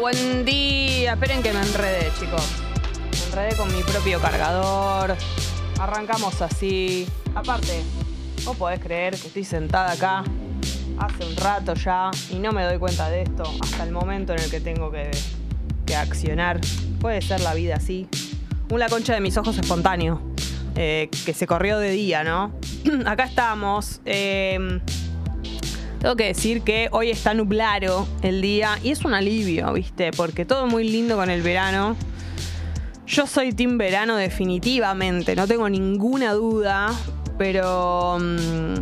Buen día. Esperen que me enredé, chicos. Me enredé con mi propio cargador. Arrancamos así. Aparte, vos podés creer que estoy sentada acá hace un rato ya y no me doy cuenta de esto hasta el momento en el que tengo que, que accionar. Puede ser la vida así. Una concha de mis ojos espontáneo. eh, que se corrió de día, ¿no? acá estamos. eh, tengo que decir que hoy está nublado el día y es un alivio, ¿viste? Porque todo muy lindo con el verano. Yo soy team verano definitivamente, no tengo ninguna duda, pero mm,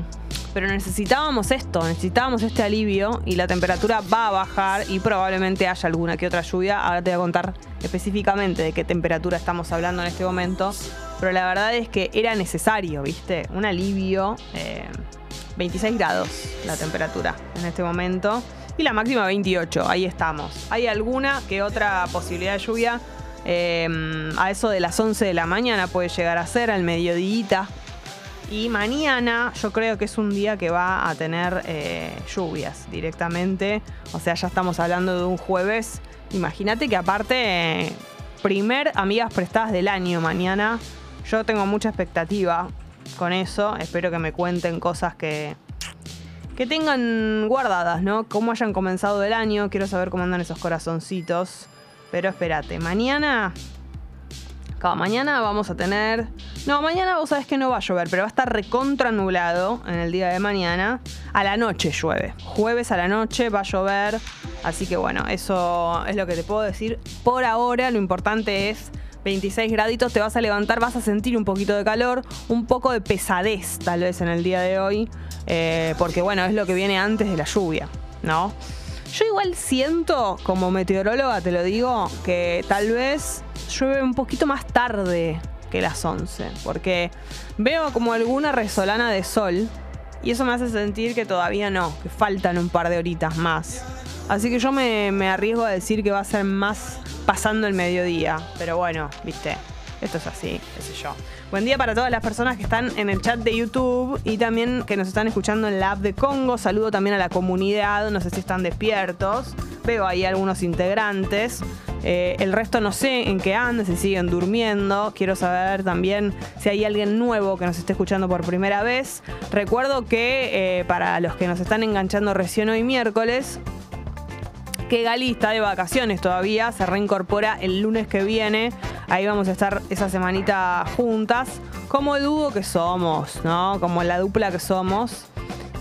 pero necesitábamos esto, necesitábamos este alivio y la temperatura va a bajar y probablemente haya alguna que otra lluvia. Ahora te voy a contar específicamente de qué temperatura estamos hablando en este momento, pero la verdad es que era necesario, ¿viste? Un alivio. eh, 26 grados la temperatura en este momento. Y la máxima 28, ahí estamos. Hay alguna que otra posibilidad de lluvia. eh, a eso de las 11 de la mañana puede llegar a ser, al mediodía. Y mañana yo creo que es un día que va a tener eh, lluvias directamente. O sea, ya estamos hablando de un jueves. Imagínate que aparte, primer amigas prestadas del año mañana. Yo tengo mucha expectativa con eso. Espero que me cuenten cosas que, que tengan guardadas, ¿no? Cómo hayan comenzado el año. Quiero saber cómo andan esos corazoncitos. Pero espérate, mañana. Claro, mañana vamos a tener. No, mañana vos sabés que no va a llover, pero va a estar recontra nublado en el día de mañana. A la noche llueve. Jueves a la noche va a llover. Así que bueno, eso es lo que te puedo decir. Por ahora, lo importante es 26 graditos, te vas a levantar, vas a sentir un poquito de calor, un poco de pesadez tal vez en el día de hoy, eh, porque bueno, es lo que viene antes de la lluvia, ¿no? Yo igual siento, como meteoróloga te lo digo, que tal vez llueve un poquito más tarde que las 11, porque veo como alguna resolana de sol y eso me hace sentir que todavía no, que faltan un par de horitas más. Así que yo me, arriesgo a decir que va a ser más pasando el mediodía. Pero bueno, viste, esto es así, qué sé yo. Buen día para todas las personas que están en el chat de YouTube y también que nos están escuchando en la app de Congo. Saludo también a la comunidad, no sé si están despiertos. Veo ahí algunos integrantes. Eh, el resto no sé en qué andan, si siguen durmiendo. Quiero saber también si hay alguien nuevo que nos esté escuchando por primera vez. Recuerdo que eh, para los que nos están enganchando recién hoy miércoles, que Gali está de vacaciones todavía, se reincorpora el lunes que viene. Ahí vamos a estar esa semanita juntas, como el dúo que somos, ¿no? Como la dupla que somos.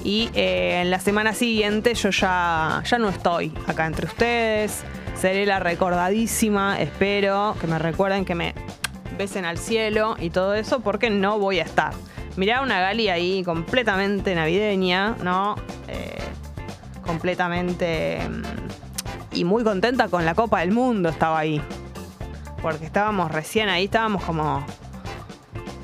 Y eh, en la semana siguiente yo ya, ya no estoy acá entre ustedes. Seré la recordadísima, espero que me recuerden que me besen al cielo y todo eso, porque no voy a estar. Mirá una Gali ahí completamente navideña, ¿no? Eh, completamente mm, y muy contenta con la Copa del Mundo estaba ahí. Porque estábamos recién ahí, estábamos como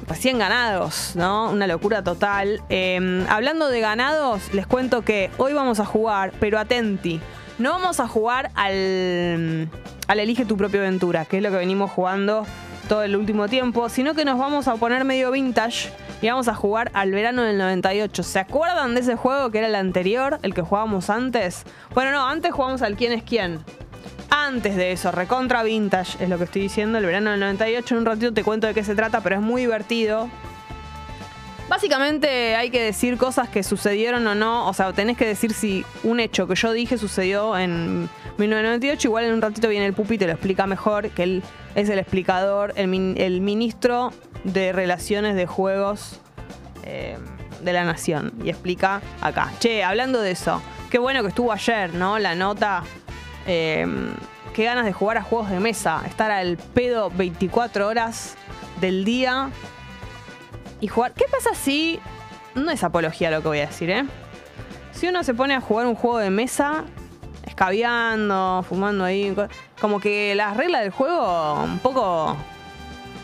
recién ganados, ¿no? Una locura total. Eh, hablando de ganados, les cuento que hoy vamos a jugar, pero atenti, no vamos a jugar al, al Elige tu propia aventura, que es lo que venimos jugando todo el último tiempo, sino que nos vamos a poner medio vintage y vamos a jugar al verano del 98. ¿Se acuerdan de ese juego que era el anterior, el que jugábamos antes? Bueno, no, antes jugamos al quién es quién. Antes de eso, recontra vintage es lo que estoy diciendo, el verano del 98. En un ratito te cuento de qué se trata, pero es muy divertido. Básicamente hay que decir cosas que sucedieron o no. O sea, tenés que decir si un hecho que yo dije sucedió en 1998. Igual en un ratito viene el pupi y te lo explica mejor, que él es el explicador, el, min- el ministro de Relaciones de Juegos eh, de la Nación. Y explica acá. Che, hablando de eso, qué bueno que estuvo ayer, ¿no? La nota. eh, qué ganas de jugar a juegos de mesa. Estar al pedo 24 horas del día y jugar. ¿Qué pasa si.? No es apología lo que voy a decir, ¿eh? Si uno se pone a jugar un juego de mesa, escabeando, fumando ahí, co- como que las reglas del juego, un poco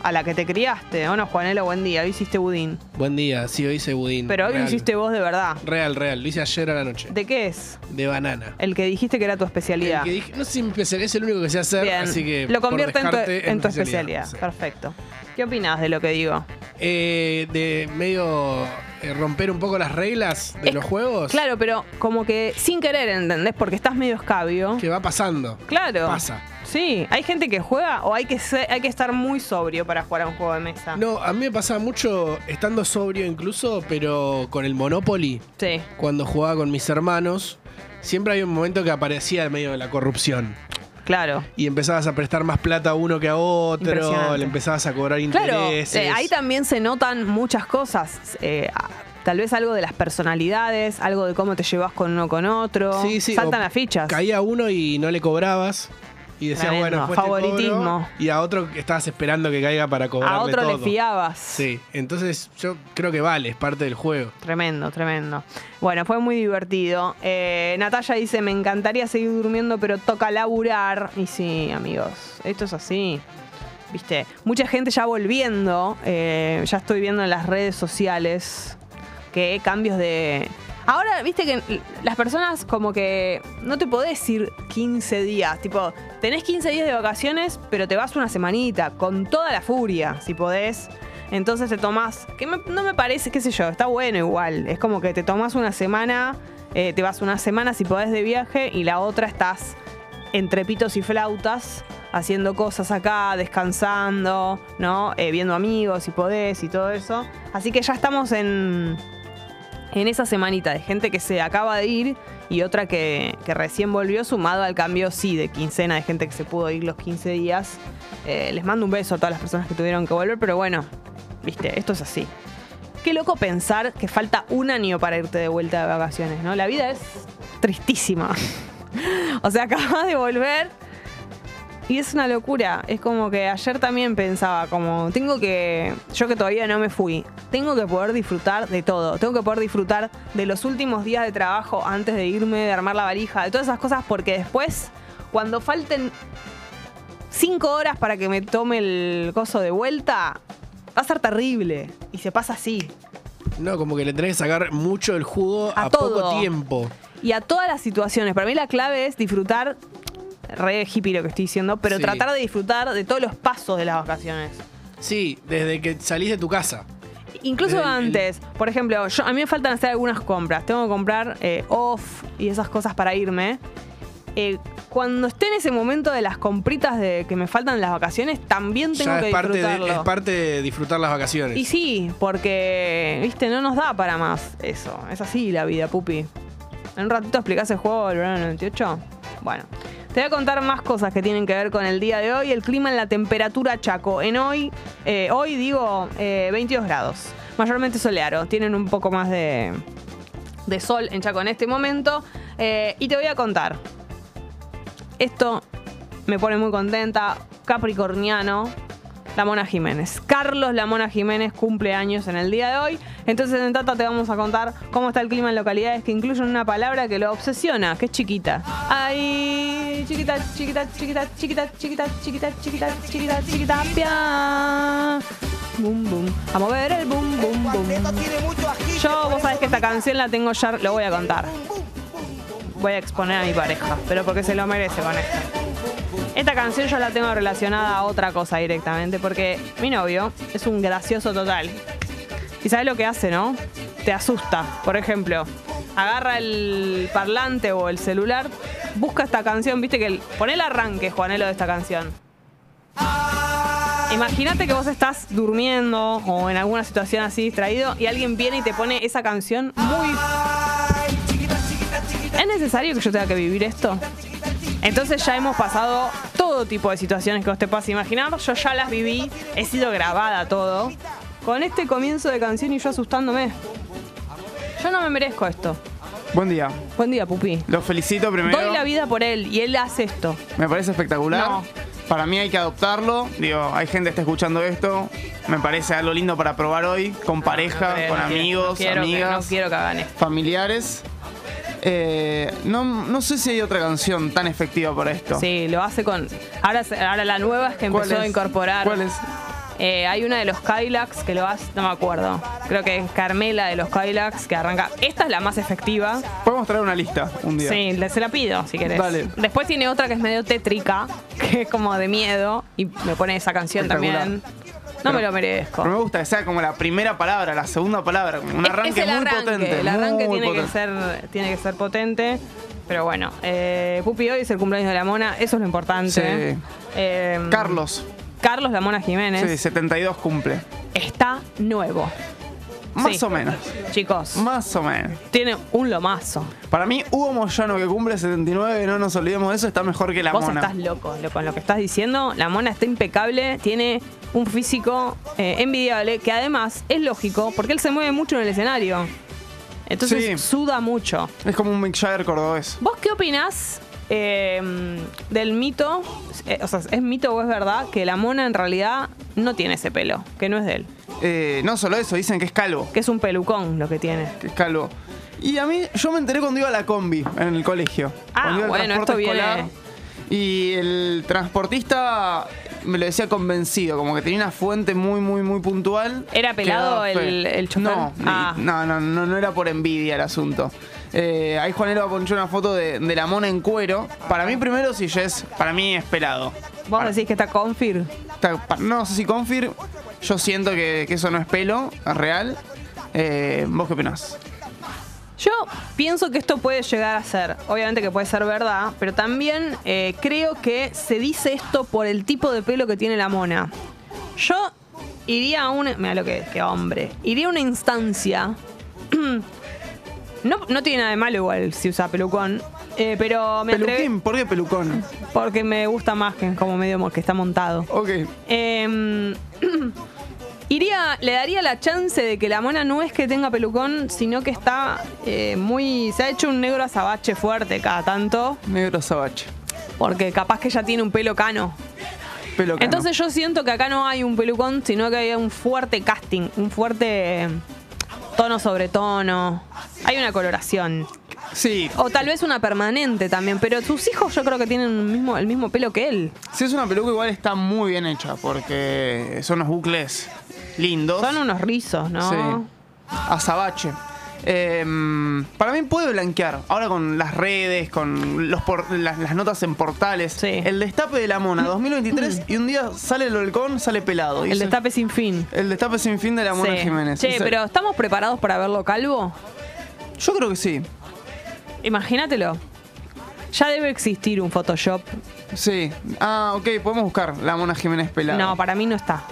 a la que te criaste, ¿o no, Juanelo? Buen día, hoy hiciste budín. Buen día, sí, hoy hice budín. Pero hoy lo hiciste vos de verdad. Real, real. Lo hice ayer a la noche. ¿De qué es? De banana. El que dijiste que era tu El especialidad. que dije- no sé si mi especialidad es el único que sé hacer, Bien, así que. lo convierte en tu, en especialidad. sí. Perfecto. ¿Qué opinas de lo que digo? Eh, de medio eh, romper un poco las reglas de Es- los juegos. Claro, pero como que sin querer, ¿entendés? Porque estás medio escabio. Que va pasando. Claro. Pasa. Sí, hay gente que juega o hay que, ser- hay que estar muy sobrio para jugar a un juego de mesa. No, a mí me pasaba mucho estando sobrio incluso, pero con el Monopoly, Sí, cuando jugaba con mis hermanos, siempre había un momento que aparecía en medio de la corrupción. claro. Y empezabas a prestar más plata a uno que a otro, le empezabas a cobrar Claro, intereses. eh, ahí también se notan muchas cosas. eh, tal vez algo de las personalidades, algo de cómo te llevas con uno con otro. Sí, sí, Saltan las fichas. Caía uno y no le cobrabas. Y decías, Tremendo, bueno, después te cobro, favoritismo. y a otro que estabas esperando que caiga para cobrarle A otro todo. le fiabas. Sí, entonces yo creo que vale, es parte del juego. Tremendo, tremendo. Bueno, fue muy divertido. Eh, Natalia dice, me encantaría seguir durmiendo, pero toca laburar. Y sí, amigos, esto es así. Viste, mucha gente ya volviendo, eh, ya estoy viendo en las redes sociales que cambios de... Ahora, viste que las personas como que no te podés ir 15 días, tipo, tenés 15 días de vacaciones, pero te vas una semanita, con toda la furia, si podés. Entonces te tomás, que no me parece, qué sé yo, está bueno igual. Es como que te tomás una semana, eh, te vas una semana si podés de viaje y la otra estás entre pitos y flautas, haciendo cosas acá, descansando, ¿no? Eh, viendo amigos si podés y todo eso. Así que ya estamos en, en esa semanita de gente que se acaba de ir y otra que, que recién volvió, sumado al cambio, sí, de quincena de gente que se pudo ir los 15 días. Eh, les mando un beso a todas las personas que tuvieron que volver, pero bueno, viste, esto es así. Qué loco pensar que falta un año para irte de vuelta de vacaciones, ¿no? La vida es tristísima. o sea, acabas de volver y es una locura. Es como que ayer también pensaba, como, tengo que, yo que todavía no me fui, tengo que poder disfrutar de todo. Tengo que poder disfrutar de los últimos días de trabajo antes de irme, de armar la valija, de todas esas cosas, porque después, cuando falten cinco horas para que me tome el coso de vuelta, va a ser terrible. Y se pasa así. No, como que le tenés que sacar mucho el jugo A a, todo. poco tiempo. Y a todas las situaciones. Para mí la clave es disfrutar, re hippie lo que estoy diciendo, pero Sí. tratar de disfrutar de todos los pasos de las vacaciones. Sí, desde que salís de tu casa. Incluso El- el- antes, por ejemplo, yo, a mí me faltan hacer algunas compras. Tengo que comprar eh, off y esas cosas para irme. Eh, cuando esté en ese momento de las compritas de que me faltan las vacaciones, también tengo ya que es parte, de, disfrutarlo. es parte de disfrutar las vacaciones. Y sí, porque, viste, no nos da para más eso. Es así la vida, pupi. En un ratito explicás el juego del verano 98. Bueno, te voy a contar más cosas que tienen que ver con el día de hoy. El clima en la temperatura Chaco. En hoy, eh, hoy digo eh, 22 grados. Mayormente soleado. Tienen un poco más de, sol en Chaco en este momento. Eh, y te voy a contar. Esto me pone muy contenta. Capricorniano. La Mona Jiménez. Carlos La Mona Jiménez cumple años en el día de hoy. Entonces en Tata te vamos a contar cómo está el clima en localidades que incluyen una palabra que lo obsesiona, que es chiquita. Ay, chiquita, chiquita, chiquita, chiquita, chiquita, chiquita, chiquita, chiquita, chiquita, pia. Bum, bum. A mover el bum, bum, bum. Yo, vos sabés que esta canción la tengo ya, lo voy a contar. Voy a exponer a mi pareja, pero porque se lo merece con esto. Esta canción yo la tengo relacionada a otra cosa directamente, porque mi novio es un gracioso total. Y sabes lo que hace, ¿no? Te asusta. Por ejemplo, agarra el parlante o el celular, busca esta canción, viste que el, pon el arranque, Juanelo, de esta canción. Imagínate que vos estás durmiendo o en alguna situación así distraído y alguien viene y te pone esa canción muy... ¿Es necesario que yo tenga que vivir esto? Entonces ya hemos pasado todo tipo de situaciones que vos te puedas imaginar. Yo ya las viví, he sido grabada todo. Con este comienzo de canción y yo asustándome. Yo no me merezco esto. Buen día. Buen día, pupi. Lo felicito primero. Doy la vida por él y él hace esto. Me parece espectacular. No. Para mí hay que adoptarlo. Digo, hay gente que está escuchando esto. Me parece algo lindo para probar hoy. Con pareja, No, no con amigos, no quiero que- amigas, no quiero que hagan esto. familiares. Eh, no, no sé si hay otra canción tan efectiva para esto. Sí, lo hace con. Ahora, ahora la nueva es que ¿Cuál empezó a incorporar. ¿Cuál es? Eh, hay una de los Kylax que lo hace, no me acuerdo. Creo que es Carmela de los Kylax que arranca. Esta es la más efectiva. Podemos traer una lista un día. Sí, se la pido si querés. Dale. Después tiene otra que es medio tétrica, que es como de miedo, y me pone esa canción también. No me lo merezco. Pero me gusta que sea como la primera palabra, la segunda palabra, un arranque es el muy potente. El arranque tiene que, ser, tiene que ser potente. Pero bueno, eh, Pupi, hoy es el cumpleaños de la mona, eso es lo importante. Sí. Eh, Carlos, Carlos La Mona Jiménez sí, 72 cumple. está nuevo. Más Sí. o menos. Chicos, Más o menos. tiene un lomazo. Para mí, Hugo Moyano, que cumple 79, no nos olvidemos de eso, está mejor que la Vos mona. estás loco, lo- con lo que estás diciendo. La mona está impecable, tiene un físico eh, envidiable, que además es lógico, porque él se mueve mucho en el escenario. Entonces Sí. suda mucho. Es como un Mick Jagger cordobés. ¿Vos qué opinás eh, del mito? Eh, o sea, ¿es mito o es verdad que la mona en realidad no tiene ese pelo? Que no es de él. Eh, no solo eso, dicen que es calvo. Que es un pelucón lo que tiene. Que es calvo. Y a mí, yo me enteré cuando iba a la combi en el colegio. Ah, bueno, esto viene-. Y el transportista me lo decía convencido, como que tenía una fuente muy, muy, muy puntual. ¿Era pelado el- el chofer? No, Ah. no, no, no, no era por envidia el asunto. Eh, ahí Juanelo va a poner una foto de, de la mona en cuero. Para mí, primero, si ya es. Para mí es pelado. Vos Para- decís que está confir. Está- no sé si confir. Yo siento que, que eso no es pelo, es real. Eh, ¿Vos qué opinás? Yo pienso que esto puede llegar a ser, obviamente que puede ser verdad, pero también eh, creo que se dice esto por el tipo de pelo que tiene la mona. Yo iría a una. Mira lo que, que hombre. Iría a una instancia. No, no tiene nada de malo igual si usa pelucón. eh, pero me. ¿Peluquín? ¿Por qué pelucón? Porque me gusta más que como medio que está montado. Ok. Eh, iría, le daría la chance de que la mona no es que tenga pelucón, sino que está eh, muy. Se ha hecho un negro azabache fuerte cada tanto, Negro Sabache. porque capaz que ella tiene un pelo cano. Pelo cano. Entonces yo siento que acá no hay un pelucón, sino que hay un fuerte casting, un fuerte tono sobre tono. Hay una coloración. Sí, O tal vez una permanente también, pero sus hijos yo creo que tienen el mismo, el mismo pelo que él. si es una peluca igual está muy bien hecha porque son unos bucles lindos. Son unos rizos, ¿no? Sí. Azabache. Em, para mí puede blanquear. Ahora con las redes, con los por- las, las notas en portales. Sí. El destape de la mona 2023 y un día sale el holcón, sale pelado. El Dice- destape sin fin. el destape sin fin de la mona Sí. Jiménez. Che, Dice- pero ¿estamos preparados para verlo calvo? Yo creo que sí. Imagínatelo. Ya debe existir un Photoshop. Sí. Ah, ok, podemos buscar la mona Jiménez pelada. No, para mí no está.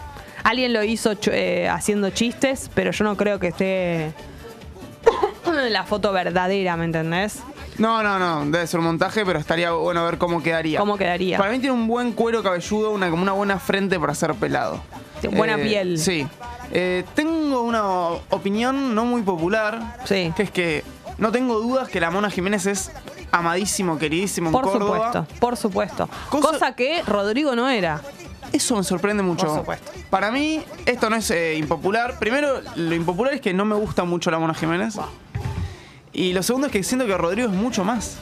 Alguien lo hizo ch- eh, haciendo chistes, pero yo no creo que esté la foto verdadera, ¿me entendés? No, no, no, debe ser un montaje, pero estaría bueno ver cómo quedaría. ¿Cómo quedaría? Para mí tiene un buen cuero cabelludo, una, como una buena frente para ser pelado. Sí, buena piel. Sí. Eh, tengo una opinión no muy popular, Sí. que es que no tengo dudas que la Mona Jiménez es amadísimo, queridísimo en Por Córdoba. supuesto, por supuesto. Cosa- Cosa... que Rodrigo no era. Eso me sorprende mucho. Por supuesto. Para mí, esto no es eh, impopular. Primero, lo impopular es que no me gusta mucho la Mona Jiménez. Y lo segundo es que siento que Rodrigo es mucho más.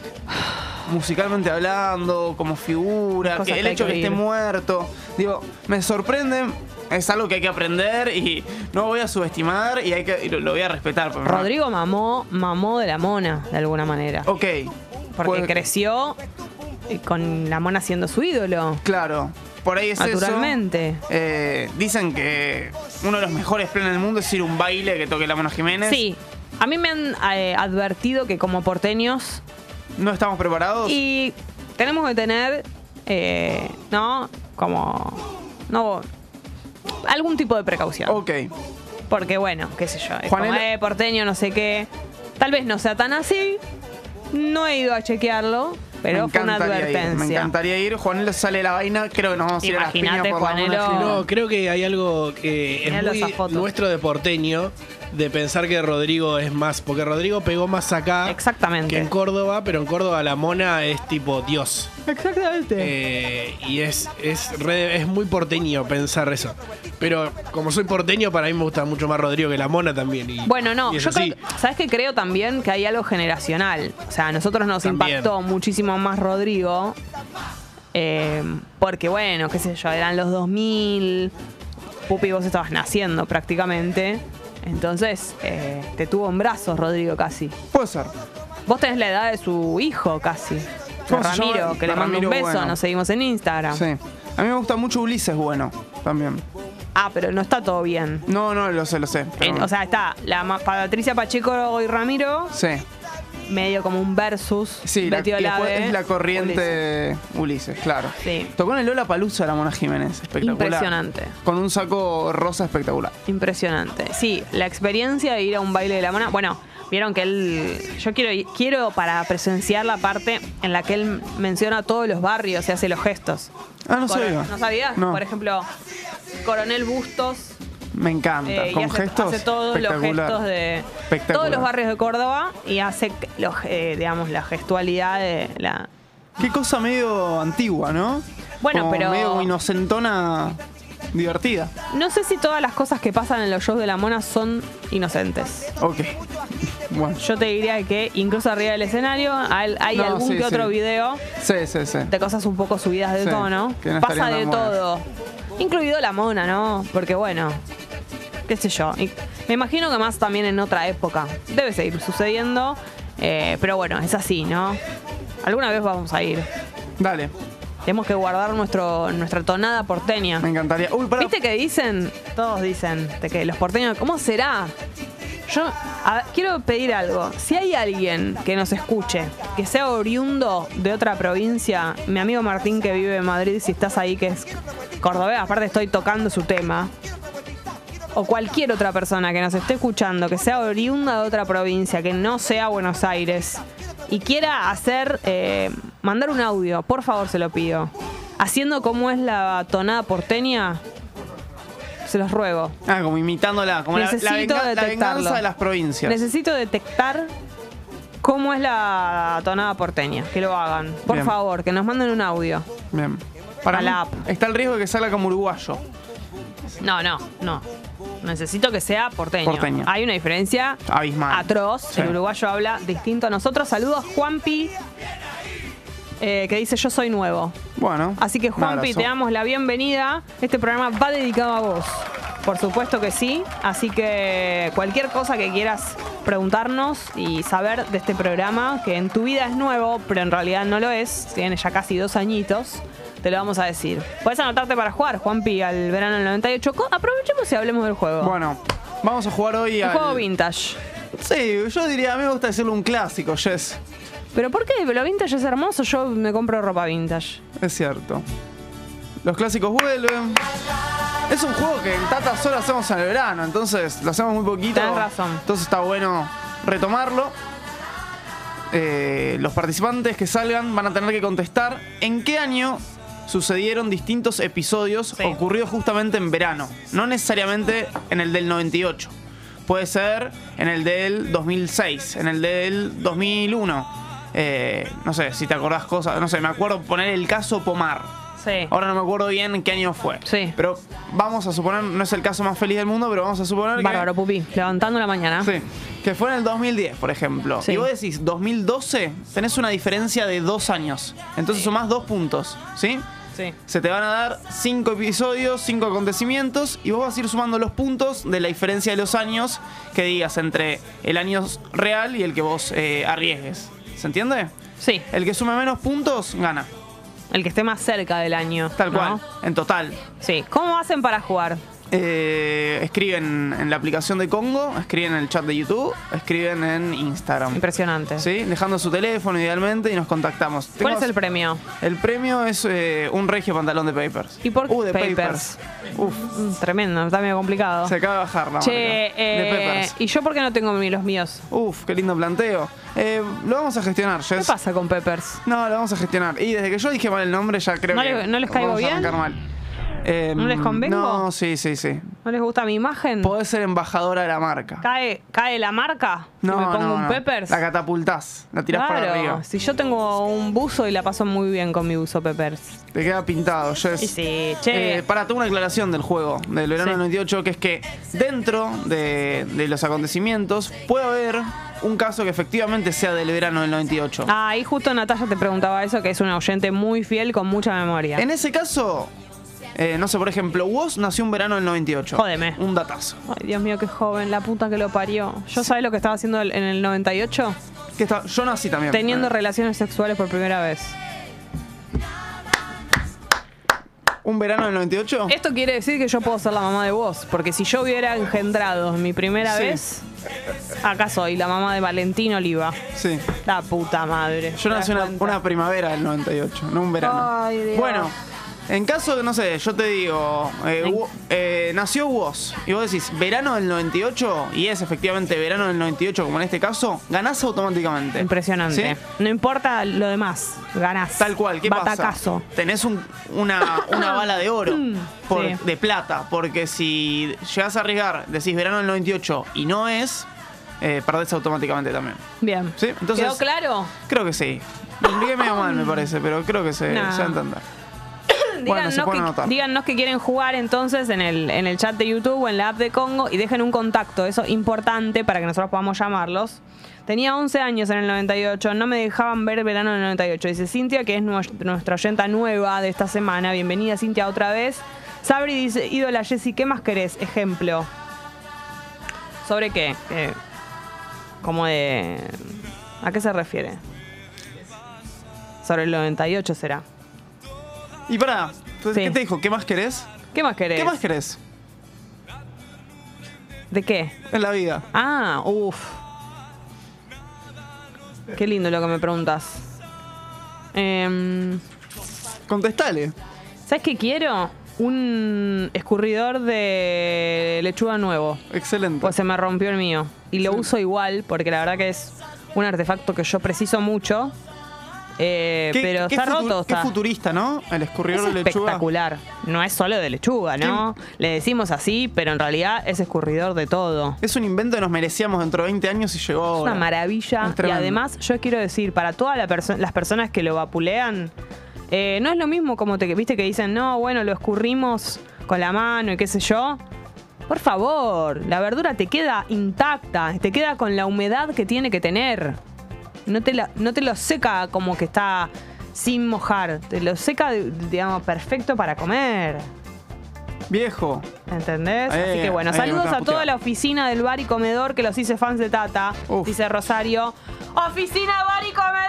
Musicalmente hablando, como figura, que el que hecho que que esté muerto. Digo, me sorprende. Es algo que hay que aprender y no voy a subestimar y, hay que, y lo, lo voy a respetar. Rodrigo mamó, mamó de la mona, de alguna manera. Ok. Porque Pues, creció con la mona siendo su ídolo. Claro. Por ahí es eso. Naturalmente. Eh, dicen que uno de los mejores planes del mundo es ir a un baile que toque la Mona Jiménez. Sí. A mí me han eh, advertido que como porteños No estamos preparados. y tenemos que tener, eh, ¿no? Como, no, algún tipo de precaución. Ok. Porque bueno, qué sé yo, es Juanela- como, eh, porteño, no sé qué. Tal vez no sea tan así. No he ido a chequearlo, pero me fue una encantaría ir. Me advertencia. encantaría ir. Juanelo sale la vaina. Creo que nos vamos a ir a las piñas por la Juanelo. Jiménez. No, creo que hay algo que es muy nuestro de porteño de pensar que Rodrigo es más, porque Rodrigo pegó más acá Exactamente. que en Córdoba, pero en Córdoba la mona es tipo Dios. Exactamente. Eh, y es, es, re- es muy porteño pensar eso. Pero como soy porteño, para mí me gusta mucho más Rodrigo que la mona también. y- Bueno, no, y yo creo, ¿sabes qué creo también? Que hay algo generacional. O sea, a nosotros nos También. impactó muchísimo más Rodrigo. eh, porque, bueno, qué sé yo, eran los 2000. Pupi, vos estabas naciendo prácticamente. Entonces, eh, te tuvo en brazos, Rodrigo, casi. Puede ser. Vos tenés la edad de su hijo, casi. Ramiro, que le mando un beso, Bueno. nos seguimos en Instagram. Sí. A mí me gusta mucho Ulises Bueno también. Ah, pero no está todo bien. No, no, lo sé, lo sé. En- o sea, está la Patricia Pacheco y Ramiro, sí. Medio como un versus. Sí, la, es la corriente Ulises, claro. Sí. Tocó en el Lola Palusa la Mona Jiménez, espectacular. Impresionante. Con un saco rosa espectacular. Impresionante. Sí, la experiencia de ir a un baile de la mona. Bueno, vieron que él. Yo quiero, quiero para presenciar la parte en la que él menciona todos los barrios y hace los gestos. Ah, no sabía. ¿No sabías? No. Por ejemplo, Coronel Bustos. Me encanta. eh, y Con hace, gestos. hace todos los espectacular. gestos de todos los barrios de Córdoba y hace los, eh, digamos, la gestualidad de la. Qué cosa medio antigua, ¿no? Bueno, Como pero- Medio inocentona, divertida. No sé si todas las cosas que pasan en los shows de la mona son inocentes. Ok. Bueno. Yo te diría que incluso arriba del escenario hay, hay No, algún sí, que otro sí. video Sí, sí, sí. de cosas un poco subidas de tono. que no Pasa de todo. Incluido la mona, ¿no? Porque bueno, qué sé yo. Y me imagino que más también en otra época. Debe seguir sucediendo. eh, pero bueno, es así, ¿no? Alguna vez vamos a ir. Dale, Tenemos que guardar nuestro, nuestra tonada porteña. me encantaría. Uy, pará. ¿Viste que dicen? Todos dicen de que los porteños, ¿cómo será? Yo a- quiero pedir algo. Si hay alguien que nos escuche, que sea oriundo de otra provincia, mi amigo Martín que vive en Madrid, si estás ahí, que es cordobés, aparte estoy tocando su tema, o cualquier otra persona que nos esté escuchando, que sea oriunda de otra provincia, que no sea Buenos Aires, y quiera hacer, eh, mandar un audio, por favor se lo pido, haciendo como es la tonada porteña, se los ruego. Ah, como imitándola, como la, la Necesito venga- la detectarlo. venganza de las provincias. Necesito detectar cómo es la tonada porteña, que lo hagan, por Bien. favor, que nos manden un audio. Bien. Para A la app. está el riesgo de que salga como uruguayo. No, no, no. Necesito que sea porteño. Porteño. Hay una diferencia Abismal. atroz. Sí. El uruguayo habla distinto a nosotros. Saludos, Juanpi, eh, que dice yo soy nuevo. Bueno. Así que Juanpi, te damos la bienvenida. Este programa va dedicado a vos. Por supuesto que sí. Así que cualquier cosa que quieras preguntarnos y saber de este programa, que en tu vida es nuevo, pero en realidad no lo es, tiene ya casi dos añitos, te lo vamos a decir. Puedes anotarte para jugar, Juanpi, al verano del 98. Co- Aprovechemos y hablemos del juego. Bueno, vamos a jugar hoy Un al... juego vintage. Sí, yo diría, a mí me gusta decirle un clásico, Jess. ¿Pero por qué? Lo vintage es hermoso, yo me compro ropa vintage. Es cierto. Los clásicos vuelven. Es un juego que en Tata solo hacemos en el verano, entonces lo hacemos muy poquito. Tenés razón. Entonces está bueno retomarlo. Eh, los participantes que salgan van a tener que contestar en qué año sucedieron distintos episodios Sí. ocurridos justamente en verano. No necesariamente en el del 98. Puede ser en el del 2006, en el del 2001. Eh, no sé, si te acordás cosas. No sé, me acuerdo poner el caso Pomar. Sí. Ahora no me acuerdo bien en qué año fue. Sí. Pero vamos a suponer, no es el caso más feliz del mundo, pero vamos a suponer que. Bárbaro, Pupi. Levantando la mañana. Sí, que fue en el 2010, por ejemplo. Sí. Y vos decís 2012, tenés una diferencia de dos años. Entonces sumás dos puntos, ¿sí? Sí. Se te van a dar cinco episodios, cinco acontecimientos, y vos vas a ir sumando los puntos de la diferencia de los años que digas entre el año real y el que vos eh, arriesgues. ¿Se entiende? Sí. El que sume menos puntos, gana. El que esté más cerca del año. Tal ¿no? cual, en total. Sí. ¿Cómo hacen para jugar? Eh, escriben en la aplicación de Congo, escriben en el chat de YouTube, escriben en Instagram. Impresionante. ¿Sí? Dejando su teléfono idealmente y nos contactamos. ¿Cuál es el premio? El premio es eh, un regio pantalón de Papers. ¿Y por qué Uh, de Papers? Uf, Mm, Tremendo, está medio complicado. se acaba de bajar la Che, marca. eh, de Papers. ¿y yo por qué no tengo los míos? Uf, qué lindo planteo. Eh, lo vamos a gestionar, ¿Qué Jess. pasa con Peppers? No, lo vamos a gestionar. Y desde que yo dije mal el nombre, ya creo ¿No que. le- no les caigo a bien? mal. Eh, ¿No les convengo? No, sí, sí, sí. ¿No les gusta mi imagen? Podés ser embajadora de la marca. ¿Cae, cae la marca? si No, me pongo no, un no. Peppers. La catapultás, la tirás para Claro, arriba. si yo tengo un buzo y la paso muy bien con mi buzo Peppers. Te queda pintado, Jess. Y sí, che. Eh, para, tengo una aclaración del juego, del verano Sí. del 98, que es que dentro de, de los acontecimientos puede haber un caso que efectivamente sea del verano del 98. Ah, ahí justo Natalia te preguntaba eso, que es una oyente muy fiel con mucha memoria. En ese caso, eh, no sé, por ejemplo, Woz nació un verano del 98. Jódeme. Un datazo. Ay, Dios mío, qué joven, la puta que lo parió. ¿Yo sabés lo que estaba haciendo en el 98? Que está, yo nací también. Teniendo Eh, relaciones sexuales por primera vez. ¿Un verano del 98? Esto quiere decir que yo puedo ser la mamá de vos, porque si yo hubiera engendrado mi primera Sí. vez, acá soy la mamá de Valentín Oliva. Sí. La puta madre. Yo ¿te nací das una, cuenta? una primavera del 98, no un verano. Ay, Dios. Bueno, en caso de, no sé, yo te digo, eh, Wo- eh, nació vos y vos decís verano del 98 y es efectivamente verano del 98 como en este caso, ganás automáticamente. Impresionante. ¿Sí? No importa lo demás, ganás. Tal cual, ¿qué Batacazo. pasa? Tenés un- una, una bala de oro, por- Sí. de plata, porque si llegas a arriesgar, decís verano del 98 y no es, eh, perdés automáticamente también. Bien. Sí, entonces- ¿Quedó claro? Creo que sí. Lo expliqué medio mal, me parece, pero creo que se, Nah. se va a entender. Díganos, que, anotar. díganos que quieren jugar entonces en el, en el chat de YouTube o en la app de Congo y dejen un contacto, eso es importante para que nosotros podamos llamarlos. Tenía 11 años en el 98, no me dejaban ver verano en el 98. Dice Cintia, que es nues- nuestra oyenta nueva de esta semana. Bienvenida Cintia otra vez. Sabri dice, ídola Jessy, ¿qué más querés? Ejemplo. ¿Sobre qué? Eh, como de... ¿A qué se refiere? Sobre el 98 será. Y pará, Sí. ¿qué te dijo? ¿Qué más querés? ¿Qué más querés? ¿Qué más querés ¿De qué? en la vida? Ah, uff. Qué lindo lo que me preguntas. Em, Contestale. ¿Sabes qué quiero? Un escurridor de lechuga nuevo. Excelente. Pues se me rompió el mío. Y lo uso igual porque la verdad que es un artefacto que yo preciso mucho. Eh, ¿Qué- pero qué está futu- roto. Qué Está. futurista, ¿no? El escurridor Es de lechuga. espectacular. No es solo de lechuga, ¿no? Le decimos así, pero en realidad es escurridor de todo. Es un invento que nos merecíamos dentro de 20 años y llegó Es ahora. una maravilla. Es Y además, yo quiero decir, para todas la perso- las personas que lo vapulean, eh, no es lo mismo como te viste que dicen, no, bueno, lo escurrimos con la mano y qué sé yo. Por favor, la verdura te queda intacta, te queda con la humedad que tiene que tener. No te, la- no te lo seca como que está sin mojar, te lo seca, digamos, perfecto para comer. Viejo. ¿Entendés? Eh, Así que bueno, eh, saludos a toda la oficina del bar y comedor que los hice fans de Tata. Uf. Dice Rosario. ¡Oficina bar y comedor!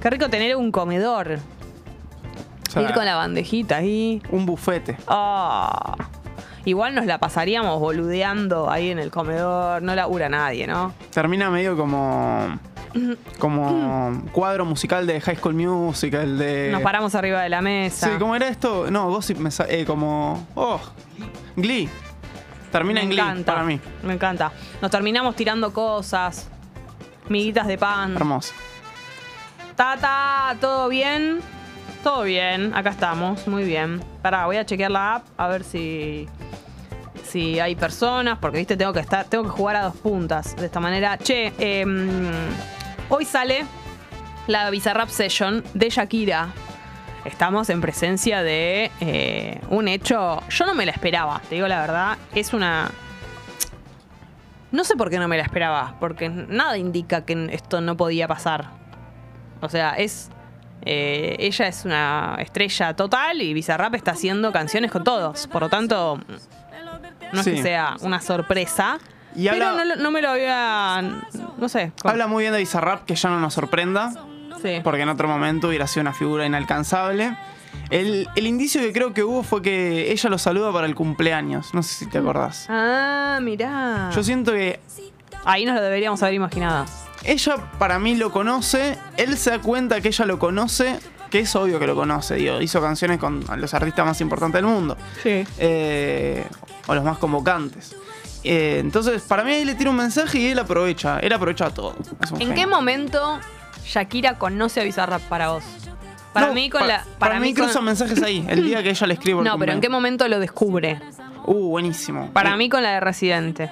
Qué rico tener un comedor. O sea, Ir con la bandejita ahí. Un bufete. Ah. Igual nos la pasaríamos boludeando ahí en el comedor. No labura nadie, ¿no? Termina medio como. Como cuadro musical de High School Musical, de. Nos paramos arriba de la mesa. Sí, ¿cómo era esto? No, Gossip me eh, como. Oh, Glee. Termina me en Glee encanta. para mí. Me encanta. Nos terminamos tirando cosas. Miguitas de pan. Hermoso. Tata, ¿todo bien? Todo bien, acá estamos, muy bien. Pará, voy a chequear la app a ver si si hay personas, porque viste, tengo que estar, tengo que jugar a dos puntas de esta manera. Che, em, hoy sale la Bizarrap Session de Shakira. Estamos en presencia de eh, un hecho. Yo no me la esperaba, te digo la verdad. Es una. No sé por qué no me la esperaba, porque nada indica que esto no podía pasar. O sea, es. eh, ella es una estrella total y Bizarrap está haciendo canciones con todos. Por lo tanto, no es Sí. que sea una sorpresa. Y pero habla- no, me lo había. No sé. ¿cómo? Habla muy bien de Bizarrap, que ya no nos sorprenda, Sí. porque en otro momento hubiera sido una figura inalcanzable. El, el indicio que creo que hubo fue que ella lo saluda para el cumpleaños. No sé si te acordás. Ah, mirá. Yo siento que Ahí nos lo deberíamos haber imaginado. ella para mí lo conoce, él se da cuenta que ella lo conoce, que es obvio que lo conoce, digo, hizo canciones con los artistas más importantes del mundo, Sí. eh, o los más convocantes. Eh, entonces, para mí ahí le tira un mensaje y él aprovecha, él aprovecha todo. ¿En genio. qué momento Shakira conoce a Bizarrap para vos? Para No, mí con pa- la. Para, mí con- cruzan mensajes ahí, el día que ella le escribe. No, pero ¿en qué momento lo descubre? Uh, buenísimo. Para mí con la de Residente.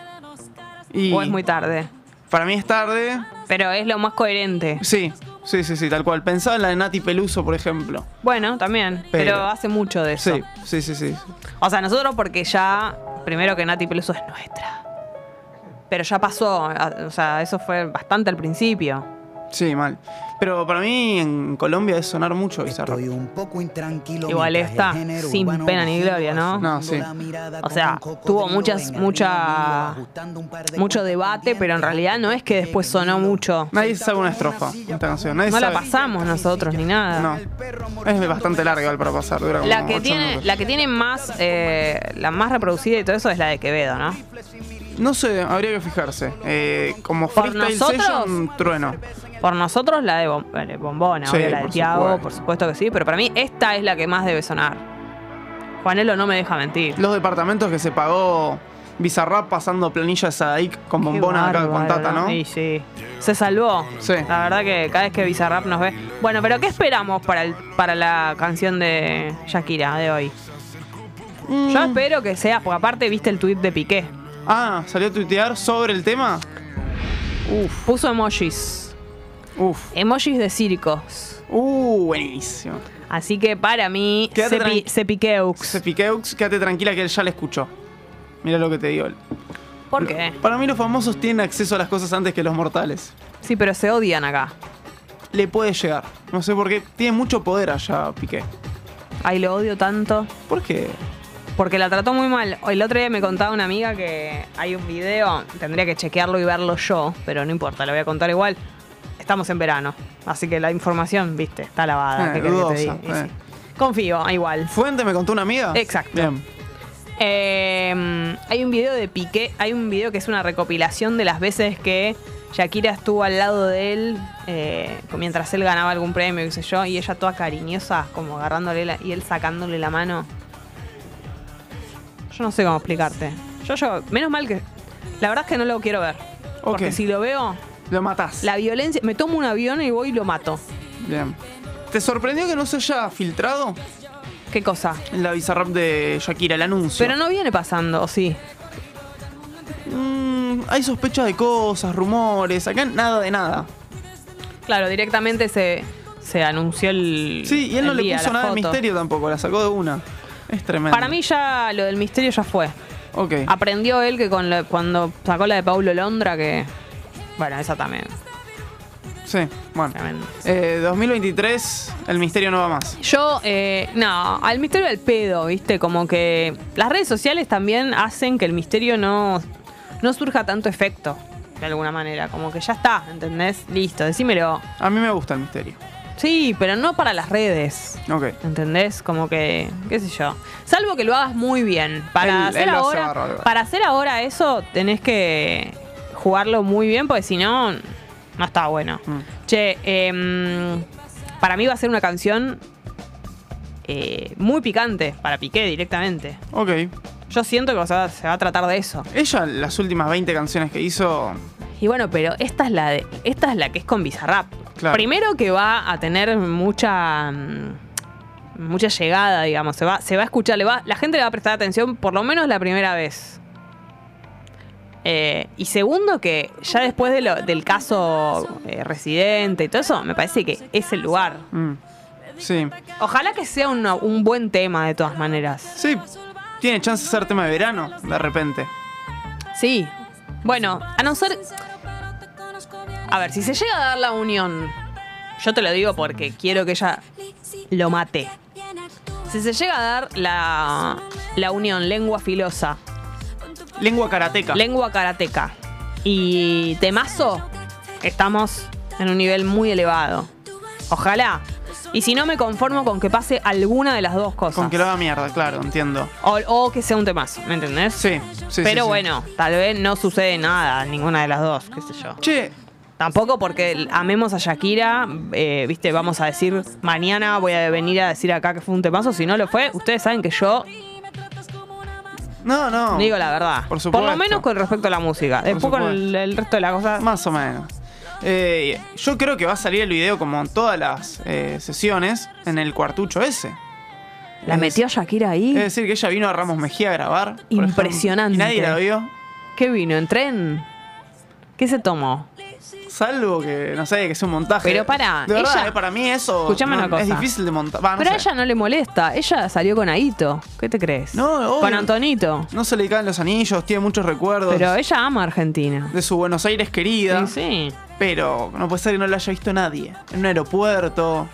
y O es muy tarde. Para mí es tarde. Pero es lo más coherente. Sí, sí, sí, sí, tal cual. Pensaba en la de Nati Peluso, por ejemplo. Bueno, también. Pero, Pero- hace mucho de eso. Sí, sí, sí, sí. O sea, nosotros porque ya. Primero que Nati Peluso es nuestra. Pero ya pasó. O sea, eso fue bastante al principio. Sí, mal. Pero para mí en Colombia es sonar mucho Bizarrap. Estoy un poco intranquilo Igual género sin pena ni gloria, ¿no? No, sí. O sea, tuvo muchas, mucha, mucho debate, pero en realidad no es que después sonó mucho. Nadie sabe una estrofa esta canción. Nadie No la pasamos nosotros ni nada. No. Es bastante larga para pasar. Dura como La que tiene, minutos. la que tiene más, eh, la más reproducida y todo eso es la de Quevedo, ¿no? No sé, habría que fijarse. Eh, como Por freestyle nosotros- session, trueno. Por nosotros la de Bom- eh, Bombona, Sí, obvio, la de por Tiago, supuesto. por supuesto que sí, pero para mí esta es la que más debe sonar. Juanelo no me deja mentir. Los departamentos que se pagó Bizarrap pasando planillas a Sadaik con bombona acá con Tata, ¿no? Sí, sí. Se salvó. Sí. La verdad que cada vez que Bizarrap nos ve. Bueno, pero ¿qué esperamos para, el, para la canción de Shakira de hoy? Mm. Yo espero que sea, porque aparte viste el tweet de Piqué. Ah, salió a tuitear sobre el tema. Uf, Puso emojis. uf. Emojis de circos. Uh, buenísimo. Así que para mí, Quédate se, pi- tranqui- se piqueux. Se piqueux, quédate tranquila que él ya la escuchó. Mira lo que te digo. ¿Por qué? Para mí los famosos tienen acceso a las cosas antes que los mortales. Sí, pero se odian acá. Le puede llegar. No sé por qué. Tiene mucho poder allá, Piqué. Ay, lo odio tanto. ¿Por qué? Porque la trató muy mal. El otro día me contaba una amiga que hay un video, tendría que chequearlo y verlo yo, pero no importa, lo voy a contar igual. Estamos en verano, así que la información, viste, está lavada. Eh, ¿qué querés que te eh. sí. Confío, igual. ¿Fuente me contó una amiga? Exacto. Bien. Eh, hay un video de Piqué, hay un video que es una recopilación de las veces que Shakira estuvo al lado de él eh, mientras él ganaba algún premio, qué sé yo, y ella toda cariñosa, como agarrándole la- y él sacándole la mano. Yo no sé cómo explicarte. Yo, yo, menos mal que. La verdad es que no lo quiero ver. Porque Ok. si lo veo, Lo matás. la violencia. Me tomo un avión y voy y lo mato. Bien. ¿Te sorprendió que no se haya filtrado ¿Qué cosa? en la Bizarrap de Shakira, el anuncio? Pero no viene pasando, ¿o sí? Mm, hay sospechas de cosas, rumores. Acá nada de nada. Claro, directamente se, se anunció el. Sí, y él no el le día, puso la nada de foto. misterio tampoco. La sacó de una. Es tremendo. Para mí ya lo del misterio ya fue. Ok. Aprendió él que con la- cuando sacó la de Paulo Londra que. Bueno, esa también. Sí, bueno. tremendo. Eh, 2023, el misterio no va más. Yo, eh, no, al misterio del pedo, ¿viste? Como que las redes sociales también hacen que el misterio no, no surja tanto efecto, de alguna manera. Como que ya está, ¿entendés? Listo, decímelo. A mí me gusta el misterio. Sí, pero no para las redes. Ok. ¿Entendés? Como que, qué sé yo. Salvo que lo hagas muy bien. Para, Él- hacer, él lo hace ahora, bárbaro. para hacer ahora eso, tenés que jugarlo muy bien, porque si no, no está bueno. Mm. Che, em, para mí va a ser una canción eh, muy picante, para Piqué directamente. Ok. Yo siento que o sea, se va a tratar de eso. Ella, las últimas 20 canciones que hizo, Y bueno, pero esta es la de, esta es la que es con Bizarrap. Claro. Primero que va a tener mucha mm, mucha llegada, digamos, se va se va a escuchar, le va, la gente le va a prestar atención por lo menos la primera vez. Eh, y segundo que ya después de lo- del caso eh, residente y todo eso, me parece que es el lugar. mm, sí. Ojalá que sea una- un buen tema de todas maneras. Sí, tiene chance de ser tema de verano, de repente. Sí. Bueno, a no ser. A ver, si se llega a dar la unión, yo te lo digo porque quiero que ella lo mate. Si se llega a dar la, la unión lengua filosa, Lengua karateca. lengua karateca y temazo, estamos en un nivel muy elevado. Ojalá. Y si no, me conformo con que pase alguna de las dos cosas. Con que lo haga mierda, claro, entiendo. o, o que sea un temazo, ¿me entendés? Sí, sí. Pero sí, sí. bueno, tal vez no sucede nada, ninguna de las dos, qué sé yo. Che, Tampoco porque amemos a Shakira, eh, viste, vamos a decir, mañana voy a venir a decir acá que fue un temazo, si no lo fue, ustedes saben que yo no, no. digo la verdad. Por supuesto. lo menos con respecto a la música. Después con el, resto de las cosas. Más o menos. Eh, yo creo que va a salir el video como en todas las eh, sesiones en el cuartucho ese. La Es- metió Shakira ahí. Es decir, que ella vino a Ramos Mejía a grabar. Impresionante. ejemplo, y nadie la vio. ¿Qué vino? ¿En tren? ¿Qué se tomó? Salvo que, no sé, que sea un montaje. Pero De verdad, ella- eh, para mí eso Escuchame no, una cosa. es difícil de montar. Va, no Pero a sé. ella no le molesta. Ella salió con Aito. ¿Qué te crees? No, obvio. Con Antonito. No se le caen los anillos, tiene muchos recuerdos Pero ella ama a Argentina. de su Buenos Aires querida. Sí, sí. Pero no puede ser que no lo haya visto nadie. En un aeropuerto.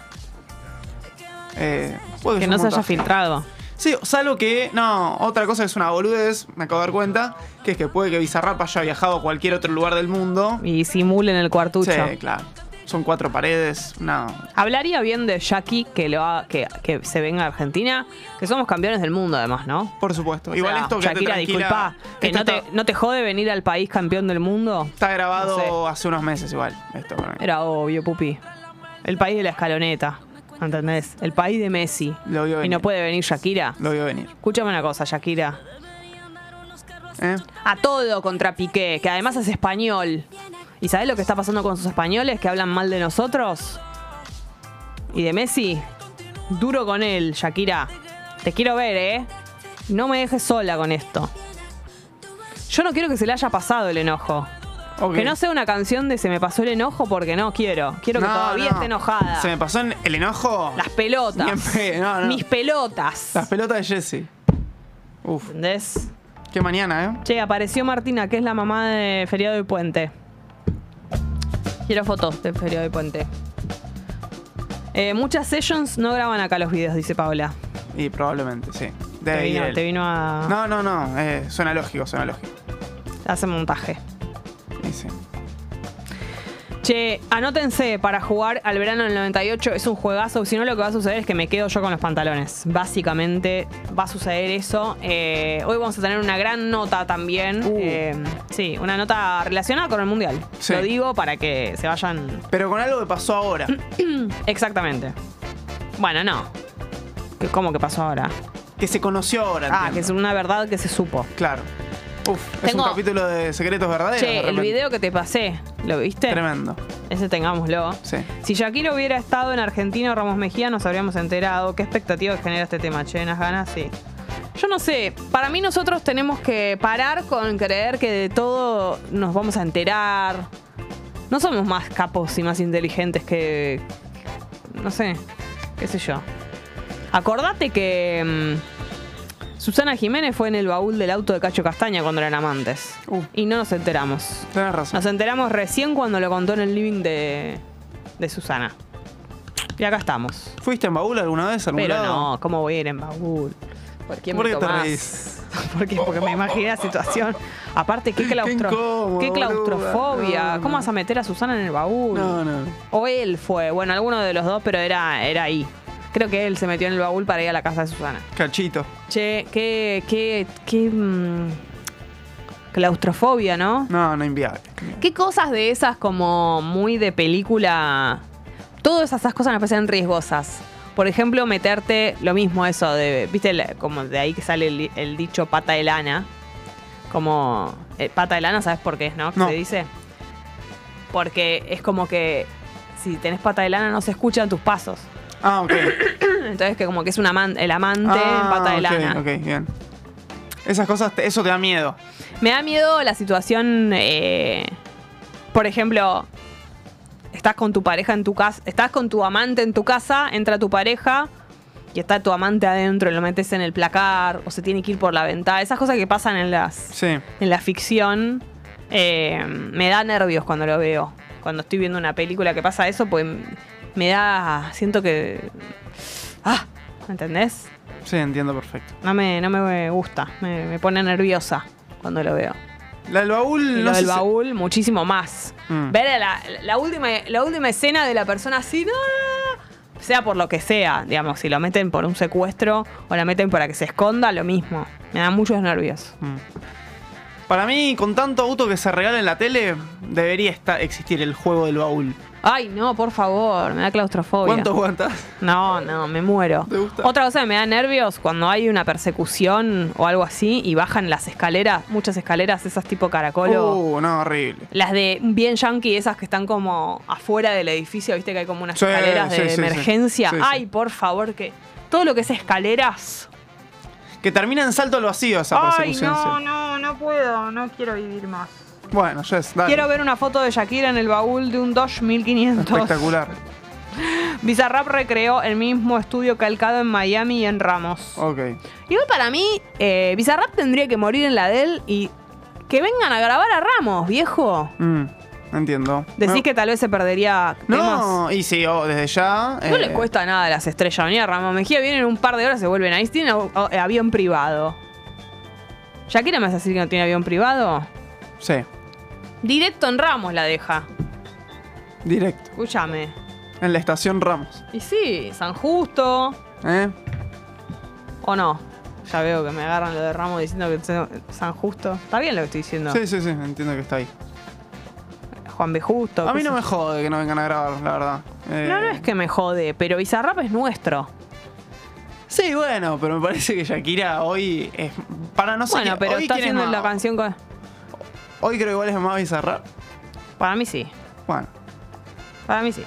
Eh, puede Que sea no un se haya montaje. filtrado. Sí, salvo que. No, otra cosa que es una boludez, me acabo de dar cuenta, que es que puede que Bizarrap haya viajado a cualquier otro lugar del mundo. Y simulen el cuartucho. Sí, claro. Son cuatro paredes. No. Hablaría bien de Jackie que, lo ha- que, que se venga a Argentina, que somos campeones del mundo además, ¿no? Por supuesto. Igual sea, esto que Shakira, disculpa, que esto no te, está, no te jode venir al país campeón del mundo. está grabado no hace unos meses igual. Esto. Era obvio, pupi. El país de la escaloneta, ¿entendés? El país de Messi. Lo vio Y venir. no puede venir Shakira. Lo vio venir. Escúchame una cosa, Shakira. ¿Eh? A todo contra Piqué, que además es español. ¿Y sabés lo que está pasando con sus españoles que hablan mal de nosotros? ¿Y de Messi? Duro con él, Shakira. Te quiero ver, ¿eh? No me dejes sola con esto. Yo no quiero que se le haya pasado el enojo. Que no sea una canción de se me pasó el enojo porque no quiero. Quiero que No, todavía no. esté enojada. Se me pasó el enojo. Las pelotas. Pe- no. Mis pelotas. Las pelotas de Jesse. Uf, ¿Entendés? qué mañana, ¿eh? Che, apareció Martina, que es la mamá de Feriado y Puente. Quiero fotos de Feriado y Puente. Eh, muchas sessions no graban acá los videos, dice Paola. Y probablemente, sí. Te Debe ir vino, te vino a No, no, no. eh, suena lógico, suena lógico. hacer montaje. Sí. Che, anótense para jugar al verano del 98. Es un juegazo. Si no, lo que va a suceder es que me quedo yo con los pantalones. Básicamente va a suceder eso. Eh, hoy vamos a tener una gran nota también. Uh. Eh, sí, una nota relacionada con el mundial. Sí. Lo digo para que se vayan Pero con algo que pasó ahora. Exactamente. Bueno, no. ¿Qué- ¿Cómo que pasó ahora? que se conoció ahora. Ah, que es una verdad que se supo. Claro. Uf, es Tengo- un capítulo de secretos verdaderos. de Che, el repente. video que te pasé, ¿lo viste? Tremendo. Ese tengámoslo. Sí. Si Shakira hubiera estado en Argentina o Ramos Mejía, nos habríamos enterado. ¿Qué expectativas genera este tema? Che, ¿nas ganas? Sí. Yo no sé, para mí nosotros tenemos que parar con creer que de todo nos vamos a enterar. No somos más capos y más inteligentes que... No sé, qué sé yo. Acordate que mm, Susana Jiménez fue en el baúl del auto de Cacho Castaña cuando eran amantes. Uh. Y no nos enteramos. Tenés razón. Nos enteramos recién cuando lo contó en el living de, de Susana. Y acá estamos. ¿Fuiste en baúl alguna vez? algún Pero lado? no, ¿cómo voy a ir en baúl? ¿Por qué, ¿Por me qué te tomás? reís? Porque, porque me imaginé la situación. Aparte, qué, claustro- incómodo, qué claustrofobia. No, ¿Cómo vas a meter a Susana en el baúl? No, no. O él fue. Bueno, alguno de los dos, pero era, era ahí. Creo que él se metió en el baúl para ir a la casa de Susana. Cachito. Che, qué, qué, qué mm, claustrofobia, ¿no? No, no inviable. ¿Qué cosas de esas como muy de película? Todas esas cosas me parecen riesgosas. Por ejemplo, meterte lo mismo eso de, viste, como de ahí que sale el, el dicho pata de lana. Como eh, pata de lana, ¿sabes por qué es, no? ¿Qué No. se dice? Porque es como que si tenés pata de lana no se escuchan tus pasos. Ah, ok. Entonces que como que es un aman- el amante ah, en pata de ok, lana. Ok, bien. Esas cosas, te- eso te da miedo. Me da miedo la situación, eh, por ejemplo, estás con tu pareja en tu casa, estás con tu amante en tu casa, entra tu pareja y está tu amante adentro y lo metes en el placar o se tiene que ir por la ventana. Esas cosas que pasan en las Sí. en la ficción eh, me da nervios cuando lo veo. Cuando estoy viendo una película que pasa eso, pues me da, siento que, ah, ¿entendés? Sí, entiendo perfecto. No me, no me gusta, me, me pone nerviosa cuando lo veo. La del baúl, Y no lo sé del si- baúl, muchísimo más. Mm. Ver la, la última, la última escena de la persona así, no, no, no, sea por lo que sea, digamos, si lo meten por un secuestro o la meten para que se esconda, lo mismo. Me da muchos nervios. Mm. Para mí, con tanto auto que se regala en la tele, debería estar, existir el juego del baúl. Ay, no, por favor, me da claustrofobia. ¿Cuánto aguantas? No, no, me muero. ¿Te gusta? Otra cosa que me da nervios cuando hay una persecución o algo así y bajan las escaleras, muchas escaleras, esas tipo caracolo. Uh, no, horrible. Las de bien yankee, esas que están como afuera del edificio, viste que hay como unas Sí, escaleras de sí, sí, sí. emergencia. Ay, por favor, que todo lo que es escaleras. Que termina en salto al vacío esa Ay, persecución. no, no, no puedo, no quiero vivir más. Bueno, Jess, dale. Quiero ver una foto de Shakira en el baúl de un Dodge 1500. Espectacular. Bizarrap recreó el mismo estudio calcado en Miami y en Ramos. Ok. Igual para mí, eh, Bizarrap tendría que morir en la de él y que vengan a grabar a Ramos, viejo. Mm. entiendo. Decís No- que tal vez se perdería temas. No, y sí, oh, desde ya. No eh, le cuesta nada a las estrellas venir a Ramón Mejía, vienen un par de horas, se vuelven ahí. Tienen au- au- avión privado. ¿Shakira me vas a decir que no tiene avión privado? Sí, Directo en Ramos la deja. directo. Escúchame. En la estación Ramos. Y sí, San Justo. ¿Eh? ¿O no? Ya veo que me agarran lo de Ramos diciendo que San Justo. Está bien lo que estoy diciendo. Sí, sí, sí, entiendo que está ahí. Juan B. Justo. A mí no sé me jode que no vengan a grabar, la verdad. Eh, No, no es que me jode, pero Bizarrap es nuestro. Sí, bueno, pero me parece que Shakira hoy es. Para no sé. bueno, qué- pero hoy está es haciendo la canción con... Hoy creo que igual es más bizarra. Para mí sí. Bueno, Para mí sí.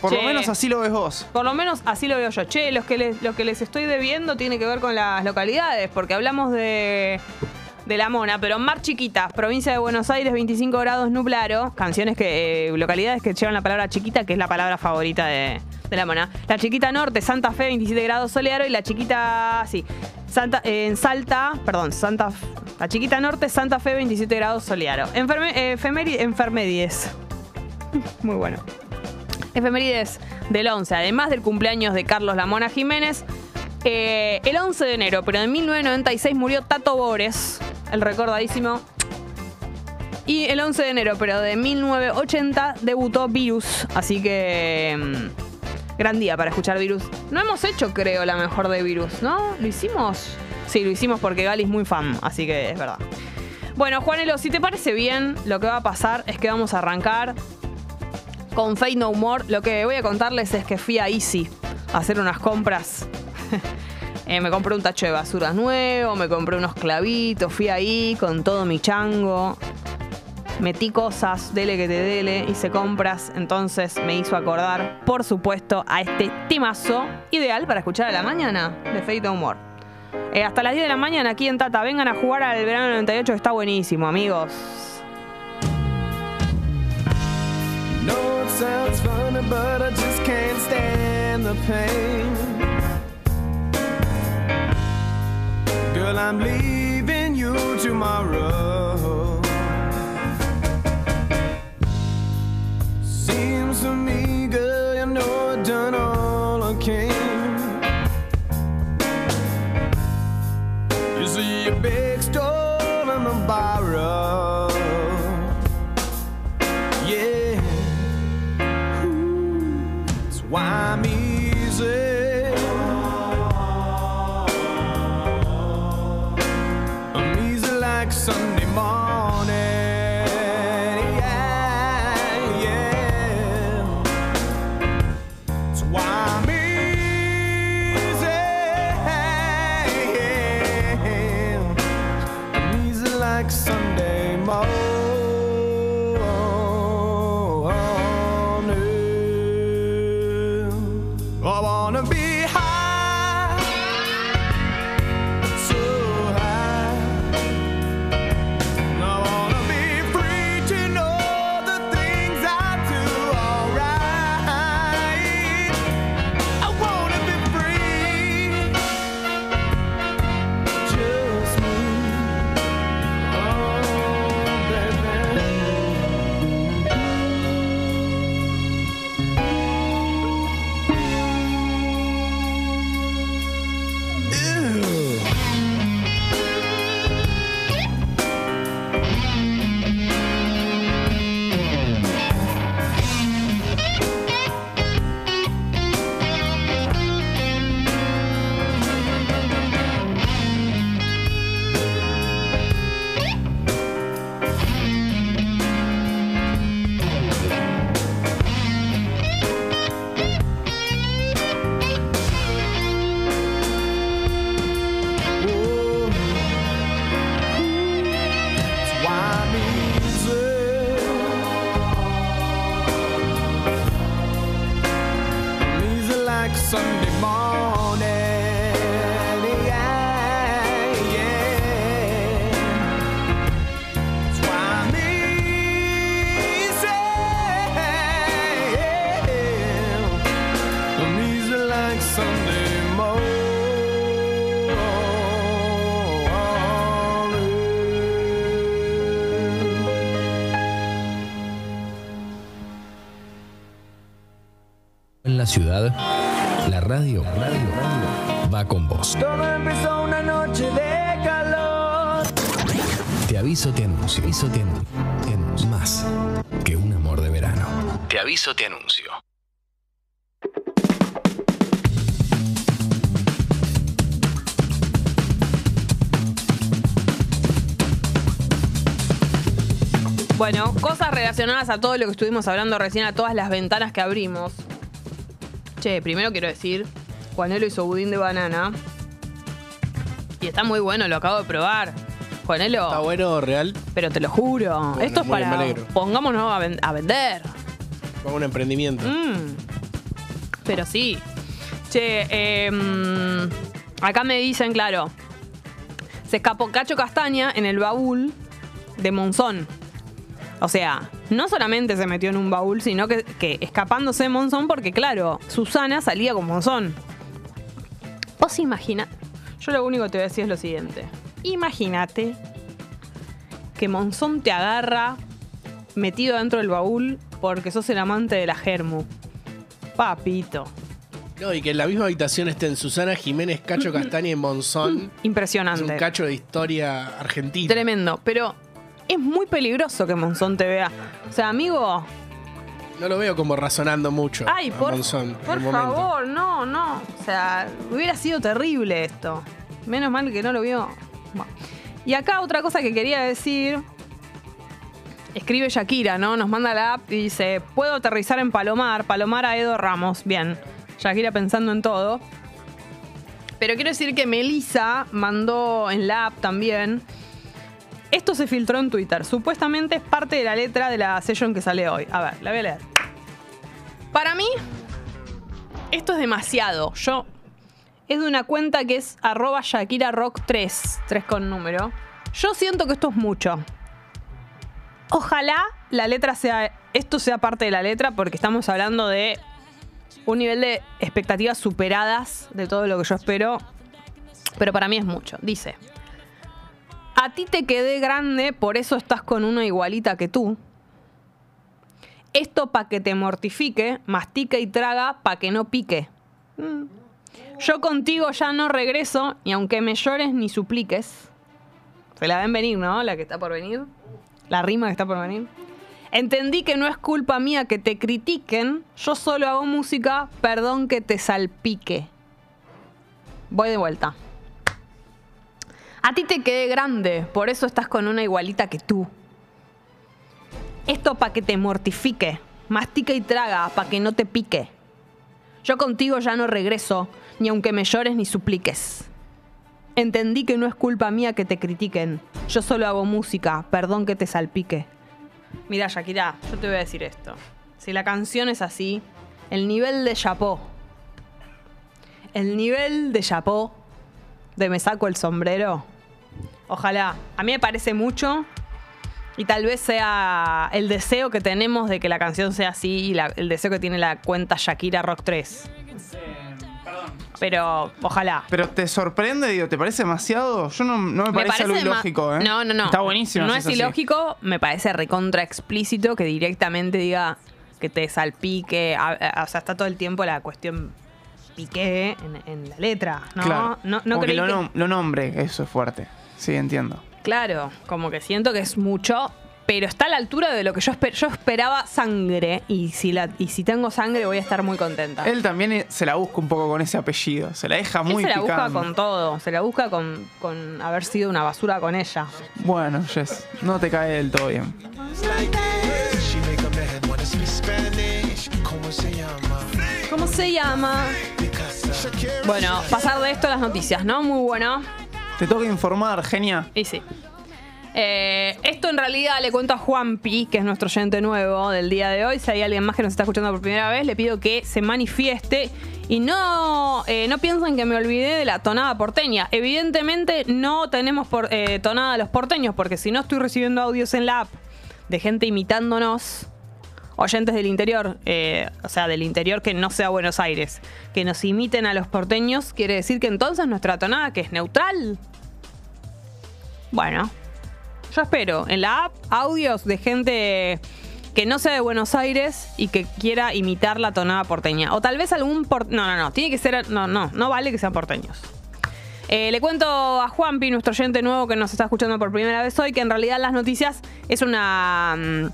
por Che. lo menos así lo ves vos. Por lo menos así lo veo yo. Che, los que les, lo que les estoy debiendo tiene que ver con las localidades, porque hablamos de, de La Mona, pero Mar Chiquita, provincia de Buenos Aires, 25 grados nublaro, canciones que, eh, localidades que llevan la palabra chiquita, que es la palabra favorita de, La Mona. La Chiquita Norte, Santa Fe, 27 grados soleado, y la Chiquita, sí, Santa, en Salta, perdón, Santa la Chiquita Norte, Santa Fe, 27 grados soleado. Enferme, eh. Muy bueno. Efemérides del 11, además del cumpleaños de Carlos Lamona Jiménez. eh, el 11 de enero, pero en 1996 murió Tato Bores, el recordadísimo. Y el 11 de enero, pero de 1980, debutó Virus. Así que. Gran día para escuchar Virus. No hemos hecho, creo, la mejor de Virus, ¿no? ¿Lo hicimos? Sí, lo hicimos porque Gali es muy fan, así que es verdad. Bueno, Juanelo, si te parece bien, lo que va a pasar es que vamos a arrancar con Fate No More. Lo que voy a contarles es que fui a Easy a hacer unas compras. Eh, me compré un tacho de basuras nuevo, me compré unos clavitos, fui ahí con todo mi chango. Metí cosas, dele que te dele, hice compras, entonces me hizo acordar, por supuesto, a este temazo ideal para escuchar a la mañana de No More. Eh, hasta las 10 de la mañana aquí en Tata, vengan a jugar al verano 98 que está buenísimo, amigos. Girl, I'm leaving you tomorrow. La ciudad, la radio, radio, radio va con vos. Todo empezó una noche de calor. Te aviso, te anuncio, aviso, te anuncio, te anuncio. Más que un amor de verano. Te aviso, te anuncio. Bueno, cosas relacionadas a todo lo que estuvimos hablando recién, a todas las ventanas que abrimos. Che, primero quiero decir, Juanelo hizo budín de banana. Y está muy bueno, lo acabo de probar. Juanelo, ¿Está bueno real? pero te lo juro. Bueno, esto es muy bien, para. me alegro. Pongámonos a, ven- a vender. Como un emprendimiento. Mm. Pero sí. Che, mm, acá me dicen, claro. Se escapó Cacho Castaña en el baúl de Monzón. O sea, no solamente se metió en un baúl, sino que, que escapándose de Monzón, porque claro, Susana salía con Monzón. Vos imagina. Yo lo único que te voy a decir es lo siguiente. Imagínate que Monzón te agarra metido dentro del baúl porque sos el amante de la Germu. Papito. No, y que en la misma habitación estén Susana Jiménez, Cacho Castaña y Monzón. Es Impresionante. un cacho de historia argentina. Tremendo. Pero es muy peligroso que Monzón te vea. O sea, amigo. No lo veo como razonando mucho. Ay, a por, Monzón por favor, no, no. O sea, hubiera sido terrible esto. Menos mal que no lo vio. Bueno. Y acá otra cosa que quería decir. Escribe Shakira, ¿no? Nos manda la app y dice: Puedo aterrizar en Palomar. Palomar a Edo Ramos. Bien. Shakira pensando en todo. Pero quiero decir que Melissa mandó en la app también. Esto se filtró en Twitter. Supuestamente es parte de la letra de la session que sale hoy. A ver, la voy a leer. Para mí, esto es demasiado. Yo. Es de una cuenta que es arroba Shakira Rock 3. 3 con número. Yo siento que esto es mucho. Ojalá la letra sea. Esto sea parte de la letra, porque estamos hablando de un nivel de expectativas superadas de todo lo que yo espero. Pero para mí es mucho. Dice. A ti te quedé grande, por eso estás con una igualita que tú. Esto pa' que te mortifique, mastique y traga pa' que no pique. Mm. Yo contigo ya no regreso, y aunque me llores ni supliques. Se la ven venir, ¿no? La que está por venir. La rima que está por venir. Entendí que no es culpa mía que te critiquen. Yo solo hago música, perdón que te salpique. Voy de vuelta. A ti te quedé grande, por eso estás con una igualita que tú. Esto para que te mortifique, mastica y traga para que no te pique. Yo contigo ya no regreso, ni aunque me llores ni supliques. Entendí que no es culpa mía que te critiquen. Yo solo hago música, perdón que te salpique. Mira, Shakira, yo te voy a decir esto. Si la canción es así, el nivel de chapó, el nivel de chapó de me saco el sombrero, ojalá. A mí me parece mucho y tal vez sea el deseo que tenemos de que la canción sea así y la- el deseo que tiene la cuenta Shakira Rock 3. Pero ojalá. Pero te sorprende, digo, ¿te parece demasiado? Yo no, no me, parece, algo ma- ilógico, ¿eh? No, no, no. Está buenísimo. No si es así. ilógico, me parece recontra explícito que directamente diga que te salpique. a- a- o sea, está todo el tiempo la cuestión piqué en, en la letra, ¿no? Claro. No, no Como que creí lo, que- nom- lo nombre, eso es fuerte. Sí, entiendo. Claro, como que siento que es mucho, pero está a la altura de lo que yo, esper- yo esperaba sangre. Y si, la, y si tengo sangre voy a estar muy contenta. Él también eh, se la busca un poco con ese apellido. Se la deja Él muy se la busca con todo, se la busca con, con haber sido una basura con ella. Bueno, Jess, no te cae del todo bien. ¿Cómo se llama? Bueno, pasar de esto a las noticias, ¿no? Muy bueno. Te toca informar, genia. Y sí. Eh, esto en realidad le cuento a Juanpi, que es nuestro oyente nuevo del día de hoy. Si hay alguien más que nos está escuchando por primera vez, le pido que se manifieste y no, eh, no piensen que me olvidé de la tonada porteña. Evidentemente no tenemos eh, tonada a los porteños, porque si no estoy recibiendo audios en la app de gente imitándonos, oyentes del interior, eh, o sea, del interior que no sea Buenos Aires, que nos imiten a los porteños, quiere decir que entonces nuestra tonada, que es neutral, bueno, yo espero en la app audios de gente que no sea de Buenos Aires y que quiera imitar la tonada porteña. O tal vez algún... por- no, no, no. Tiene que ser... No, no. No vale que sean porteños. Eh, le cuento a Juanpi, nuestro oyente nuevo que nos está escuchando por primera vez hoy, que en realidad las noticias es una... mm,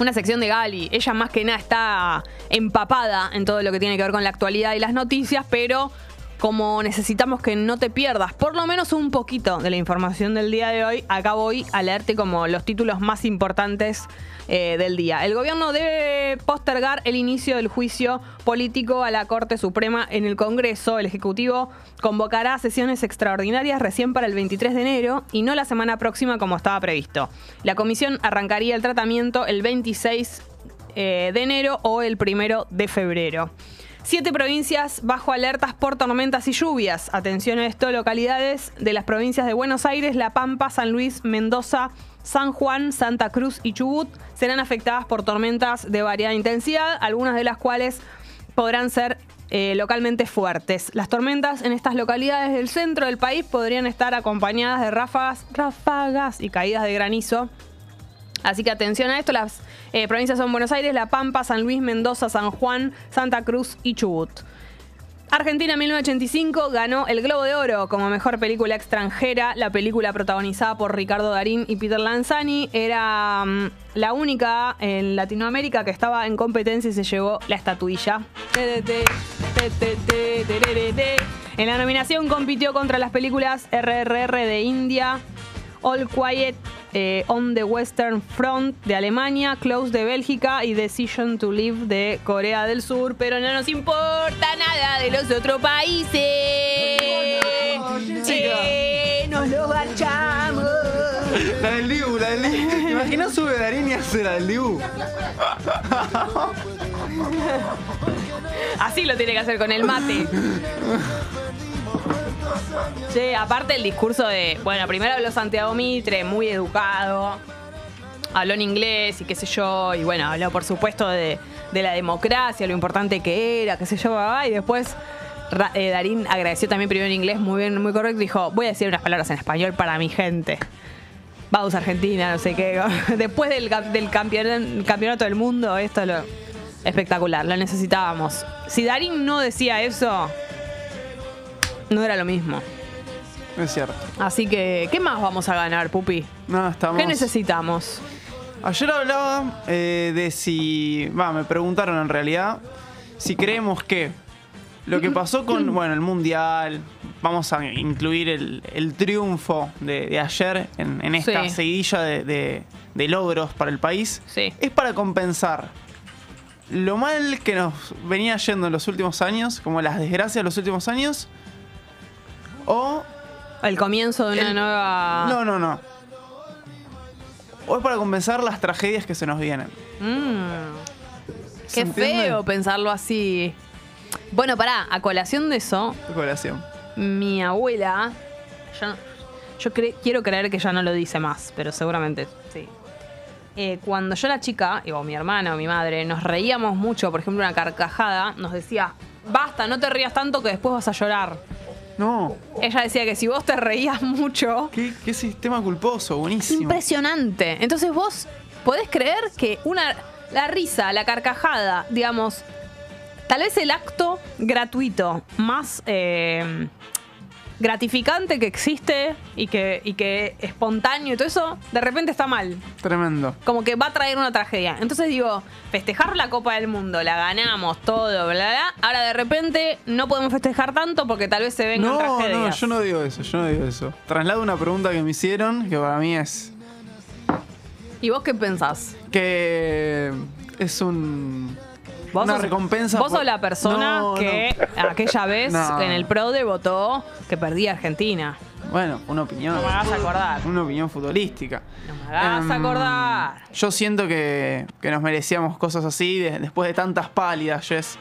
una sección de Gali. Ella más que nada está empapada en todo lo que tiene que ver con la actualidad y las noticias, pero como necesitamos que no te pierdas por lo menos un poquito de la información del día de hoy, acá voy a leerte como los títulos más importantes eh, del día. El gobierno debe postergar el inicio del juicio político a la Corte Suprema en el Congreso. El Ejecutivo convocará sesiones extraordinarias recién para el 23 de enero y no la semana próxima como estaba previsto. La comisión arrancaría el tratamiento el 26 eh, de enero o el primero de febrero. Siete provincias bajo alertas por tormentas y lluvias. Atención a esto, localidades de las provincias de Buenos Aires, La Pampa, San Luis, Mendoza, San Juan, Santa Cruz y Chubut serán afectadas por tormentas de variada intensidad, algunas de las cuales podrán ser eh, localmente fuertes. Las tormentas en estas localidades del centro del país podrían estar acompañadas de ráfagas, ráfagas y caídas de granizo. Así que atención a esto, las eh, provincias son Buenos Aires, La Pampa, San Luis, Mendoza, San Juan, Santa Cruz y Chubut. Argentina 1985 ganó el Globo de Oro como mejor película extranjera. La película protagonizada por Ricardo Darín y Peter Lanzani era mm, la única en Latinoamérica que estaba en competencia y se llevó la estatuilla. En la nominación compitió contra las películas RRR de India, All Quiet eh, on the Western Front de Alemania, Close de Bélgica y Decision to Live de Corea del Sur, pero no nos importa nada de los otros países. Eh, nos lo garchamos. La del Dibu, la del Dibu. ¿Te imaginas sube Darín y hace la del Dibu? Así lo tiene que hacer con el mate. Sí, aparte el discurso de. Bueno, primero habló Santiago Mitre, muy educado. Habló en inglés y qué sé yo. Y bueno, habló por supuesto de, la democracia, lo importante que era, qué sé yo. Y después eh, Darín agradeció también primero en inglés, muy bien, muy correcto. Dijo: Voy a decir unas palabras en español para mi gente. Vamos Argentina, no sé qué. Después del, campeonato del mundo, esto lo espectacular, lo necesitábamos. Si Darín no decía eso, no era lo mismo. Es cierto. Así que, ¿qué más vamos a ganar, Pupi? No, estamos. ¿Qué necesitamos? Ayer hablaba eh, de si. Va, me preguntaron en realidad si creemos que lo que pasó con bueno, el Mundial, vamos a incluir el, el triunfo de, de ayer en, en esta Sí. seguidilla de, de- de logros para el país, Sí. es para compensar lo mal que nos venía yendo en los últimos años, como las desgracias de los últimos años, o El comienzo de una El- nueva. no, no, no. O es para compensar las tragedias que se nos vienen. Mm, ¿Se qué entiende? feo pensarlo así. Bueno, pará, a colación de eso, Tu colación. mi abuela. Yo, yo cre- quiero creer que ya no lo dice más, pero seguramente sí. Eh, cuando yo era chica, o mi hermana o mi madre, nos reíamos mucho, por ejemplo, una carcajada, nos decía, basta, no te rías tanto que después vas a llorar. No, Ella decía que si vos te reías mucho, qué, qué sistema culposo, buenísimo. impresionante. Entonces vos podés creer que una la risa, la carcajada, digamos, tal vez el acto gratuito más eh, gratificante que existe y que, y que espontáneo y todo eso, de repente está mal. Tremendo. Como que va a traer una tragedia. Entonces digo, festejar la Copa del Mundo, la ganamos, todo, bla, bla. Ahora de repente no podemos festejar tanto porque tal vez se vengan No, tragedias. no, yo no digo eso, yo no digo eso. Traslado una pregunta que me hicieron, que para mí es ¿Y vos qué pensás? que es un Vos una sos- recompensa. Vos por- sos la persona No, que aquella vez No. en el PRODE votó que perdía Argentina. no. Bueno, una opinión. No me hagas acordar. Una opinión futbolística. No me hagas Em, acordar. Yo siento que, que nos merecíamos cosas así de- después de tantas pálidas, Jess.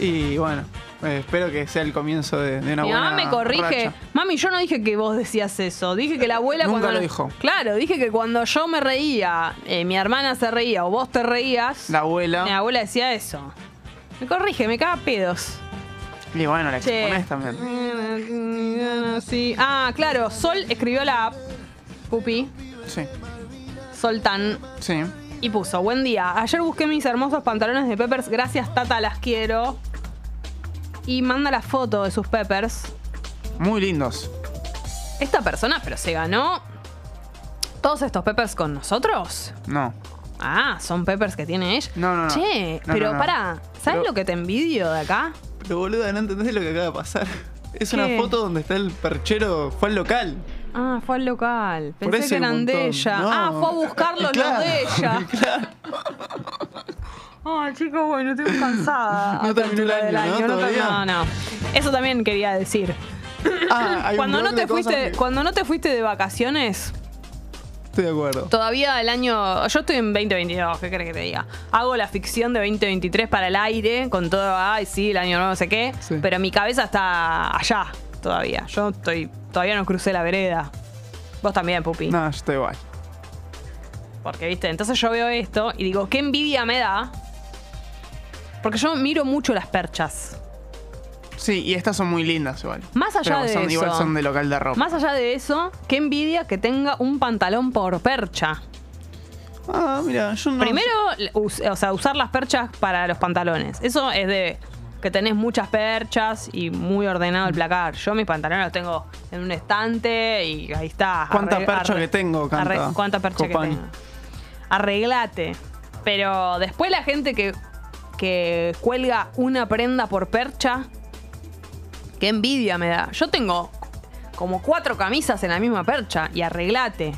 Y bueno, eh, espero que sea el comienzo de, de una Mi buena mamá me corrige. racha. Mami, yo no dije que vos decías eso. Dije que la abuela Nunca cuando. lo dijo. Claro, dije que cuando yo me reía, eh, mi hermana se reía o vos te reías, La abuela. mi abuela decía eso. Me corrige, me caga pedos. Y bueno, la Che. exponés también. Sí. Ah, claro, Sol escribió la app. Pupi. Sí, Soltan. sí. Y puso, buen día. Ayer busqué mis hermosos pantalones de Peppers. Gracias, Tata, las quiero. Y manda la foto de sus Peppers. Muy lindos. Esta persona, pero se ganó todos estos Peppers con nosotros. No. Ah, son Peppers que tiene ella. No, no, no. Che, No, pero no, no. pará, ¿sabes Pero- lo que te envidio de acá? Pero boluda, no entendés lo que acaba de pasar. Es ¿Qué? una foto donde está el perchero, fue al local. Ah, fue al local. Pensé que eran montón. de ella. No. Ah, fue a buscarlos Claro, los de ella. claro. Ay, chicos, bueno, estoy cansada. No terminó el año, del ¿no? No, ¿Todavía? no, no. Eso también quería decir. Ah, hay un Cuando no, te fuiste, que- cuando no te fuiste de vacaciones, Estoy de acuerdo. todavía el año. Yo estoy en 2022, ¿qué crees que te diga? Hago la ficción de 2023 para el aire, con todo, ay, sí, el año nuevo, no sé qué. Sí. Pero mi cabeza está allá todavía. Yo estoy. Todavía no crucé la vereda. Vos también, Pupi. No, yo estoy igual. Porque, viste, entonces yo veo esto y digo, qué envidia me da. Porque yo miro mucho las perchas. Sí, y estas son muy lindas igual. Más allá Pero de son, eso. Igual son de local de ropa. Más allá de eso, qué envidia que tenga un pantalón por percha. Ah, mira, yo no. Primero, o sea, usar las perchas para los pantalones. Eso es de que tenés muchas perchas y muy ordenado el placar. Yo mis pantalones los tengo en un estante y ahí está. ¿Cuánta Arre- percha que tengo, canta ¿Cuánta percha que tengo? Arreglate. Pero después la gente que, que cuelga una prenda por percha, qué envidia me da. Yo tengo como cuatro camisas en la misma percha y arreglate.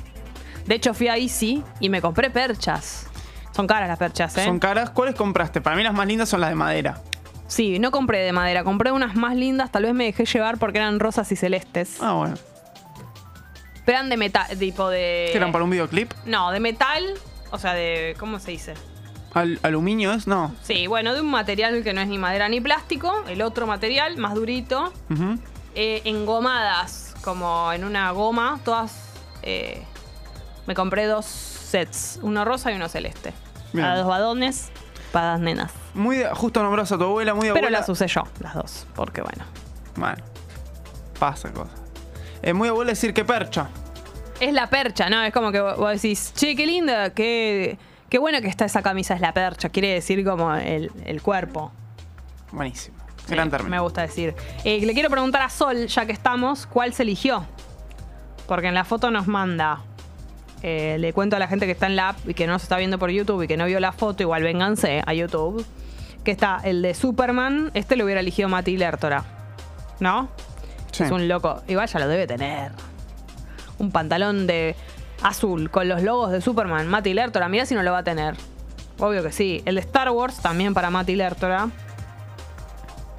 De hecho, fui a Easy y me compré perchas. Son caras las perchas, ¿eh? Son caras. ¿Cuáles compraste? Para mí las más lindas son las de madera. Sí, no compré de madera, compré unas más lindas, tal vez me dejé llevar porque eran rosas y celestes. Ah, bueno. Pero eran de metal, tipo de... ¿Qué eran para un videoclip? No, de metal, o sea, de... ¿Cómo se dice? ¿Al- ¿Aluminio es? No. Sí, bueno, de un material que no es ni madera ni plástico, el otro material, más durito, eh, engomadas, como en una goma, todas... eh, me compré dos sets, uno rosa y uno celeste. Bien. Para dos vadones, para las nenas. Muy de- justo nombras a tu abuela, muy de Pero abuela. las usé yo, las dos, porque bueno. Bueno, pasa cosa. Es muy abuela decir que percha. Es la percha, ¿no? Es como que vos vos decís, che, qué linda, qué, qué buena que está esa camisa, es la percha. Quiere decir como el, el cuerpo. Buenísimo. Gran término. Me gusta decir. Eh, le quiero preguntar a Sol, ya que estamos, ¿cuál se eligió? Porque en la foto nos manda. eh, le cuento a la gente que está en la app y que no se está viendo por YouTube y que no vio la foto, igual vénganse a YouTube. Que está el de Superman. Este lo hubiera elegido Mati Lertora. ¿No? Sí. Es un loco. Igual ya lo debe tener. Un pantalón de azul con los logos de Superman. Mati Lertora. Mirá si no lo va a tener. Obvio que sí. El de Star Wars también para Mati Lertora.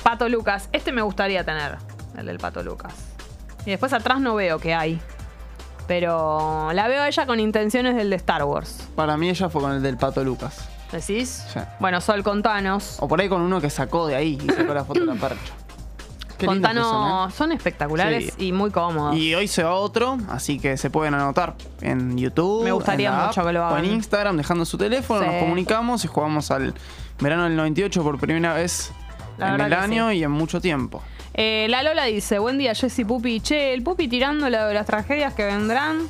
Pato Lucas. Este me gustaría tener. El del Pato Lucas. Y después atrás no veo que hay. Pero la veo a ella con intenciones del de Star Wars. Para mí ella fue con el del Pato Lucas. ¿Decís? Sí. Bueno, Sol, contanos. O por ahí con uno que sacó de ahí y sacó la foto de la percha. Qué Contanos. son, Son espectaculares Sí. y muy cómodos. Y hoy se va otro, así que se pueden anotar en YouTube. Me gustaría en mucho app, que lo O hagan. en Instagram, dejando su teléfono, Sí. nos comunicamos y jugamos al verano del 98 por primera vez La en el año sí. y en mucho tiempo. Eh, la Lola dice, buen día Jessy Pupi. Che, el Pupi tirando la de las tragedias que vendrán.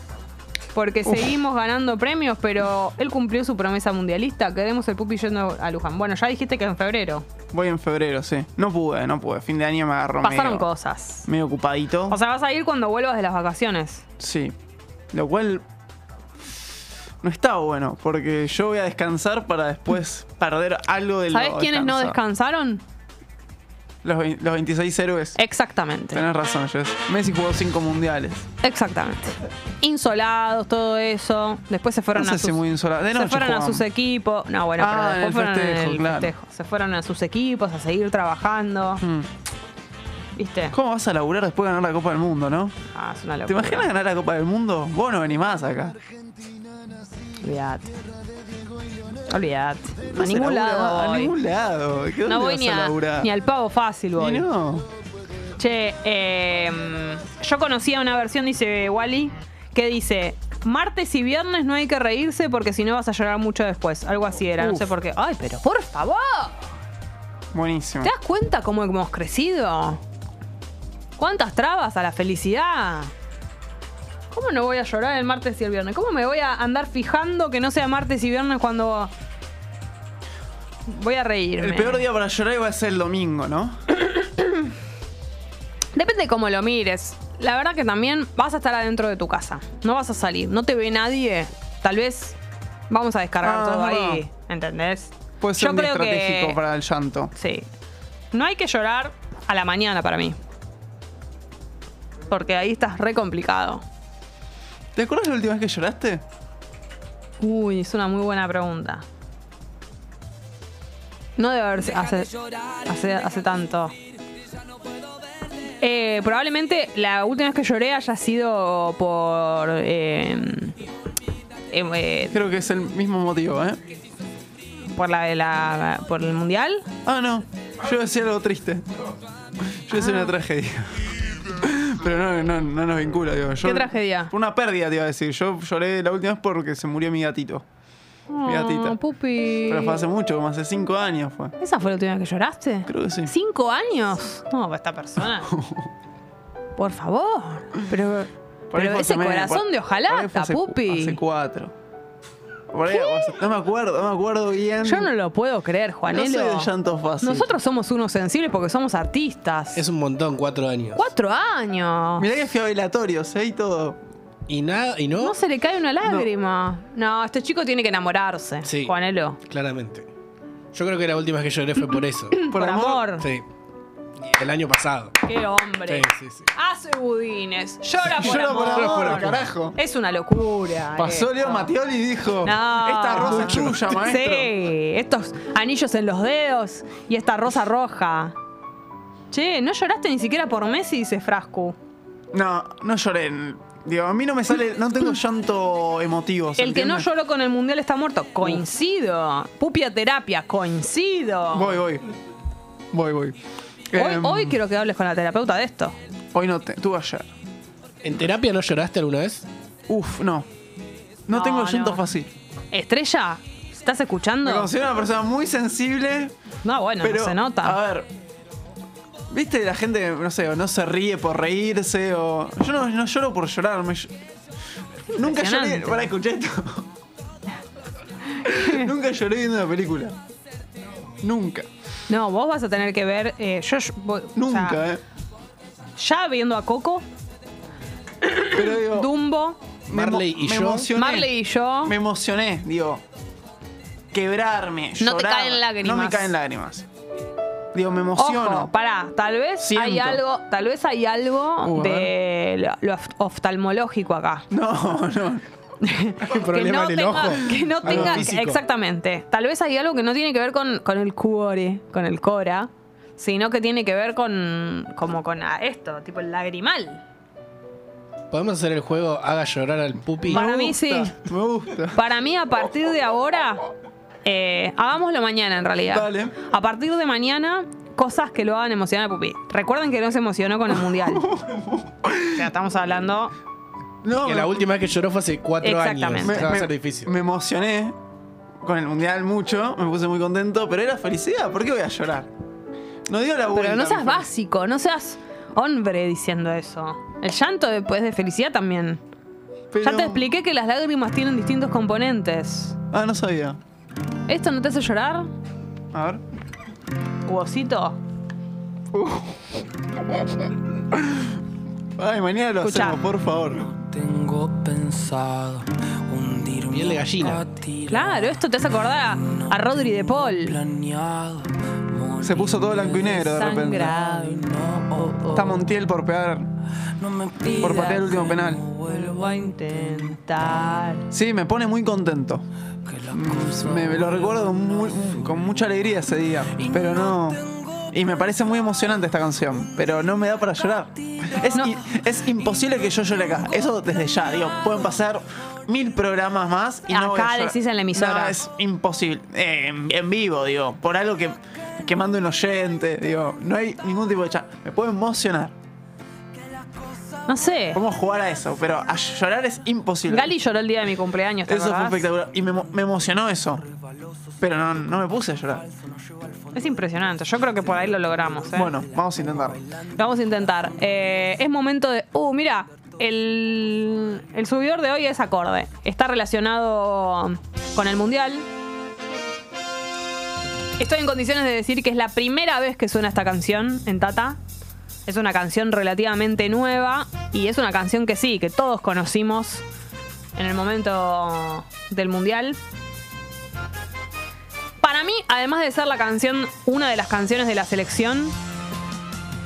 Porque seguimos ganando premios, pero él cumplió su promesa mundialista. Queremos el Pupi yendo a Luján. Bueno, ya dijiste que en febrero. Voy en febrero, sí. No pude, no pude. Fin de año me agarró Pasaron medio, cosas. medio ocupadito. O sea, vas a ir cuando vuelvas de las vacaciones. Sí. Lo cual no está bueno, porque yo voy a descansar para después perder algo de lo ¿Sabes quiénes no descansaron? Los, los 26 héroes. Exactamente. Tenés razón, Jess. Messi jugó 5 mundiales. Exactamente. Insolados, todo eso. Después se fueron No sé a si sus, muy insolado. De se fueron a sus equipos. No, bueno, Ah, pero después el festejo, el claro. festejo. Se fueron a sus equipos a seguir trabajando. Mm. ¿Viste? ¿Cómo vas a laburar después de ganar la Copa del Mundo, no? Ah, es una ¿Te locura. imaginas ganar la Copa del Mundo? Vos no venís más acá. Olvídate. Olvídate. No a ningún labura lado. A ningún lado. ¿Qué- No voy ni, a ni al pavo fácil, voy. no. Che, eh, yo conocía una versión, dice Wally, que dice: Martes y viernes no hay que reírse porque si no vas a llorar mucho después. Algo así era, no sé por qué. Ay, pero por favor. Buenísimo. ¿Te das cuenta cómo hemos crecido? ¿Cuántas trabas a la felicidad? ¿Cómo no voy a llorar el martes y el viernes? ¿Cómo me voy a andar fijando que no sea martes y viernes cuando voy a reírme? El peor día para llorar va a ser el domingo, ¿no? Depende de cómo lo mires. La verdad que también vas a estar adentro de tu casa. No vas a salir. No te ve nadie. Tal vez vamos a descargar Ah, todo es ahí. ¿Entendés? Puede ser Yo creo estratégico que- para el llanto. Sí. No hay que llorar a la mañana para mí. Porque ahí estás re complicado. ¿Te acuerdas la última vez que lloraste? Uy, es una muy buena pregunta. No debe haber hace, hace, hace tanto. Eh, probablemente la última vez que lloré haya sido por. eh, eh, eh, Creo que es el mismo motivo, ¿eh? por, la, la- por el mundial. Ah, no. Yo decía algo triste. Yo decía Ah. una tragedia. Pero no, no, no nos vincula, digo. Yo, ¿Qué tragedia? Una pérdida, te iba a decir. Yo lloré la última vez porque se murió mi gatito. Mi gatita. Oh, pupi. Pero fue hace mucho, como hace cinco años fue. ¿Esa fue la última vez que lloraste? Creo que sí. ¿Cinco años? No, esta persona. Por favor. Pero, Por ahí pero fue ese hace corazón por- de por ahí ojalá, fue hace cu- pupi. Hace cuatro. No me acuerdo, no me acuerdo bien. Yo no lo puedo creer, No Juanelo. soy de llanto fácil. Nosotros somos unos sensibles porque somos artistas. Es un montón, cuatro años. Cuatro años. Mirá que fui a velatorios, ¿eh? Y todo. Y nada, y no, No se le cae una lágrima. No, este chico tiene que enamorarse, Sí. Juanelo. claramente. Yo creo que la última vez que lloré fue por eso. Por, amor. Sí. El año pasado. Qué hombre. Sí, sí, sí. Hace budines. Llora por Llora amor. por amor, carajo. Es una locura. Pasó esto. Leo Matioli y dijo: No. Esta rosa es tuya, maestro. Sí, estos anillos en los dedos y esta rosa roja. Che, ¿no lloraste ni siquiera por Messi? Dice Frasco. No, no lloré. Digo, a mí no me sale, no tengo llanto emotivo. ¿se El que no lloró con el mundial está muerto. Coincido. Pupia terapia, coincido. Voy, voy. Voy, voy. Hoy, Em, hoy quiero que hables con la terapeuta de esto. Hoy no te, tú ayer. ¿En terapia no lloraste alguna vez? Uf, no. No, No, tengo llanto no. fácil. Estrella, ¿estás escuchando? Me considero una persona muy sensible, No, bueno, pero. no se nota. A ver. ¿Viste la gente, que, no sé, o no se ríe por reírse o. Yo no, no lloro por llorar. me ll- Nunca lloré. Impresionante. Para escuchar esto. Nunca lloré viendo una película. Nunca. No, vos vas a tener que ver. eh, yo, yo- voy- o Nunca, sea, eh. Ya viendo a Coco, Pero digo. Dumbo, me emo- Marley y me yo. emocioné. Marley y yo. Me emocioné, digo. Quebrarme. No te llorar. caen lágrimas. No me caen lágrimas. Digo, me emociono. Ojo, pará, tal vez hay Siento. algo, tal vez hay algo Uh, a de lo, lo oft- oftalmológico acá. No, no. ¿Qué problema que en no el tenga, ojo? que no tenga exactamente. Tal vez hay algo que no tiene que ver con, con el cuore, con el cora, sino que tiene que ver con como con ah, esto, tipo el lagrimal. ¿Podemos hacer el juego Haga llorar al pupi? Para Me mí gusta, sí. Me gusta. Para mí a partir de ahora, eh, hagámoslo mañana en realidad. Dale. A partir de mañana, cosas que lo hagan emocionar a Pupi. Recuerden que no se emocionó con el mundial. o sea, estamos hablando. No, Que me, la última vez que lloró fue hace cuatro años. Exactamente. me- Va a me- ser difícil. me emocioné con el mundial mucho. Me puse muy contento, pero era felicidad. ¿Por qué voy a llorar? No dio la vuelta. Pero no seas básico, no seas hombre diciendo eso. El llanto después de felicidad también. Pero- Ya te expliqué que las lágrimas tienen distintos componentes. Ah, no sabía. ¿Esto no te hace llorar? A ver. Huesito. Ay, mañana lo Escuchá. hacemos, por favor. Tengo pensado hundirme Piel de gallina. Claro, esto te hace acordar a, a Rodri de Paul. planeado Se puso todo blanco y negro de repente. Sangrado. no, oh, oh, Está Montiel por pegar. no me pidas Por patear el último penal. Vuelvo a intentar. Sí, me pone muy contento. Me, me lo recuerdo muy- con mucha alegría ese día. Pero no. Y me parece muy emocionante esta canción. Pero no me da para llorar. Es, es imposible que yo llore acá. Eso desde ya. Digo, pueden pasar mil programas más y no voy a Acá decís en la emisora. No, es imposible. Eh, en, en vivo, digo. Por algo que, que mande un oyente. Digo, no hay ningún tipo de chat. Me puedo emocionar. No sé. Podemos jugar a eso. Pero a llorar es imposible. Gali lloró el día de mi cumpleaños, ¿te Eso fue acordás? espectacular. Y me emocionó eso. Pero no, no me puse a llorar. Es impresionante. Yo creo que por ahí lo logramos. ¿eh? Bueno, vamos a intentar. Lo vamos a intentar. Eh, es momento de. Uh, mira. el, el subidor de hoy es acorde. Está relacionado con el mundial. Estoy en condiciones de decir que es la primera vez que suena esta canción en Tata. Es una canción relativamente nueva y es una canción que sí, que todos conocimos en el momento del mundial. Para mí, además de ser la canción, una de las canciones de la selección,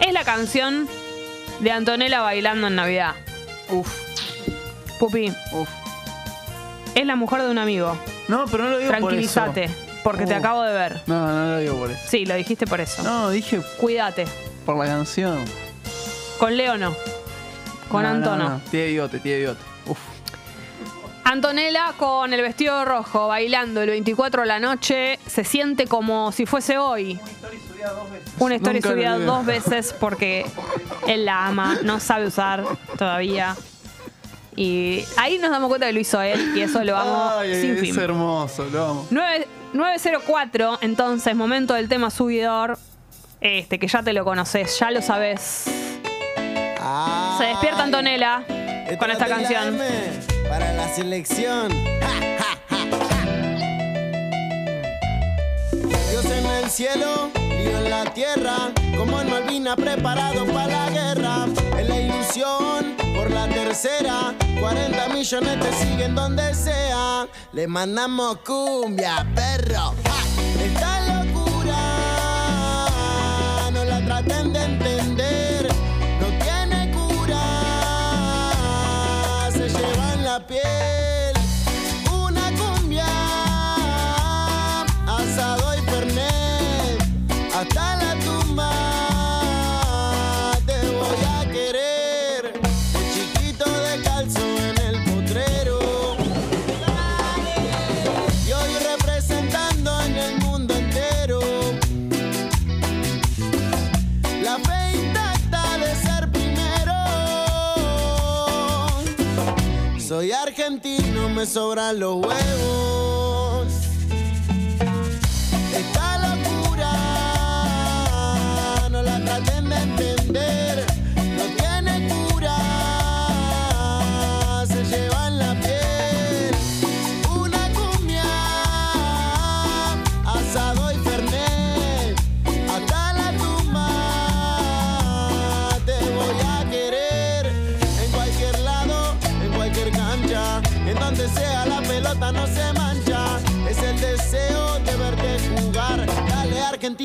es la canción de Antonella bailando en Navidad. Uf, Pupi, uf. es la mujer de un amigo. No, pero no lo digo Tranquilízate, por eso. porque te Uh. acabo de ver. No, no lo digo por eso. Sí, lo dijiste por eso. No, dije Cuídate. por la canción. Con Leo no. Con No, no, Antono. no. Tiene bigote, tiene bigote. Uf. Antonella con el vestido rojo, bailando el 24 de la noche, se siente como si fuese hoy. Una historia Nunca subida dos veces porque él la ama, no sabe usar todavía. Y ahí nos damos cuenta que lo hizo él y eso lo amo Ay, sin es fin. hermoso, lo amo. 9 904, entonces, momento del tema subidor. Este, que ya te lo conoces, ya lo sabes. Se despierta Antonella con esta canción. Para la selección. Dios en el cielo, lío en la tierra, como en Malvina preparado para la guerra. En la ilusión, por la tercera, 40 millones te siguen donde sea. Le mandamos cumbia, perro. Esta locura, no la traten de entender, lleva Soy argentino, me sobran los huevos. Esta locura no la traten de entender,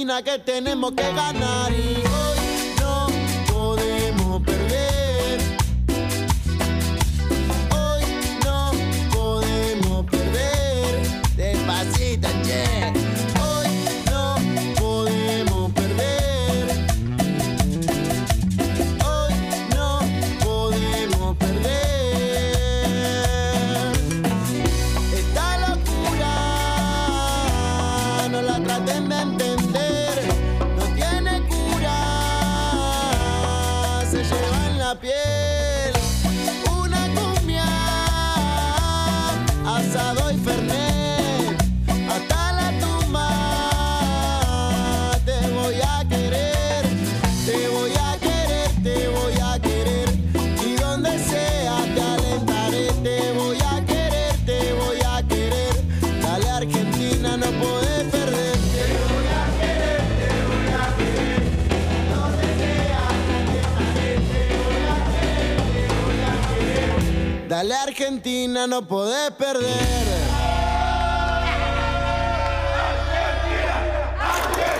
que tenemos que ganar Argentina, no podés perder.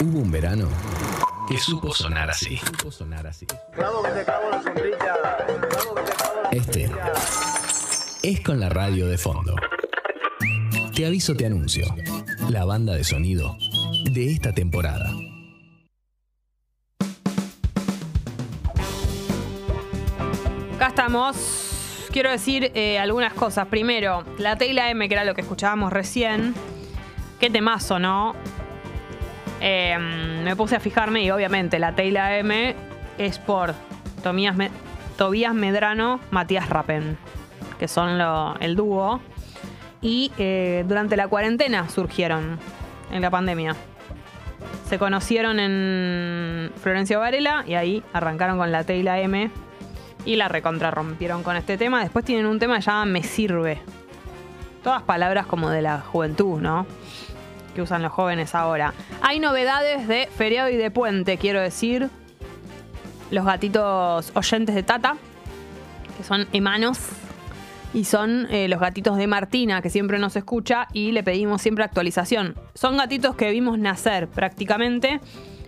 Hubo un verano que supo sonar así. Supo sonar así. Este es con la radio de fondo. Te aviso, te anuncio. La banda de sonido de esta temporada. Acá estamos. Quiero decir eh, algunas cosas. Primero, la Tecla M, que era lo que escuchábamos recién. Qué temazo, ¿no? Eh, me puse a fijarme y obviamente la Tecla M es por Tobías Medrano, Matías Rappen, que son el dúo. Y eh, durante la cuarentena surgieron, en la pandemia. Se conocieron en Florencio Varela y ahí arrancaron con la Tecla M Y la recontrarrompieron con este tema. Después tienen un tema que se llama Me Sirve. Todas palabras como de la juventud, ¿no? Que usan los jóvenes ahora. Hay novedades de feriado y de puente, quiero decir. Los gatitos oyentes de Tata, que son emanos. Y son eh, los gatitos de Martina, que siempre nos escucha y le pedimos siempre actualización. Son gatitos que vimos nacer prácticamente.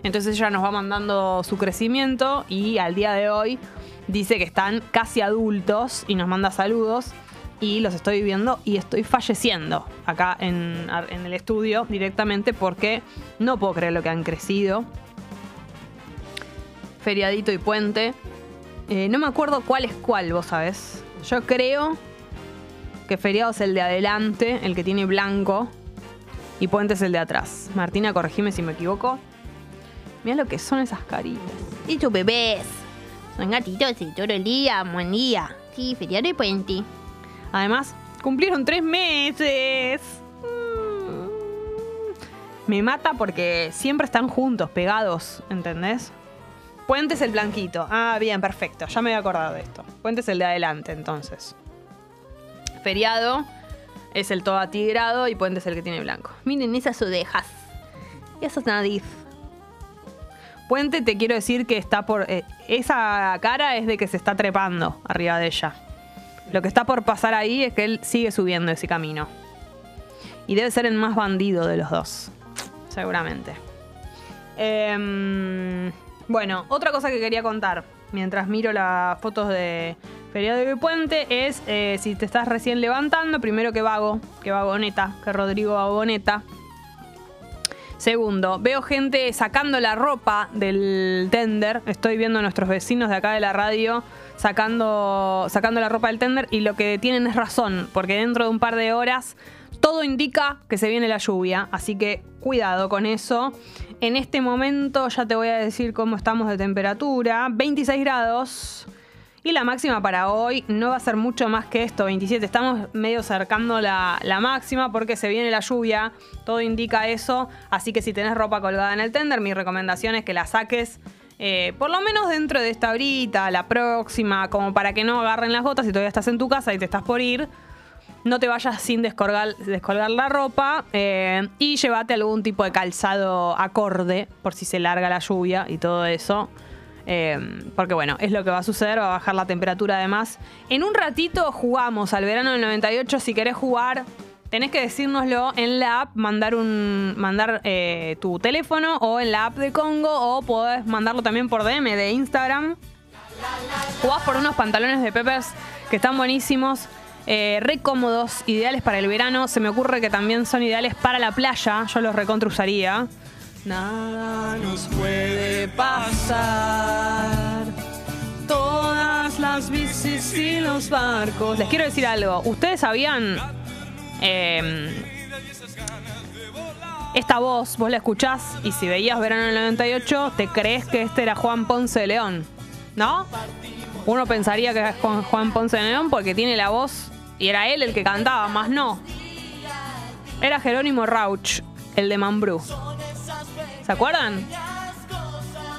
Entonces ella nos va mandando su crecimiento y al día de hoy dice que están casi adultos y nos manda saludos. Y los estoy viendo y estoy falleciendo acá en, el estudio directamente porque no puedo creer lo que han crecido. Feriadito y puente. Eh, no me acuerdo cuál es cuál, vos sabés. Yo creo que feriado es el de adelante, el que tiene blanco. Y puente es el de atrás. Martina, corregime si me equivoco. Mira lo que son esas caritas. Y tus bebés. Son gatitos de todo el día, buen día. Sí, feriado y puente. Además, cumplieron tres meses. Mm. Me mata porque siempre están juntos, pegados, ¿entendés? Puente es el blanquito. Ah, bien, perfecto. Ya me había acordado de esto. Puente es el de adelante, entonces. Feriado es el todo atigrado y Puente es el que tiene blanco. Miren esas orejas. Y eso es nariz. Puente te quiero decir que está por... eh, esa cara es de que se está trepando arriba de ella. Lo que está por pasar ahí es que él sigue subiendo ese camino. Y debe ser el más bandido de los dos. Seguramente. Em, bueno, otra cosa que quería contar mientras miro las fotos de Feriado de Puente es eh, si te estás recién levantando, primero que vago, que vagoneta, que Rodrigo vagoneta. Segundo, veo gente sacando la ropa del tender. Estoy viendo a nuestros vecinos de acá de la radio sacando, sacando la ropa del tender y lo que tienen es razón, porque dentro de un par de horas todo indica que se viene la lluvia, así que cuidado con eso. En este momento ya te voy a decir cómo estamos de temperatura. 26 grados. Y la máxima para hoy no va a ser mucho más que esto, 27. Estamos medio cercando la, máxima porque se viene la lluvia, todo indica eso. Así que si tenés ropa colgada en el tender, mi recomendación es que la saques eh, por lo menos dentro de esta horita, la próxima, como para que no agarren las gotas si todavía estás en tu casa y te estás por ir. No te vayas sin descolgar, descolgar la ropa eh, y llévate algún tipo de calzado acorde por si se larga la lluvia y todo eso. Eh, porque bueno, es lo que va a suceder, va a bajar la temperatura además. En un ratito jugamos al verano del 98. Si querés jugar, tenés que decírnoslo en la app, mandar un mandar eh, tu teléfono o en la app de Congo o podés mandarlo también por DM de Instagram. Jugás por unos pantalones de Peppers que están buenísimos. eh, re cómodos, ideales para el verano. Se me ocurre que también son ideales para la playa. Yo los recontra usaría. Nada nos puede pasar. Todas las bicis y los barcos. Les quiero decir algo. ¿Ustedes sabían? eh, esta voz, vos la escuchás y si veías Verano del 98, te crees que este era Juan Ponce de León. ¿No? Uno pensaría que es Juan Juan Ponce de León porque tiene la voz y era él el que cantaba, más no. Era Jerónimo Rauch, el de Mambrú. ¿Se acuerdan?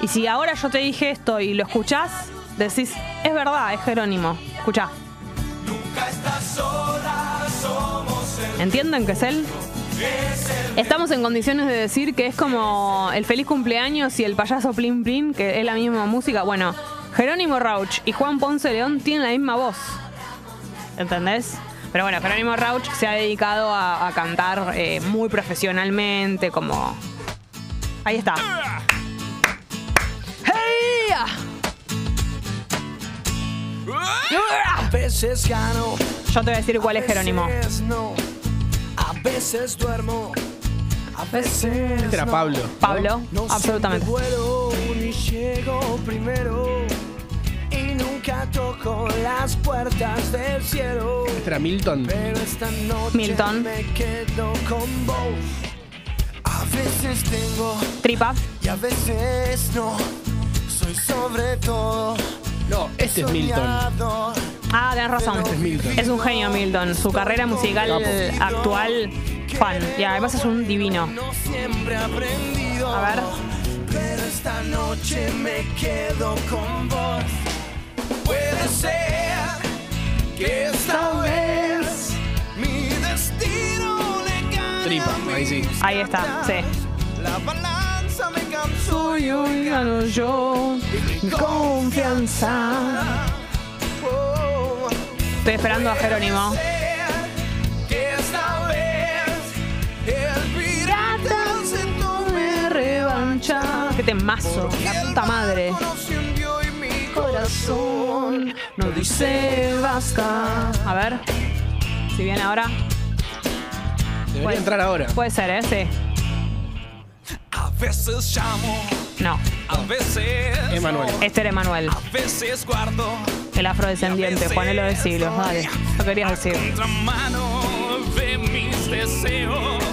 Y si ahora yo te dije esto y lo escuchás, decís, es verdad, es Jerónimo. Escuchá. ¿Entienden que es él? Estamos en condiciones de decir que es como el feliz cumpleaños y el payaso Plin Plin, que es la misma música. Bueno, Jerónimo Rauch y Juan Ponce León tienen la misma voz. ¿Entendés? Pero bueno, Jerónimo Rauch se ha dedicado a, a cantar eh, muy profesionalmente, como. Ahí está. ¡Hey! A veces gano, Yo te voy a decir cuál es Jerónimo. a veces no. A veces duermo, a veces Este era no. Pablo. Pablo, No absolutamente. siempre vuelo ni llego primero y nunca toco las puertas del cielo. Este era Milton. Pero esta noche Milton. me quedo con vos. Veces tengo Tripa. y a veces no. Soy sobre todo No, este es Milton. Ah, tenés razón. Este es Milton. Es un genio Milton. Su carrera musical actual, fan. Y además es un divino. No siempre he aprendido. A ver. Pero esta noche me quedo con vos. Puede que esta vez Tripa, ahí sí. Ahí está, sí. La balanza me cansó Soy hoy gano yo mi confianza. Estoy esperando a Jerónimo. que esta vez el pirata se tome revancha. Qué temazo, la puta madre. y mi Corazón no dice basta. A ver, si viene ahora. Debería Puede- entrar ahora. Puede ser, ¿eh? Sí. A veces llamo, No, a veces Emanuel. este era Emanuel, a veces guardo el afrodescendiente, Juanelo de siglos. Dale, lo querías decir. de mis deseos.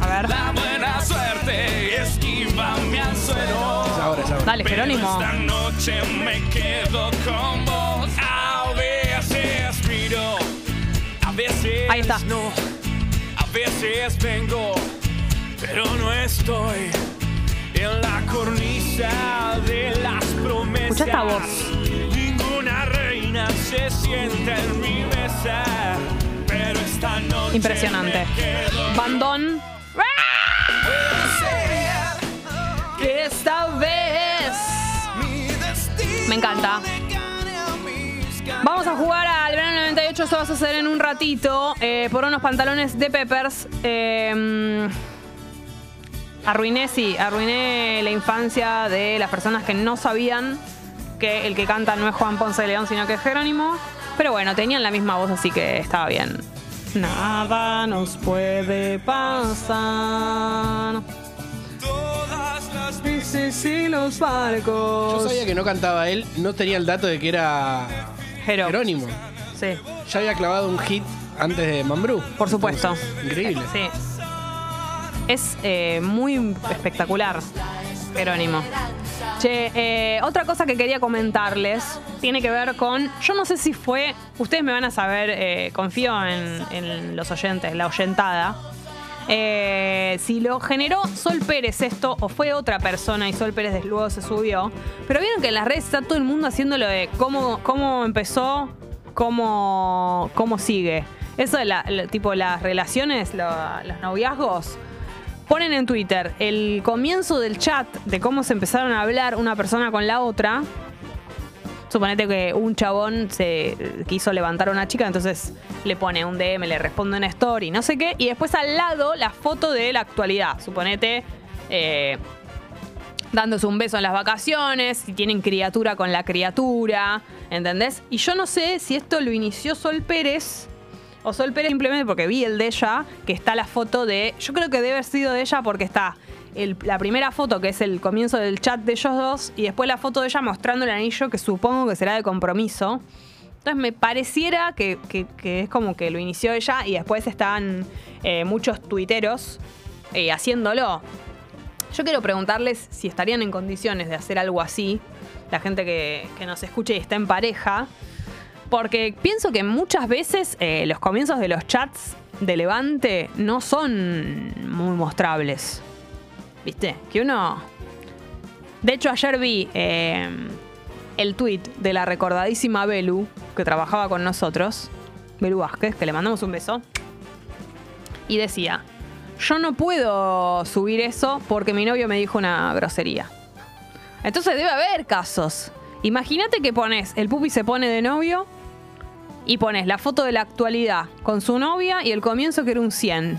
A ver. La buena suerte esquiva mi anzuelo. Es ahora, es ahora. Dale, Jerónimo. Esta noche me quedo con vos. A veces miro, a veces Ahí está. no. Veces vengo, pero no estoy en la cornisa de las promesas. Escucha esta voz. Ninguna reina se sienta en mi mesa, pero esta noche Impresionante. me Bandón. Que esta vez. Me encanta. Vamos a jugar al verano 98, eso va a suceder en un ratito, eh, por unos pantalones de Peppers. Eh, arruiné, sí, arruiné la infancia de las personas que no sabían que el que canta no es Juan Ponce de León, sino que es Jerónimo. Pero bueno, tenían la misma voz, así que estaba bien. Nada nos puede pasar. todas las Bicis y los barcos. Yo sabía que no cantaba él, no tenía el dato de que era. Jerónimo. Sí, Ya había clavado un hit antes de Mambrú. por supuesto. Entonces, increíble. Sí. Es eh, muy espectacular, Jerónimo. Che, eh, otra cosa que quería comentarles tiene que ver con. Yo no sé si fue. Ustedes me van a saber, eh, confío en, en los oyentes, la oyentada. Eh, si lo generó Sol Pérez esto o fue otra persona y Sol Pérez luego se subió. Pero vieron que en las redes está todo el mundo haciendo lo de cómo, cómo empezó, cómo, cómo sigue. Eso de la, tipo las relaciones, lo- los noviazgos. Ponen en Twitter el comienzo del chat de cómo se empezaron a hablar una persona con la otra. Suponete que un chabón se quiso levantar a una chica, entonces le pone un DM, le responde una story, no sé qué, y después al lado la foto de la actualidad. Suponete eh, dándose un beso en las vacaciones, si tienen criatura con la criatura, ¿entendés? Y yo no sé si esto lo inició Sol Pérez o Sol Pérez simplemente porque vi el de ella, que está la foto de. Yo creo que debe haber sido de ella porque está la primera foto, que es el comienzo del chat de ellos dos, y después la foto de ella mostrando el anillo, que supongo que será de compromiso. Entonces me pareciera que es como que lo inició ella y después están eh, muchos tuiteros eh, haciéndolo. Yo quiero preguntarles si estarían en condiciones de hacer algo así, la gente que, que nos escuche y está en pareja, porque pienso que muchas veces eh, los comienzos de los chats de Levante no son muy mostrables. ¿Viste? Que uno... De hecho, ayer vi eh, el tweet de la recordadísima Belu, que trabajaba con nosotros, Belu Vázquez, que le mandamos un beso, y decía, yo no puedo subir eso porque mi novio me dijo una grosería. Entonces debe haber casos. Imagínate que pones, el pupi se pone de novio y pones la foto de la actualidad con su novia y el comienzo que era un 100.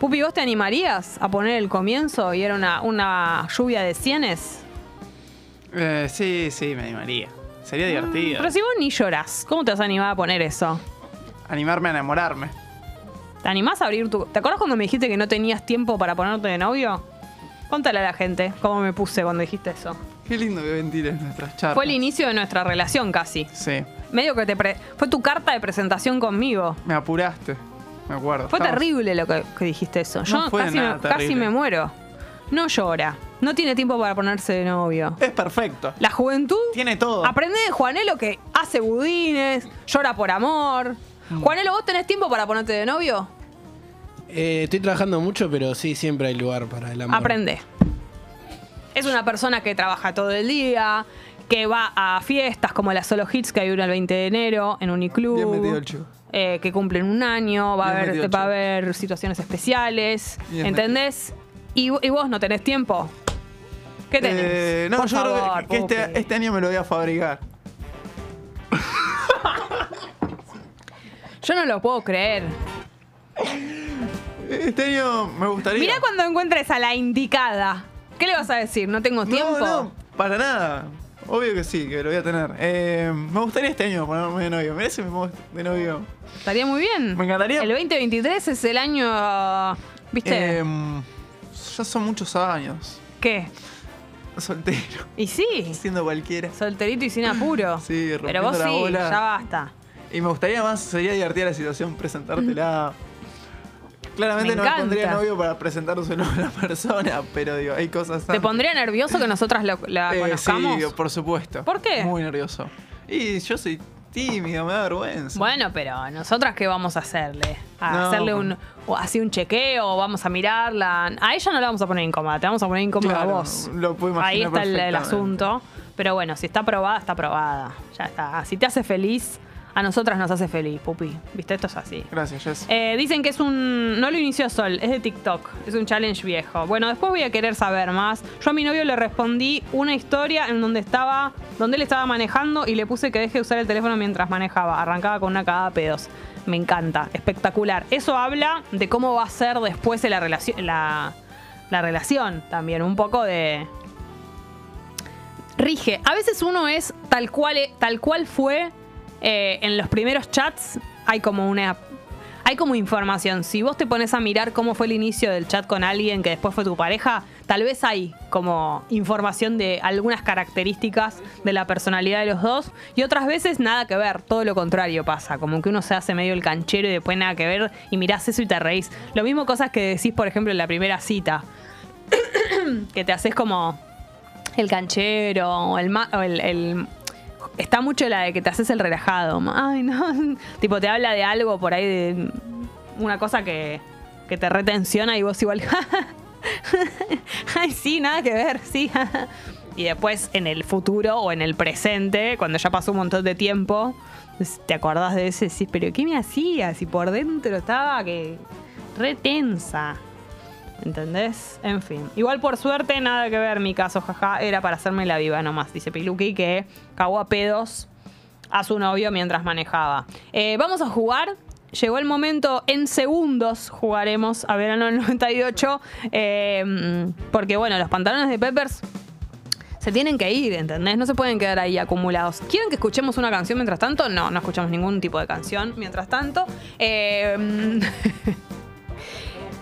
Pupi, ¿vos te animarías a poner el comienzo y era una, una lluvia de cienes? Eh, sí, sí, me animaría. Sería divertido. Pero si vos ni llorás, ¿cómo te vas a animar a poner eso? Animarme a enamorarme. ¿Te animás a abrir tu... ¿Te acuerdas cuando me dijiste que no tenías tiempo para ponerte de novio? Contale a la gente cómo me puse cuando dijiste eso. Qué lindo que ventiles nuestras charlas. Fue el inicio de nuestra relación casi. Sí, Medio que te pre- fue tu carta de presentación conmigo. me apuraste. Me acuerdo. Fue terrible lo que, que dijiste eso. Yo fue casi, nada me, casi me muero. No llora. No tiene tiempo para ponerse de novio. Es perfecto. La juventud. Tiene todo. Aprende de Juanelo que hace budines, llora por amor. Mm. Juanelo, ¿vos tenés tiempo para ponerte de novio? Eh, estoy trabajando mucho, pero sí, siempre hay lugar para el amor. Aprende. Es una persona que trabaja todo el día, que va a fiestas como la Solo Hits que hay una el 20 de enero en Uniclub. Bien metido el eh, que cumplen un año, va a, Bien haber, metido, va a chico. haber situaciones especiales, Bien ¿entendés? Y, y vos no tenés tiempo. ¿Qué tenés? Eh, no, Por yo creo favor, que, que Pupi. este, este año me lo voy a fabricar. Yo no lo puedo creer. Este año me gustaría. Mirá cuando encuentres a la indicada. ¿Qué le vas a decir? ¿No tengo tiempo? No, no, para nada. Obvio que sí, que lo voy a tener. Eh, me gustaría este año ponerme de novio. Mirá si me pongo de novio. Estaría muy bien. Me encantaría. El 2023 es el año. ¿Viste? Eh, ya son muchos años. ¿Qué? Soltero. Y sí. Siendo cualquiera. Solterito y sin apuro. Sí, Pero vos la sí, bola. ya basta. Y me gustaría más, sería divertida la situación, presentártela. Claramente Me no me pondría novio para presentárselo a la persona, pero digo, hay cosas ¿Te pondría nervioso que nosotras lo- la Eh, conozcamos? Sí, por supuesto. ¿Por qué? Muy nervioso. Y yo soy tímido, me da vergüenza. Bueno, pero nosotras qué vamos a hacerle? A No, hacerle un o así un chequeo, vamos a mirarla. A ella no la vamos a poner incómoda, te vamos a poner incómoda Claro, a vos. lo puedo imaginar Ahí está el, el asunto. Pero bueno, si está aprobada, está aprobada. Ya está. Si te hace feliz, a nosotras nos hace feliz, pupi. ¿Viste? Esto es así. Gracias, Jess. Eh, dicen que es un. No lo inició Sol, es de TikTok. Es un challenge viejo. Bueno, después voy a querer saber más. Yo a mi novio le respondí una historia en donde estaba. donde él estaba manejando y le puse que deje de usar el teléfono mientras manejaba. Arrancaba con una cagada pedos. Me encanta. Espectacular. Eso habla de cómo va a ser después de la relación. La, la relación también. Un poco de. Rige. A veces uno es tal cual, tal cual fue eh, en los primeros chats. Hay como una. Hay como información. Si vos te pones a mirar cómo fue el inicio del chat con alguien que después fue tu pareja, tal vez hay como información de algunas características de la personalidad de los dos. Y otras veces nada que ver, todo lo contrario pasa. Como que uno se hace medio el canchero y después nada que ver y mirás eso y te reís. Lo mismo cosas que decís, por ejemplo, en la primera cita. que te haces como el canchero o el, ma- o el, el- está mucho la de que te haces el relajado ay no. Tipo te habla de algo por ahí de una cosa que, que te retensiona y vos igual ay sí nada que ver sí. Y después en el futuro o en el presente cuando ya pasó un montón de tiempo te acordás de ese sí pero qué me hacías y por dentro estaba que retensa ¿Entendés? En fin. Igual por suerte, nada que ver mi caso, jaja. Era para hacerme la viva nomás, dice Piluki, que cagó a pedos a su novio mientras manejaba. Eh, vamos a jugar. Llegó el momento, en segundos jugaremos a verano del 98. eh, porque bueno, los pantalones de Peppers se tienen que ir, ¿entendés? No se pueden quedar ahí acumulados. ¿Quieren que escuchemos una canción mientras tanto? No, no escuchamos ningún tipo de canción mientras tanto. Eh,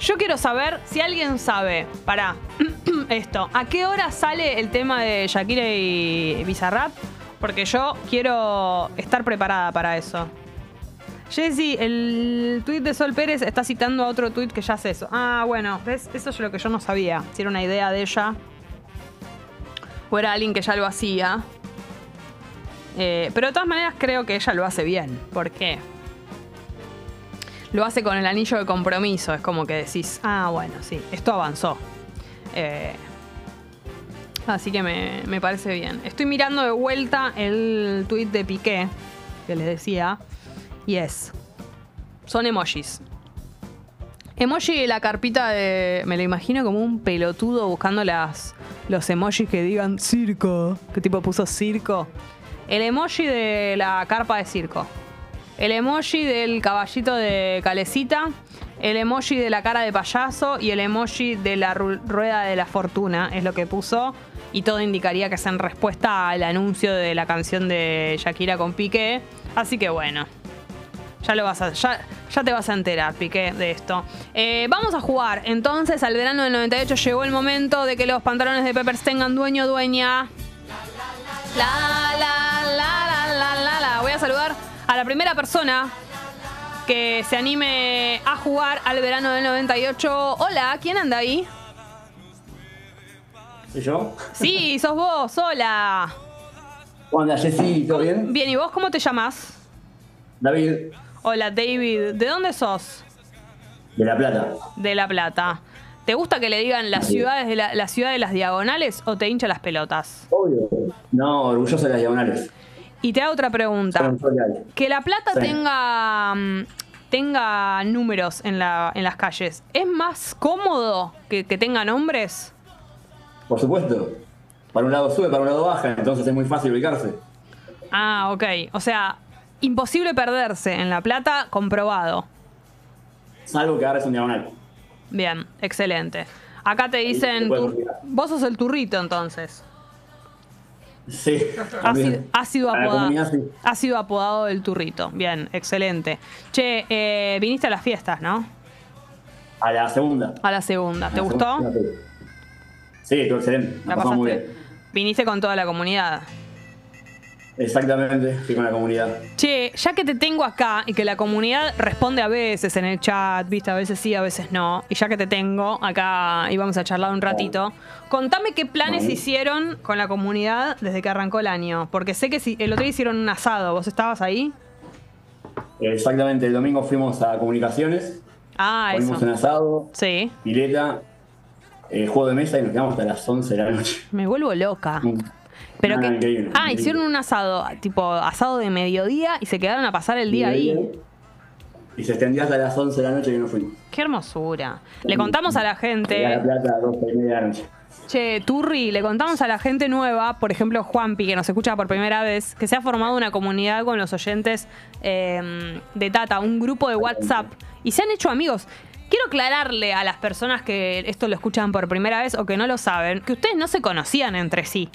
Yo quiero saber si alguien sabe, para esto, ¿a qué hora sale el tema de Shakira y Bizarrap? Porque yo quiero estar preparada para eso. Jessy, el tuit de Sol Pérez está citando a otro tuit que ya hace eso. Ah, bueno, eso es lo que yo no sabía. Si era una idea de ella o era alguien que ya lo hacía. Eh, pero de todas maneras creo que ella lo hace bien. ¿Por qué? Lo hace con el anillo de compromiso. Es como que decís, ah, bueno, sí, esto avanzó. Eh, así que me, me parece bien. Estoy mirando de vuelta el tweet de Piqué, que les decía, y es, son emojis. Emoji de la carpita de... Me lo imagino como un pelotudo buscando las, los emojis que digan circo. ¿Qué tipo puso circo? El emoji de la carpa de circo. El emoji del caballito de calecita. El emoji de la cara de payaso. Y el emoji de la ru- rueda de la fortuna. Es lo que puso. Y todo indicaría que es en respuesta al anuncio de la canción de Shakira con Piqué. Así que bueno. Ya, lo vas a, ya, ya te vas a enterar, Piqué, de esto. Eh, vamos a jugar. Entonces, al verano del 98 llegó el momento de que los pantalones de Peppers tengan dueño dueña. La, la, la, la, la, la, la. Voy a saludar a la primera persona que se anime a jugar al verano del 98. Hola, ¿quién anda ahí? ¿Soy yo? Sí, sos vos, hola. ¿Cómo andas, Jessy? ¿Todo bien? Bien, ¿y vos cómo te llamas? David, Hola, David. ¿De dónde sos? de La Plata. De La Plata. ¿Te gusta que le digan las ciudades de la, la ciudad de las diagonales o te hincha las pelotas? Obvio. No, orgulloso de las diagonales. Y te hago otra pregunta. Que La Plata Sí. tenga mm, tenga números en, la, en las calles, ¿es más cómodo que, que tenga nombres? Por supuesto. Para un lado sube, para un lado baja, entonces es muy fácil ubicarse. Ah, ok. O sea, imposible perderse en La Plata, comprobado. Salvo que agarres un diagonal. Bien, excelente. Acá te dicen, vos sos el turrito entonces. Sí. Ha sido, ha sido apodado, comunidad, sí. ha sido apodado el turrito. Bien, excelente. Che, eh, viniste a las fiestas, ¿no? A la segunda. A la segunda. ¿Te la gustó? segunda, sí. Estuvo excelente. ¿La muy bien. Viniste con toda la comunidad. Exactamente, fui con la comunidad. Che, ya que te tengo acá y que la comunidad responde a veces en el chat, viste, a veces sí, a veces no, y ya que te tengo acá y vamos a charlar un ratito, contame qué planes Bueno. hicieron con la comunidad desde que arrancó el año, porque sé que si, el otro día hicieron un asado, ¿vos estabas ahí? Exactamente, el domingo fuimos a comunicaciones, Ah, eso. un asado, Sí, pileta, eh, juego de mesa y nos quedamos hasta las 11 de la noche. me vuelvo loca. Mm. Pero Ah, que, increíble, ah, increíble. hicieron un asado, tipo asado de mediodía y se quedaron a pasar el día ahí. Y se extendió hasta las 11 de la noche que nos fuimos. Qué hermosura. Le contamos a la a La gente. Plata a 12 y media de la noche. Che, Turri, le contamos a la gente nueva, por ejemplo Juanpi, que nos escucha por primera vez, que se ha formado una comunidad con los oyentes eh, de Tata, un grupo de WhatsApp, y se han hecho amigos. Quiero aclararle a las personas que esto lo escuchan por primera vez o que no lo saben, que ustedes no se conocían entre sí.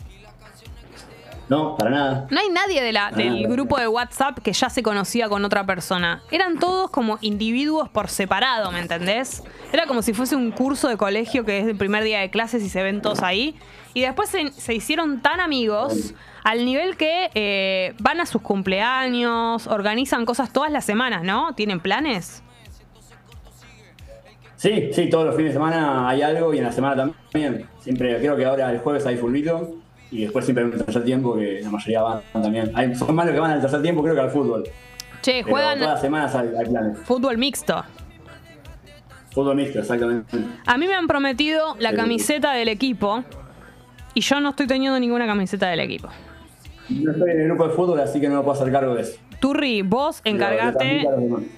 No, para nada. No hay nadie de la, del Ah. grupo de WhatsApp que ya se conocía con otra persona. Eran todos como individuos por separado, ¿me entendés? Era como si fuese un curso de colegio que es el primer día de clases y se ven todos ahí. Y después se, se hicieron tan amigos al nivel que eh, van a sus cumpleaños, organizan cosas todas las semanas, ¿no? ¿Tienen planes? Sí, sí, todos los fines de semana hay algo y en la semana también. Siempre, creo que ahora el jueves hay fulbito y después siempre hay un tercer tiempo que la mayoría van también. Hay, son más los que van al tercer tiempo, creo que al fútbol. Che, Pero juegan todas las semanas hay, hay planes. fútbol mixto. Fútbol mixto, exactamente. A mí me han prometido la camiseta del equipo y yo no estoy teniendo ninguna camiseta del equipo. No estoy en el grupo de fútbol, así que no me puedo hacer cargo de eso. Turri, vos encargate,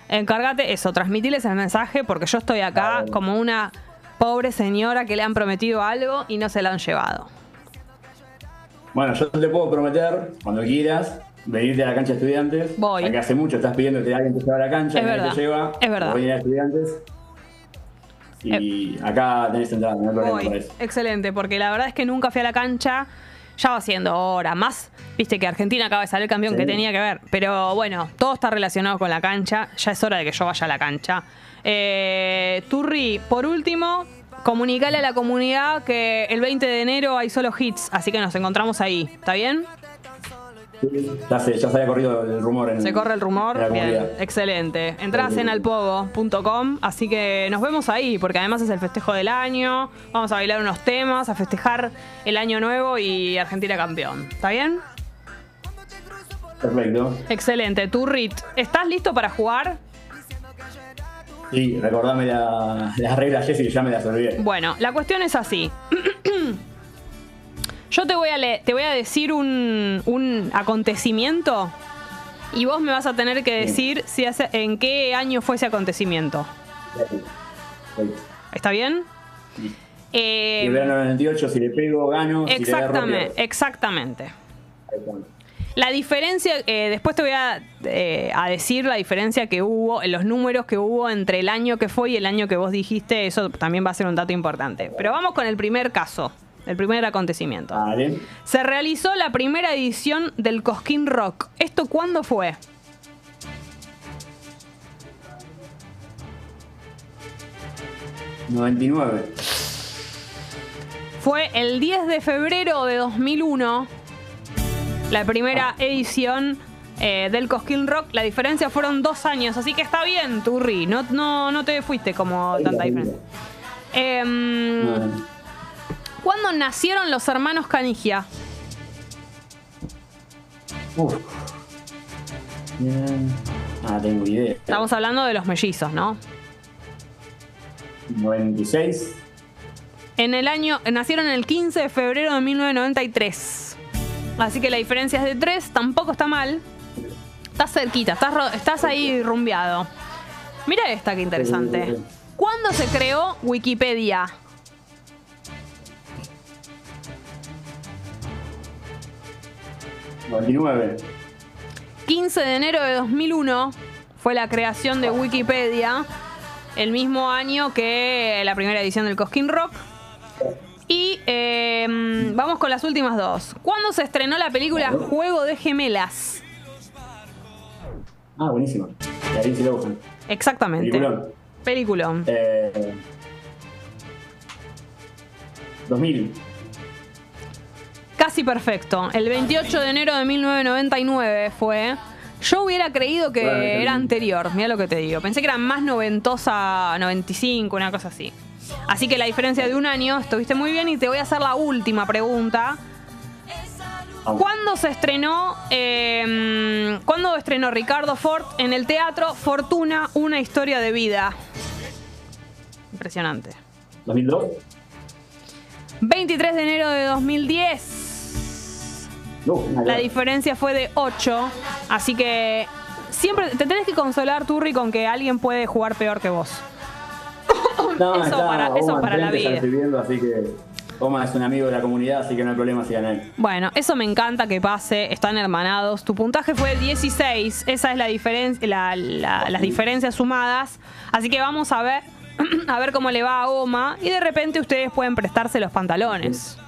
encargate eso, transmitiles el mensaje porque yo estoy acá como una pobre señora que le han prometido algo y no se lo han llevado. Bueno, yo te puedo prometer, cuando quieras, venirte a la cancha de estudiantes. Voy. Que hace mucho estás pidiendo que alguien te lleve a la cancha, Es verdad, te lleva. es verdad. Eh. Voy a ir a estudiantes. Y acá tenés entrada, no hay problema por eso. Excelente, porque la verdad es que nunca fui a la cancha. Ya va siendo hora. Más, viste que Argentina acaba de salir campeón Sí. que tenía que ver. Pero bueno, todo está relacionado con la cancha. Ya es hora de que yo vaya a la cancha. Eh, Turri, por último, comunicale a la comunidad que el 20 de enero hay solo hits. Así que nos encontramos ahí. ¿Está bien? Ya se, ya se había corrido el rumor en Se corre el rumor. en Bien, excelente. Entrás en alpogo.com, así que nos vemos ahí, porque además es el festejo del año. Vamos a bailar unos temas, a festejar el año nuevo y Argentina campeón. ¿Está bien? Perfecto. Excelente. Turrit, ¿estás listo para jugar? Sí, recordame la- las reglas, Jessy, ya me las olvidé. Bueno, la cuestión es así. Yo te voy a, le- te voy a decir un, un acontecimiento y vos me vas a tener que decir si hace- en qué año fue ese acontecimiento. ¿Está bien? Eh, Si el verano del 98, si le pego, gano. Si le erro, exactamente, La diferencia, eh, después te voy a, eh, a decir la diferencia que hubo, en los números que hubo entre el año que fue y el año que vos dijiste, eso también va a ser un dato importante. Pero vamos con el primer caso, el primer acontecimiento. Vale. Se realizó la primera edición del Cosquín Rock. ¿Esto cuándo fue? ¿99? 99. Fue el 10 de febrero de 2001, la primera edición eh, del Cosquín Rock. La diferencia fueron dos años, así que está bien, Turri. No, no, no te fuiste como tanta diferencia. Em, ¿Cuándo nacieron los hermanos Canigia? Uf. Bien. Ah, tengo idea. Estamos hablando de los mellizos, ¿no? 96. en el año, nacieron el 15 de febrero de 1993. Así que la diferencia es de 3, tampoco está mal. Estás cerquita, estás, ahí rumbeado. Mira esta que interesante. ¿Cuándo se creó Wikipedia? ¿no? 99. 15 de enero de 2001 fue la creación de Wikipedia, el mismo año que la primera edición del Cosquín Rock. Y eh, vamos con las últimas dos. ¿Cuándo se estrenó la película Juego de Gemelas? Ah, buenísima. Exactamente. Peliculón. Peliculón. Eh, 2000. Casi perfecto. El 28 de enero de 1999 fue. Yo hubiera creído que era lindo. anterior, mira lo que te digo. Pensé que era más noventosa, 95, una cosa así. Así que la diferencia de un año, estuviste muy bien y te voy a hacer la última pregunta. ¿Cuándo se estrenó, eh, cuándo estrenó Ricardo Ford en el teatro Fortuna, una historia de vida? Impresionante. 2002. 23 de enero de 2010. No, nada que La diferencia fue de 8. Así que siempre te tenés que consolar, Turri, con que alguien puede jugar peor que vos. No, eso está para- eso Oma para la vida. así que Oma es un amigo de la comunidad, así que no hay problema si gana él. Bueno, eso me encanta que pase. Están hermanados. Tu puntaje fue 16. Esa es la diferencia, la- la- las diferencias sumadas. Así que vamos a ver, a ver cómo le va a Oma. Y de repente ustedes pueden prestarse los pantalones.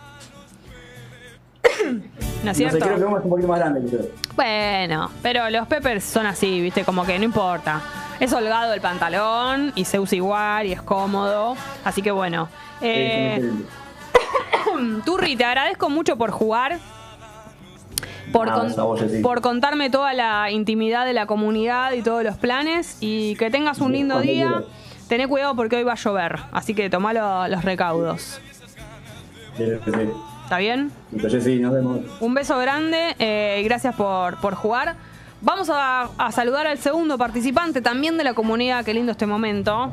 ¿No es No sé, cierto? creo que Oma es un poquito más grande. Bueno, pero los Peppers son así, ¿viste? Como que no importa. Es holgado el pantalón y se usa igual y es cómodo. Así que bueno. Eh, Turri, te agradezco mucho por jugar. Por, Nada, con- vos, por contarme toda la intimidad de la comunidad y todos los planes. Y que tengas un Sí, lindo día. Tené cuidado porque hoy va a llover. Así que tomá lo- los recaudos. Sí, sí, sí. ¿Está bien? Jessy, nos vemos. Un beso grande eh, y gracias por, por jugar. Vamos a, a saludar al segundo participante también de la comunidad. Qué lindo este momento.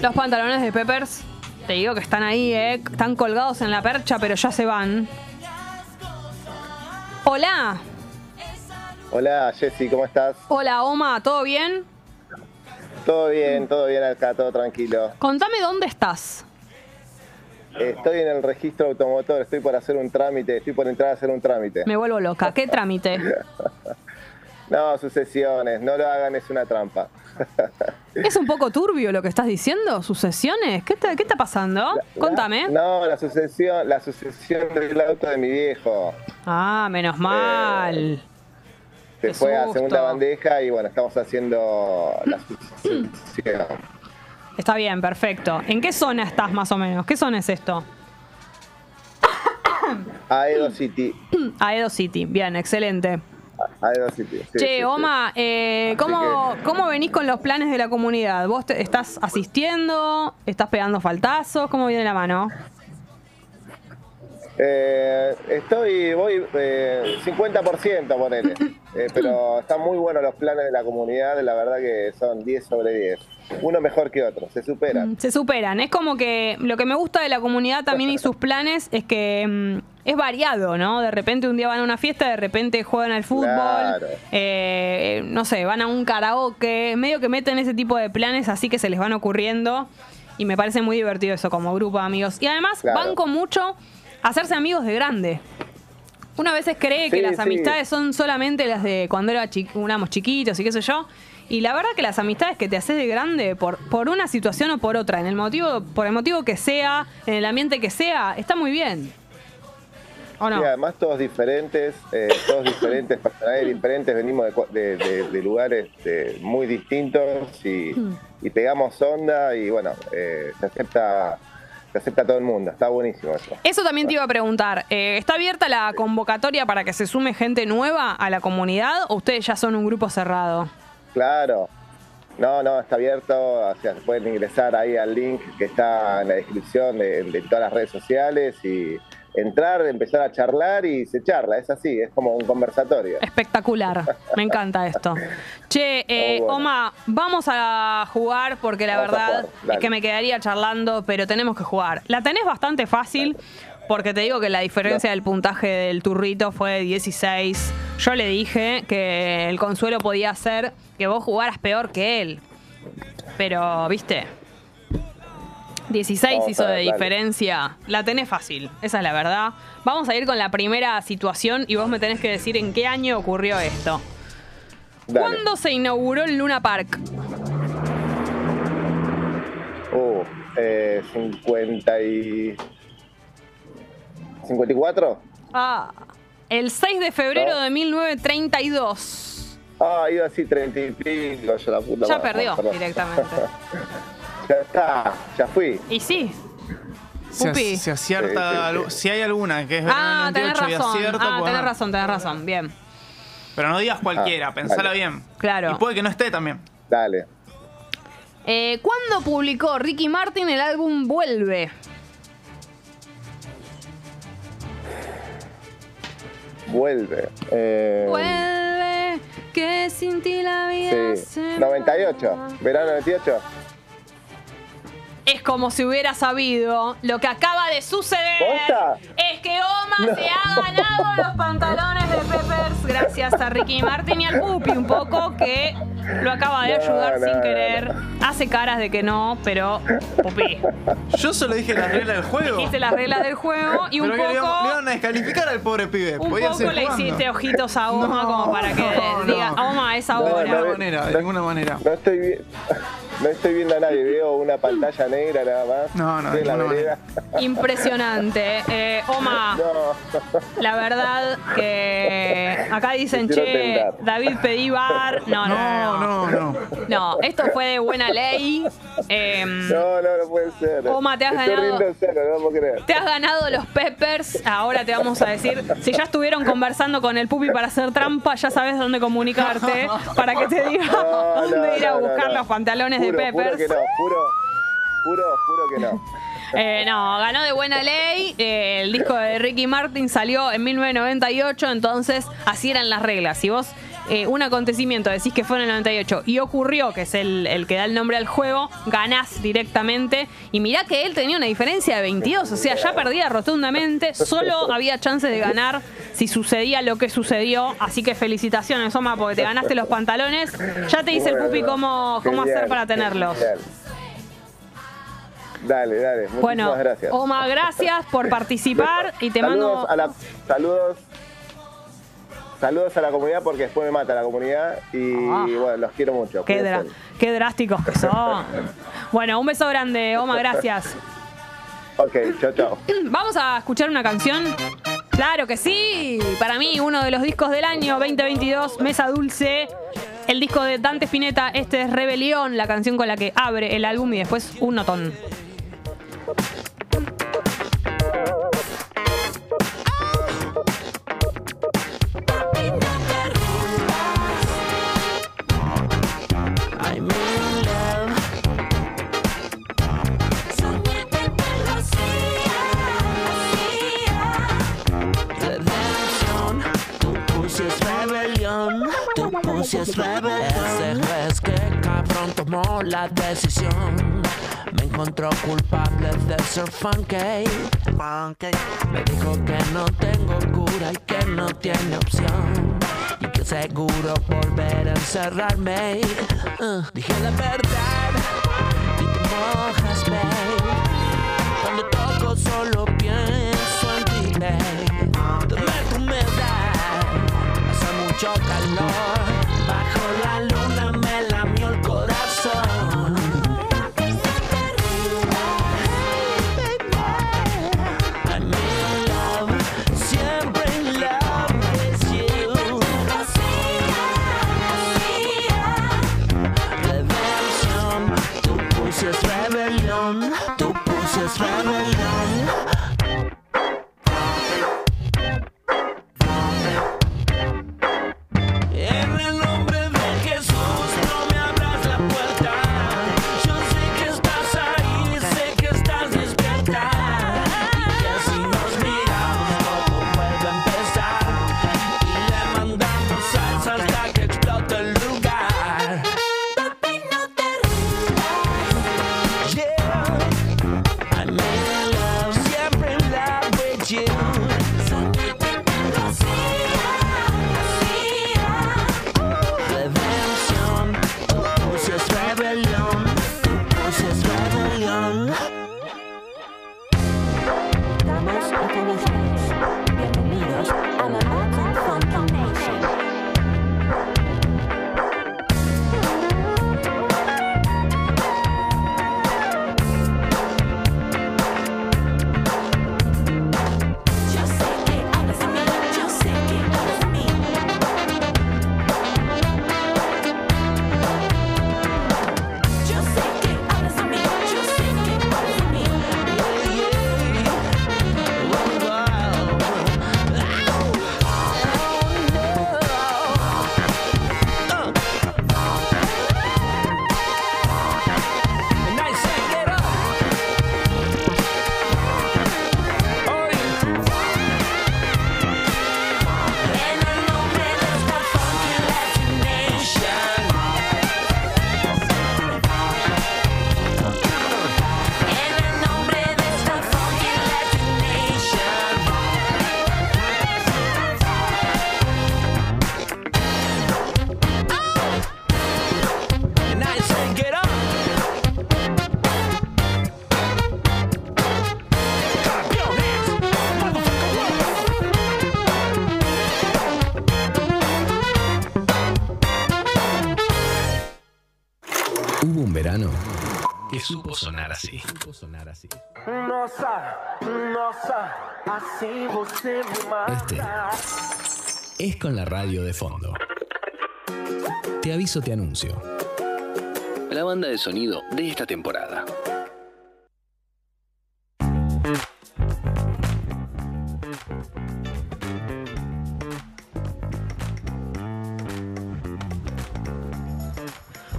Los pantalones de Peppers. Te digo que están ahí, eh. Están colgados en la percha, pero ya se van. Hola. Hola Jessy, ¿cómo estás? Hola, Oma. ¿Todo bien? Todo bien, todo bien acá, todo tranquilo. Contame dónde estás. Estoy en el registro automotor, estoy por hacer un trámite, estoy por entrar a hacer un trámite. Me vuelvo loca. ¿Qué trámite? No, sucesiones, no lo hagan, es una trampa. ¿Es un poco turbio lo que estás diciendo? ¿Sucesiones? ¿Qué, te- qué está pasando? Contame. No, la sucesión, la sucesión del auto de mi viejo. Ah, menos mal. Se Qué fue a segunda bandeja y bueno, estamos haciendo la sucesión. Está bien, perfecto. ¿En qué zona estás más o menos? ¿Qué zona es esto? Aedo City. Aedo City. Bien, excelente. Aedo City. sí, che, sí. Oma, eh, ¿cómo, ¿cómo venís con los planes de la comunidad? ¿Vos te- estás asistiendo? ¿Estás pegando faltazos? ¿Cómo viene la mano? Eh, estoy, voy eh, 50% ponele. Eh, pero están muy buenos los planes de la comunidad, la verdad que son 10 sobre 10. Uno mejor que otro, se superan. Se superan. Es como que lo que me gusta de la comunidad también y sus planes es que mm, es variado, ¿no? De repente un día van a una fiesta, de repente juegan al fútbol, Claro. eh, no sé, van a un karaoke, medio que meten ese tipo de planes así que se les van ocurriendo y me parece muy divertido eso como grupo de amigos. Y además Claro. banco mucho hacerse amigos de grande. Uno a veces cree que Sí, las sí. amistades son solamente las de cuando era chi- éramos chiquitos y qué sé yo. Y la verdad que las amistades que te haces de grande por, por una situación o por otra, en el motivo, por el motivo que sea, en el ambiente que sea, está muy bien. ¿O no? Y además todos diferentes, eh, todos diferentes, personajes diferentes, venimos de, de- de- de lugares eh, muy distintos y, Hmm. y pegamos onda y bueno, eh, se acepta se acepta todo el mundo, está buenísimo eso. Eso también te iba a preguntar. eh, ¿Está abierta la convocatoria para que se sume gente nueva a la comunidad o ustedes ya son un grupo cerrado? Claro. No, no, está abierto, o sea, pueden ingresar ahí al link que está en la descripción de, de todas las redes sociales y entrar, empezar a charlar y se charla, es así, es como un conversatorio. Espectacular, me encanta esto. Che, eh, bueno. Oma, vamos a jugar porque la Vamos verdad jugar, es que me quedaría charlando, pero tenemos que jugar. La tenés bastante fácil porque te digo que la diferencia del puntaje del turrito fue de 16. Yo le dije que el consuelo podía ser que vos jugaras peor que él. Pero, viste, 16 Vamos hizo de diferencia. La tenés fácil, esa es la verdad. Vamos a ir con la primera situación y vos me tenés que decir en qué año ocurrió esto. Dale. ¿Cuándo se inauguró el Luna Park? Uh, eh, 50 y... 54. Ah, el 6 de febrero No. de 1932. Ah, iba así 30 y pico, yo la puta Ya madre, perdió perdón. directamente. ya está, ya fui. Y sí. Se, se acierta, Sí, sí, sí. si hay alguna que es Ah, verano tenés 98 y razón. acierta, Ah, pues, tenés razón, tenés razón. Bien. Pero no digas cualquiera, Ah, pensala dale. bien. Claro. Y puede que no esté también. Dale. Eh, ¿Cuándo publicó Ricky Martin el álbum Vuelve? Vuelve. Eh, Vuelve, que sin ti la vida sí. se 98. va. Verano 98. Es como si hubiera sabido lo que acaba de suceder. ¿Posta? Es que Oma se ha ganado los pantalones de Peppers gracias a Ricky Martin y al Pupi un poco que lo acaba de ayudar no, sin no. querer. Hace caras de que no, pero Pupi, Yo solo dije la regla del juego. dijiste las reglas del juego y un Pero que le, iban- le poco iban a descalificar al pobre pibe. un Podía poco le jugando. hiciste ojitos a Oma No, como para que no, diga, no. Oma es De ahora. ninguna no, manera, de ninguna manera. No estoy, vi- no estoy viendo a nadie, veo una pantalla negra nada más. No, no, la vereda. Impresionante. Eh, Oma, No. La verdad que acá dicen, che, tentar". David pedí bar. No, no, no. No, No, esto fue de buena ley. Em, No, no, no puede ser. Oma, te has Estoy ganado- cero, no puedo creer. te has ganado los peppers. Ahora te vamos a decir, si ya estuvieron conversando con el pupi para hacer trampa, ya sabes dónde comunicarte para que te diga No, dónde no, ir a buscar no. los pantalones Juro, Juro peppers. que no, juro, juro, juro que no. Eh, no, ganó de buena ley. Eh, el disco de Ricky Martin salió en 1998, entonces así eran las reglas. Si vos eh, un acontecimiento decís que fue en el 98 y ocurrió, que es el, el que da el nombre al juego, ganás directamente. Y mirá que él tenía una diferencia de 22, o sea, ya perdía rotundamente. Solo había chance de ganar si sucedía lo que sucedió. Así que felicitaciones, Oma, porque te ganaste los pantalones. Ya te dice el pupi cómo, cómo genial, hacer para tenerlos. genial. Dale, dale. Muchísimas Bueno, gracias. Oma, gracias por participar y te saludos mando. A la, saludos. Saludos a la comunidad porque después me mata la comunidad y Ah. bueno, los quiero mucho. Qué, dra- qué drásticos que son. Bueno, un beso grande, Oma, gracias. Ok, chao, chao. Vamos a escuchar una canción. Claro que sí. Para mí, uno de los discos del año 2022, Mesa Dulce. El disco de Dante Spinetta, este es Rebelión, la canción con la que abre el álbum y después un notón. Tu pussy es rebelión. Ese juez que cabrón tomó la decisión. Me encontró culpable de ser funky. Me dijo que no tengo cura y que no tiene opción. Y que seguro volver a encerrarme. Uh, dije la verdad y te mojas, babe. Cuando toco solo pienso en ti, babe. Dame tu humedad, hace mucho calor. Supo sonar así. Supo sonar así. Nossa, nossa, assim você me Este es con la radio de fondo. Te aviso, te anuncio. La banda de sonido de esta temporada.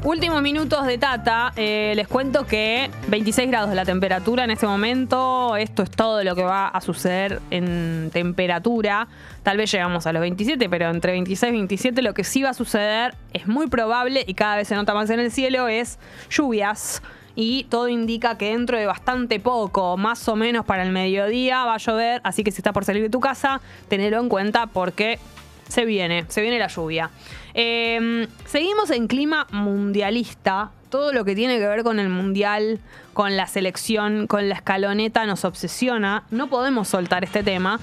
Últimos minutos de Tata. Eh, les cuento que 26 grados la temperatura en este momento. Esto es todo lo que va a suceder en temperatura. Tal vez llegamos a los 27, pero entre 26 y 27 lo que sí va a suceder es muy probable y cada vez se nota más en el cielo es lluvias. Y todo indica que dentro de bastante poco, más o menos para el mediodía, va a llover. Así que si estás por salir de tu casa, tenelo en cuenta porque se viene, se viene la lluvia. Eh, seguimos en clima mundialista. Todo lo que tiene que ver con el mundial, con la selección, con la escaloneta nos obsesiona. No podemos soltar este tema.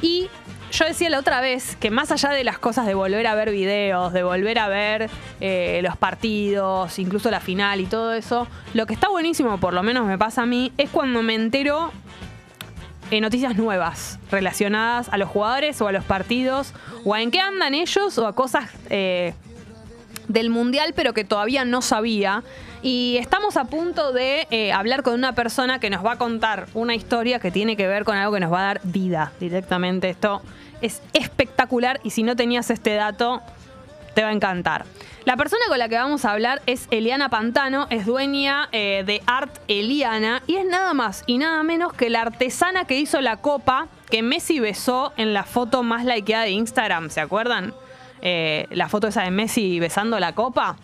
Y yo decía la otra vez que más allá de las cosas de volver a ver videos, de volver a ver eh, los partidos, incluso la final y todo eso, lo que está buenísimo, por lo menos me pasa a mí, es cuando me entero eh, noticias nuevas relacionadas a los jugadores o a los partidos o a en qué andan ellos o a cosas eh, del mundial pero que todavía no sabía. Y estamos a punto de eh, hablar con una persona que nos va a contar una historia que tiene que ver con algo que nos va a dar vida directamente. Esto es espectacular y si no tenías este dato, te va a encantar. La persona con la que vamos a hablar es Eliana Pantano, es dueña eh, de Art Eliana y es nada más y nada menos que la artesana que hizo la copa que Messi besó en la foto más likeada de Instagram, ¿se acuerdan? Eh, la foto esa de Messi besando la copa.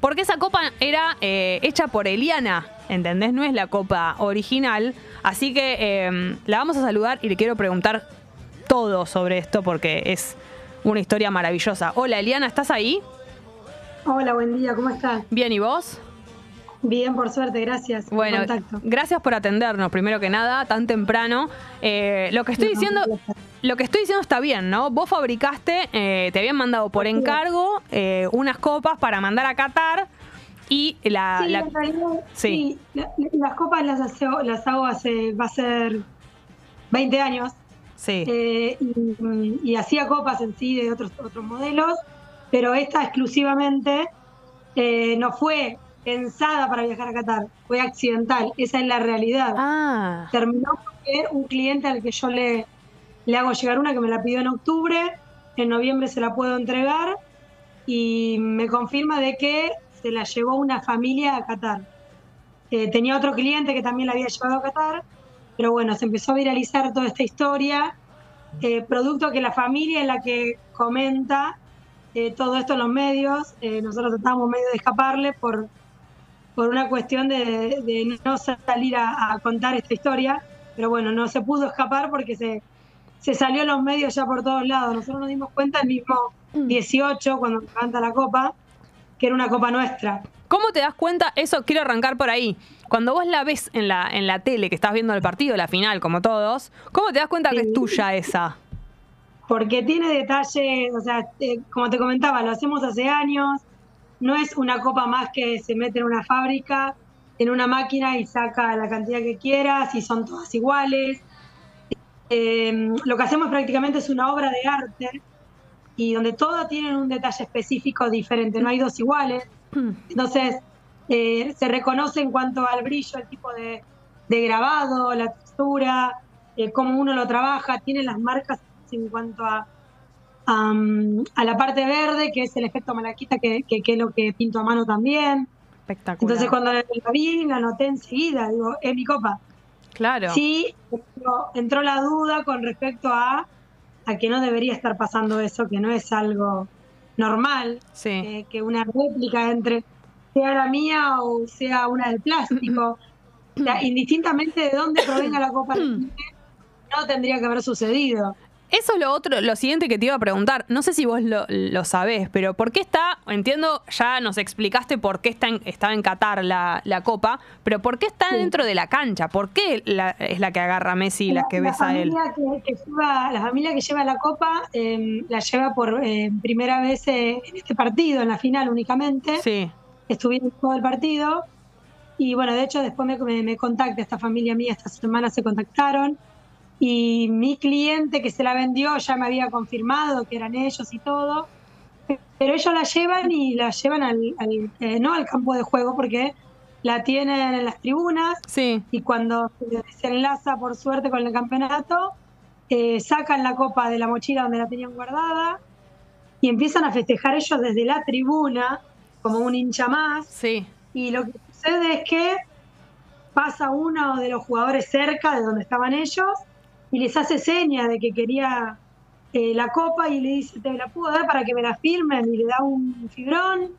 Porque esa copa era eh, hecha por Eliana, ¿entendés? No es la copa original. Así que la vamos a saludar y le quiero preguntar todo sobre esto porque es una historia maravillosa. Hola Eliana, ¿estás ahí? Hola, buen día, ¿cómo estás? Bien, ¿y vos? Bien, por suerte, gracias. Bueno, contacto. gracias por atendernos, primero que nada, tan temprano. Eh, lo que estoy No, diciendo, lo que estoy diciendo está bien, ¿no? Vos fabricaste, eh, te habían mandado por encargo eh, unas copas para mandar a Qatar y la, Sí, la- realidad, sí. sí, la- las copas las, hace- las hago hace, va a ser 20 años. sí. Eh, y, y hacía copas en sí de otros, otros modelos, pero esta exclusivamente eh, no fue pensada para viajar a Qatar, fue accidental, esa es la realidad. Ah, Terminó porque un cliente al que yo le, le hago llegar una que me la pidió en octubre, en noviembre se la puedo entregar y me confirma de que se la llevó una familia a Qatar. Eh, tenía otro cliente que también la había llevado a Qatar, pero bueno, se empezó a viralizar toda esta historia, eh, producto que la familia es la que comenta eh, todo esto en los medios. Eh, nosotros tratamos medio de escaparle por, por una cuestión de, de no salir a, a contar esta historia, pero bueno, no se pudo escapar porque se, se salió en los medios ya por todos lados. Nosotros nos dimos cuenta el mismo 18, cuando levanta la copa, que era una copa nuestra. ¿Cómo te das cuenta? Eso quiero arrancar por ahí. Cuando vos la ves en la, en la tele, que estás viendo el partido, la final, como todos, ¿cómo te das cuenta que es tuya esa? Porque tiene detalles, o sea, eh, como te comentaba, lo hacemos hace años, no es una copa más que se mete en una fábrica, en una máquina y saca la cantidad que quieras y son todas iguales. Eh, lo que hacemos prácticamente es una obra de arte y donde todas tienen un detalle específico diferente, no hay dos iguales. Entonces, eh, se reconoce en cuanto al brillo, el tipo de, de grabado, la textura, eh, cómo uno lo trabaja, tiene las marcas en cuanto a, a la parte verde, que es el efecto malaquita, que, que, que es lo que pinto a mano también. Espectacular. Entonces, cuando la la vi, la noté enseguida, digo, es mi copa. claro. Sí, entró, entró la duda con respecto a, a que no debería estar pasando eso, que no es algo normal, Sí. eh, que una réplica entre sea la mía o sea una de plástico. O sea, indistintamente de dónde provenga la copa, no tendría que haber sucedido. Eso es lo otro, lo siguiente que te iba a preguntar. No sé si vos lo, lo sabés, pero ¿por qué está? Entiendo, ya nos explicaste por qué está en, estaba en Qatar la, la copa, pero ¿por qué está Sí. dentro de la cancha? ¿Por qué la- es la que agarra a Messi y la que besa a él? que, que lleva, la familia que lleva la copa eh, la lleva por eh, primera vez eh, en este partido, en la final únicamente. Sí. Estuvieron todo el partido. Y bueno, de hecho después me, me, me contacta esta familia mía, esta semana se contactaron. Y mi cliente que se la vendió ya me había confirmado que eran ellos y todo. Pero ellos la llevan y la llevan al, al, eh, no al campo de juego porque la tienen en las tribunas. Sí. Y cuando se enlaza por suerte con el campeonato, eh, sacan la copa de la mochila donde la tenían guardada y empiezan a festejar ellos desde la tribuna como un hincha más. Sí. Y lo que sucede es que pasa uno de los jugadores cerca de donde estaban ellos y les hace seña de que quería eh, la copa y le dice, te la puedo dar para que me la firmen y le da un fibrón.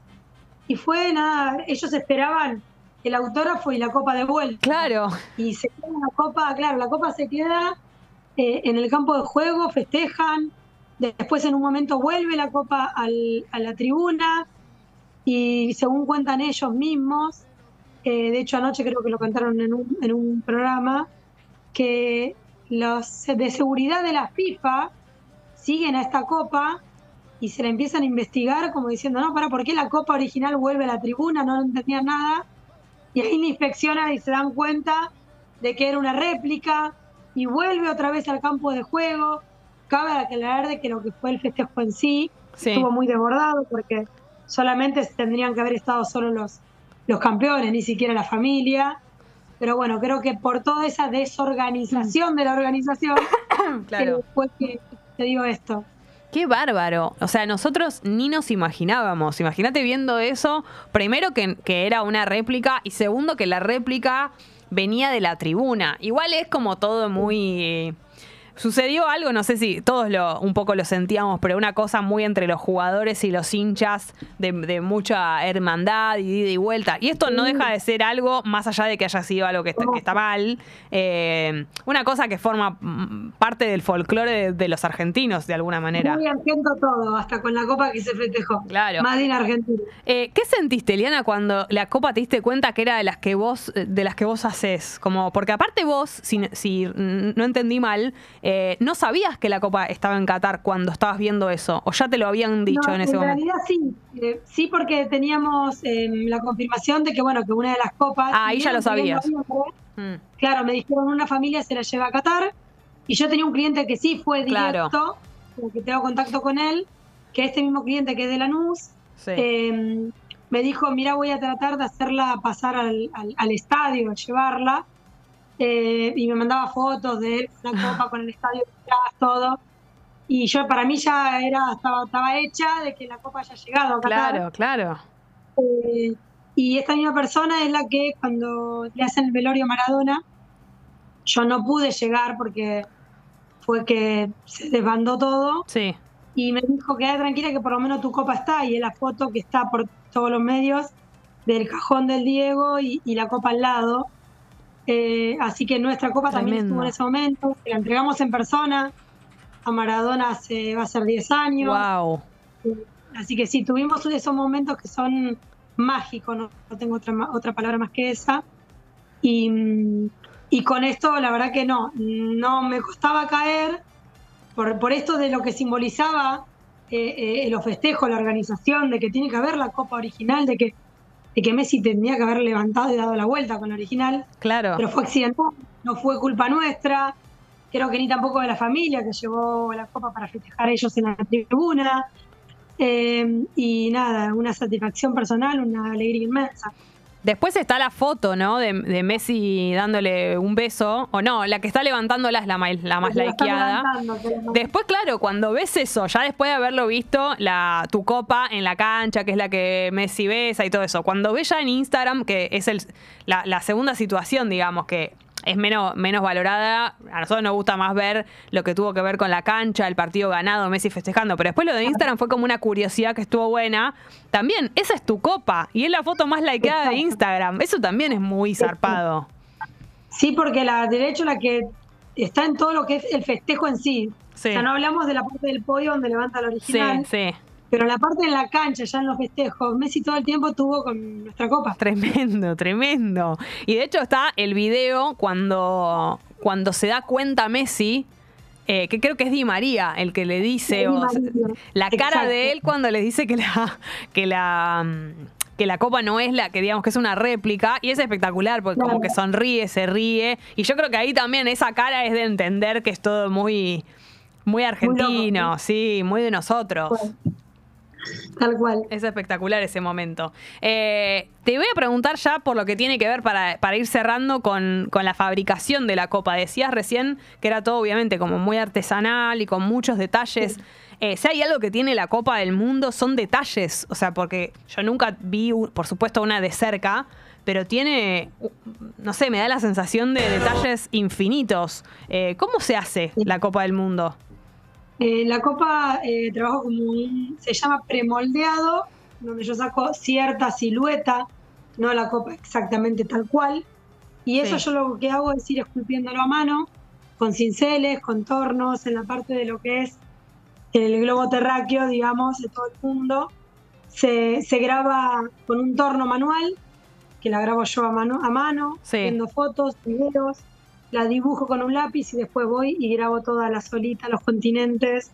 Y fue nada, ellos esperaban el autógrafo y la copa de vuelta. Claro. Y se queda la copa, claro, la copa se queda eh, en el campo de juego, festejan, después en un momento vuelve la copa al- a la tribuna y según cuentan ellos mismos, eh, de hecho anoche creo que lo contaron en un, en un programa, que los de seguridad de la FIFA siguen a esta copa y se la empiezan a investigar como diciendo, no, para, ¿por qué la copa original vuelve a la tribuna? No entendían nada. Y ahí la inspeccionan y se dan cuenta de que era una réplica y vuelve otra vez al campo de juego. Cabe aclarar de que lo que fue el festejo en sí, Sí. estuvo muy desbordado porque solamente tendrían que haber estado solo los, los campeones, ni siquiera la familia. Pero bueno, creo que por toda esa desorganización de la organización, Claro. eh, fue que te digo esto. Qué bárbaro. O sea, nosotros ni nos imaginábamos. Imagínate viendo eso. Primero que, que era una réplica y segundo que la réplica venía de la tribuna. Igual es como todo muy... Sucedió algo, no sé si todos lo, un poco lo sentíamos, pero una cosa muy entre los jugadores y los hinchas de, de mucha hermandad y ida y vuelta. Y esto no deja de ser algo, más allá de que haya sido algo que está, que está mal, eh, una cosa que forma mm, parte del folclore de, de los argentinos, de alguna manera. Muy argento todo, hasta con la copa que se festejó. Claro. Más de en Argentina. Eh, ¿Qué sentiste, Eliana, cuando la copa te diste cuenta que era de las que vos, de las que vos haces? Como, porque aparte vos, si, si no entendí mal, eh, no sabías que la copa estaba en Qatar cuando estabas viendo eso, o ya te lo habían dicho No, en ese en momento. realidad sí, eh, sí porque teníamos eh, la confirmación de que bueno que una de las copas. Ah, ahí ya lo sabías. Mm. Claro, me dijeron una familia se la lleva a Qatar y yo tenía un cliente que sí fue Claro. directo, que tengo contacto con él, que este mismo cliente que es de Lanús, Sí. eh, me dijo, mira, voy a tratar de hacerla pasar al, al- al estadio, llevarla. Eh, y me mandaba fotos de él, la copa con el estadio todo. Y yo, para mí ya era, estaba, estaba hecha de que la copa haya llegado a Qatar. Claro, claro. Eh, y esta misma persona es la que cuando le hacen el velorio a Maradona, yo no pude llegar porque fue que se desbandó todo. Sí. Y me dijo, queda tranquila que por lo menos tu copa está. Y es la foto que está por todos los medios del cajón del Diego y, y la copa al lado. Eh, así que nuestra copa también Tremendo. estuvo en ese momento. La entregamos en persona a Maradona hace, va a ser 10 años. Wow. Así que sí, tuvimos esos momentos que son mágicos, no, no tengo otra, otra palabra más que esa. Y, y con esto, la verdad que no, no me costaba caer por, por esto de lo que simbolizaba eh, eh, los festejos, la organización, de que tiene que haber la copa original, de que, de que Messi tendría que haber levantado y dado la vuelta con la original. Claro. Pero fue accidental, no fue culpa nuestra, creo que ni tampoco de la familia que llevó la copa para festejar ellos en la tribuna. Eh, y nada, una satisfacción personal, una alegría inmensa. Después está la foto, ¿no? De, de Messi dándole un beso. O no, la que está levantándola es la, ma- la más La likeada. Después, claro, cuando ves eso, ya después de haberlo visto, la, tu copa en la cancha, que es la que Messi besa y todo eso, cuando ves ya en Instagram, que es el, la, la segunda situación, digamos, que es menos, menos valorada, a nosotros nos gusta más ver lo que tuvo que ver con la cancha, el partido ganado, Messi festejando, pero después lo de Instagram fue como una curiosidad que estuvo buena. También, esa es tu copa y es la foto más likeada de Instagram. Eso también es muy zarpado. Sí, porque la derecha la que está en todo lo que es el festejo en sí. Sí. O sea, no hablamos de la parte del podio donde levanta el Sí, original, sí. Pero la parte en la cancha, ya en los festejos, Messi todo el tiempo tuvo con nuestra copa. Tremendo, tremendo. Y de hecho está el video cuando, cuando se da cuenta Messi, eh, que creo que es Di María el que le dice, Di o- la cara exacto. de él cuando le dice que la, que la, mm, que la copa no es la que digamos que es una réplica y es espectacular porque como que sonríe, se ríe y yo creo que ahí también esa cara es de entender que es todo muy muy argentino, sí, muy de nosotros. Tal cual. Es espectacular ese momento. Eh, te voy a preguntar ya por lo que tiene que ver para, para ir cerrando con, con la fabricación de la copa. Decías recién que era todo obviamente como muy artesanal y con muchos detalles. Eh, si hay algo que tiene la copa del mundo son detalles. O sea, porque yo nunca vi, por supuesto, una de cerca, pero tiene, no sé, me da la sensación de detalles infinitos. Eh, ¿Cómo se hace la copa del mundo? Eh, la copa eh, trabajo como un, se llama premoldeado, donde yo saco cierta silueta, no la copa exactamente tal cual. Y eso Sí. yo lo que hago es ir esculpiéndolo a mano, con cinceles, contornos, en la parte de lo que es el globo terráqueo, digamos, de todo el mundo. Se, se graba con un torno manual, que la grabo yo a mano, a mano Sí. haciendo fotos, videos, la dibujo con un lápiz y después voy y grabo toda la solita, los continentes.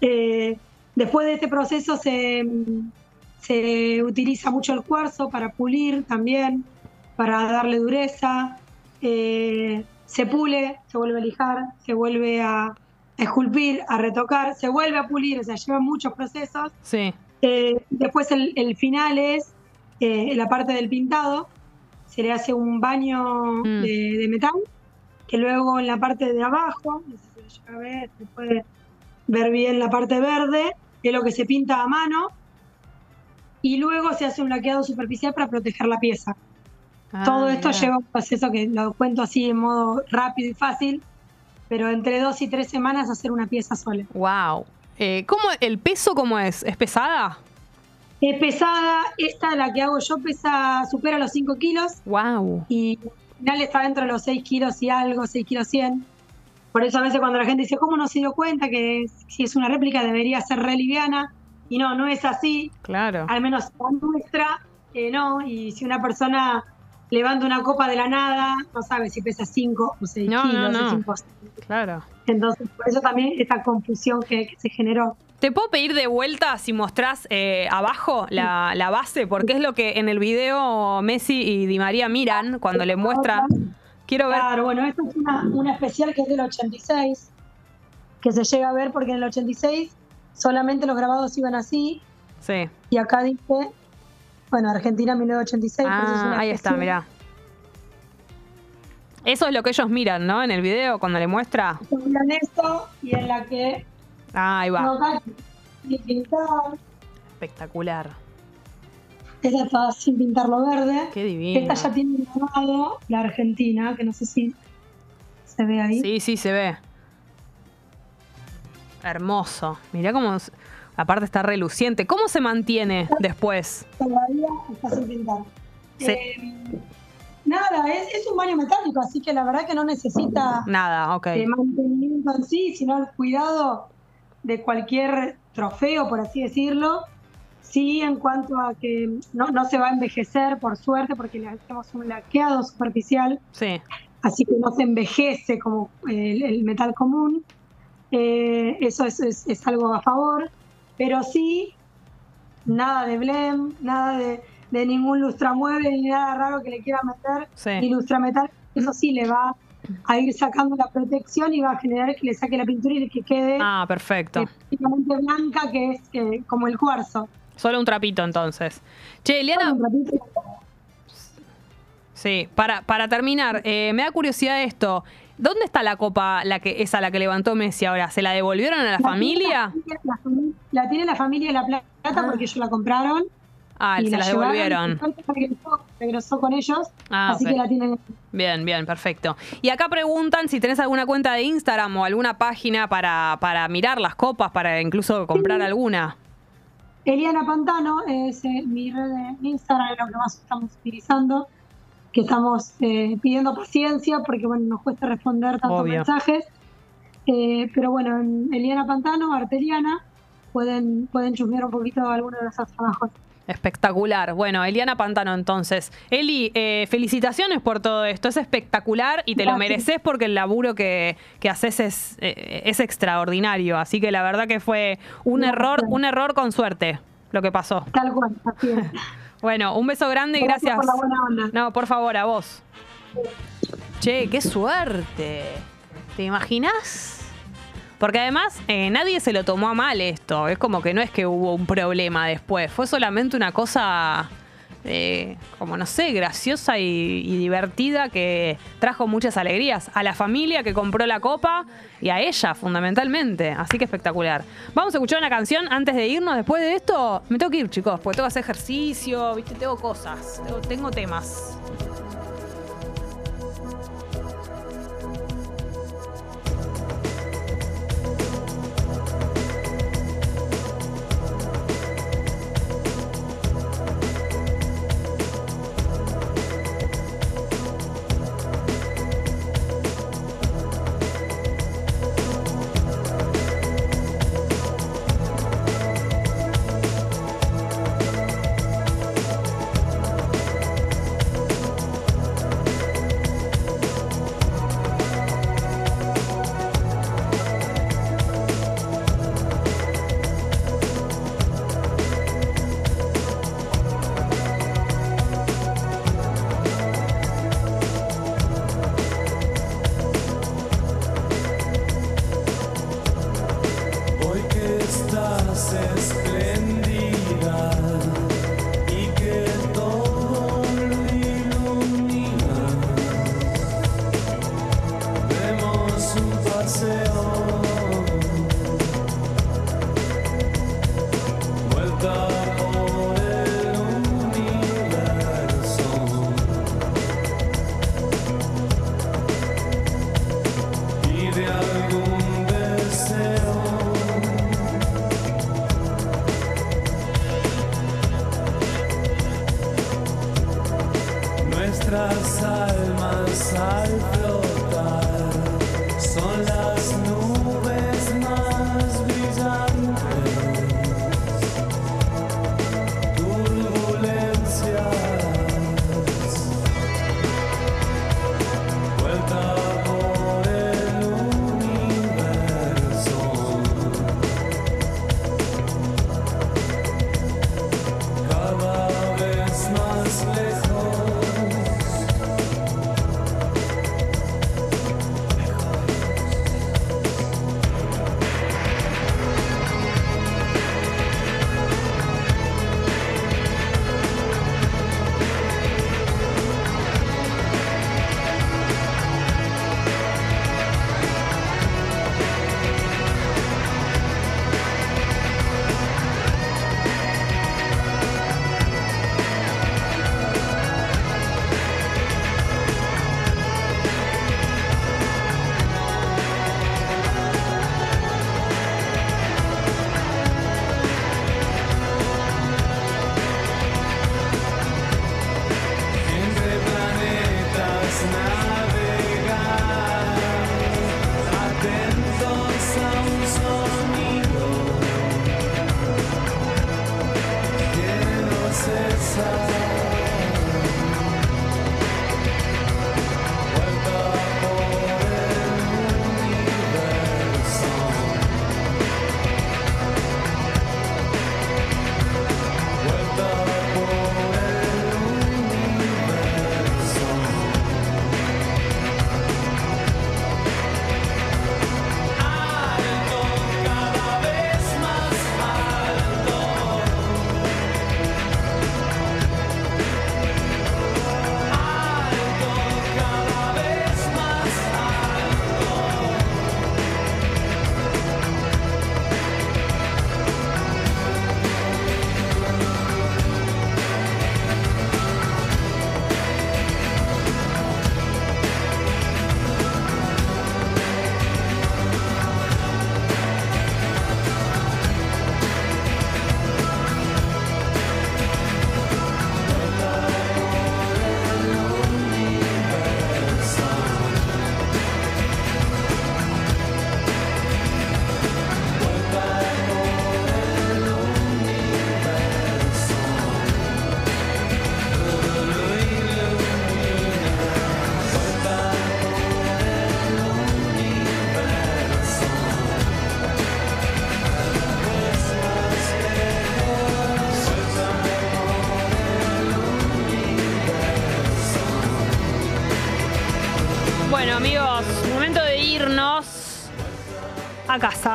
Eh, después de este proceso se, se utiliza mucho el cuarzo para pulir también, para darle dureza. Eh, se pule, se vuelve a lijar, se vuelve a esculpir, a retocar, se vuelve a pulir, o sea, lleva muchos procesos. Sí. Eh, después el, el final es la parte del pintado, se le hace un baño Mm. de, de metal, que luego en la parte de abajo, no sé si lo llega a ver, se puede ver bien la parte verde, es lo que se pinta a mano, y luego se hace un laqueado superficial para proteger la pieza. Ah, Todo esto mirá. lleva un proceso que lo cuento así en modo rápido y fácil, pero entre dos y tres semanas hacer una pieza sola. Wow. Eh, ¿cómo, ¿El peso cómo es? ¿Es pesada? Es pesada, esta la que hago yo pesa, supera los 5 kilos Wow. y final está dentro de los 6 kilos y algo, 6 kilos 100. Por eso a veces cuando la gente dice, ¿cómo no se dio cuenta que si es una réplica debería ser re liviana? Y no, no es así, Claro. al menos la nuestra, eh, no. Y si una persona levanta una copa de la nada, no sabe si pesa 5 o 6 No, kilos. no, es no. imposible. Claro. Entonces, por eso también esta confusión que, que se generó. ¿Te puedo pedir de vuelta si mostrás eh, abajo la, la base? Porque es lo que en el video Messi y Di María miran cuando le muestra. Quiero ver. Claro, bueno, esta es una, una especial que es del 86, que se llega a ver porque en el 86 solamente los grabados iban así, Sí. y acá dice, bueno, Argentina 1986. por eso es Ah, una ahí está, mirá. Eso es lo que ellos miran, ¿no? En el video cuando le muestra. Miran esto y en la que Ah, ahí va. no Espectacular. esta está sin pintarlo verde. Qué divino. Esta ya tiene grabado la Argentina, que no sé si se ve ahí. Sí, sí, se ve. Hermoso. Mirá cómo. Aparte está reluciente. ¿Cómo se mantiene después? Todavía está sin pintar. Sí. Eh, nada, es, es un baño metálico, así que la verdad que no necesita Nada, ok. de mantenimiento en sí, sino el cuidado de cualquier trofeo, por así decirlo. Sí, en cuanto a que no, no se va a envejecer, por suerte, porque le hacemos un laqueado superficial, Sí. así que no se envejece como el, el metal común. Eh, eso es, es- es algo a favor, pero sí, nada de blem, nada de, de ningún lustramueble ni nada raro que le quiera meter, Sí. ni lustrametal. Eso sí le va a ir sacando la protección y va a generar que le saque la pintura y que quede Ah, perfecto. eh, prácticamente blanca, que es eh, como el cuarzo. Solo un trapito entonces. Che, Eliana, Un sí, para, para terminar, eh, me da curiosidad esto. ¿Dónde está la copa, la que, esa la que levantó Messi ahora? ¿Se la devolvieron a la familia? la- La, fami- la tiene la familia de La Plata porque ellos la compraron. Ah, y se la devolvieron. Regresó, regresó con ellos, Ah, así que la tienen. Bien, bien, perfecto. Y acá preguntan si tenés alguna cuenta de Instagram o alguna página para, para mirar las copas, para incluso comprar alguna. Eliana Pantano es eh, mi red de Instagram, es lo que más estamos utilizando, que estamos eh, pidiendo paciencia porque bueno nos cuesta responder tantos Obvio. mensajes. Eh, pero bueno, en Eliana Pantano, Arteliana, pueden, pueden chusmear un poquito algunos de esos trabajos. Espectacular. Bueno, Eliana Pantano, entonces. Eli, eh, felicitaciones por todo esto. Es espectacular y te lo mereces porque el laburo que, que haces es, eh, es extraordinario. Así que la verdad que fue un Gracias. error, un error con suerte lo que pasó. Tal cual, así es. Bueno, un beso grande y Gracias gracias. por la buena onda. No, por favor, a vos. Che, qué suerte. ¿Te imaginas? Porque además eh, nadie se lo tomó a mal esto. Es como que no es que hubo un problema después. Fue solamente una cosa, eh, como no sé, graciosa y, divertida que trajo muchas alegrías a la familia que compró la copa y a ella fundamentalmente. Así que espectacular. Vamos a escuchar una canción antes de irnos. Después de esto, me tengo que ir, chicos, porque tengo que hacer ejercicio, ¿viste? Tengo cosas, tengo temas.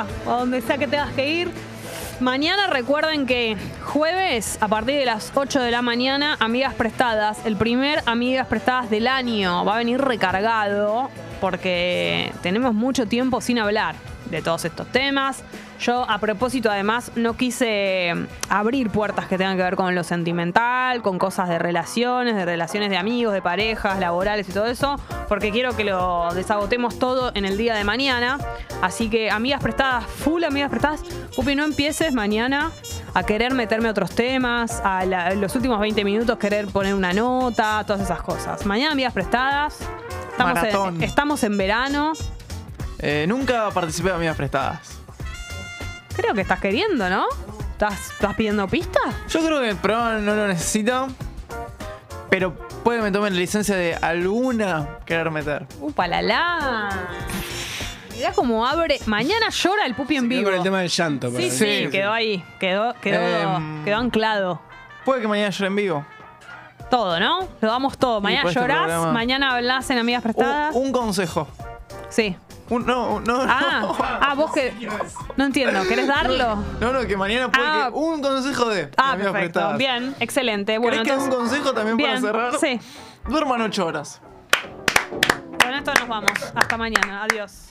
A casa, o a donde sea que tengas que ir. Mañana recuerden que jueves, a partir de las 8 de la mañana, Amigas Prestadas, el primer Amigas Prestadas del año, va a venir recargado porque tenemos mucho tiempo sin hablar de todos estos temas. Yo, a propósito, además, no quise abrir puertas que tengan que ver con lo sentimental, con cosas de relaciones, de relaciones de amigos, de parejas, laborales y todo eso, porque quiero que lo desagotemos todo en el día de mañana. Así que, amigas prestadas, full amigas prestadas, Pupi, no empieces mañana a querer meterme a otros temas, a la- los últimos 20 minutos querer poner una nota, todas esas cosas. Mañana, amigas prestadas. Estamos, en, estamos en verano. Eh, nunca participé de amigas prestadas. Creo que estás queriendo, ¿no? ¿Estás, estás pidiendo pistas? Yo creo que el programa no lo necesita, pero puede que me tomen la licencia de alguna querer meter. Upa la la. Mirá cómo abre. Mañana llora el pupi en vivo. con el tema del llanto. para Sí, mí. sí, quedó ahí. Quedó, quedó, Em, quedó anclado. Puede que mañana llore en vivo. Todo, ¿no? Lo damos todo. Mañana este llorás, programa. mañana hablas en Amigas Prestadas. Un, consejo. Sí. Un- no, no, Ah, no. ah, vos que. No entiendo, ¿querés darlo? No, no, que mañana puede Ah. que un consejo de, Ah, amigas perfecto. prestadas. Bien, excelente. Bueno, ¿Querés que entonces. un consejo también Bien, para cerrar? Sí. Duerman ocho horas. Con esto nos vamos. Hasta mañana. Adiós.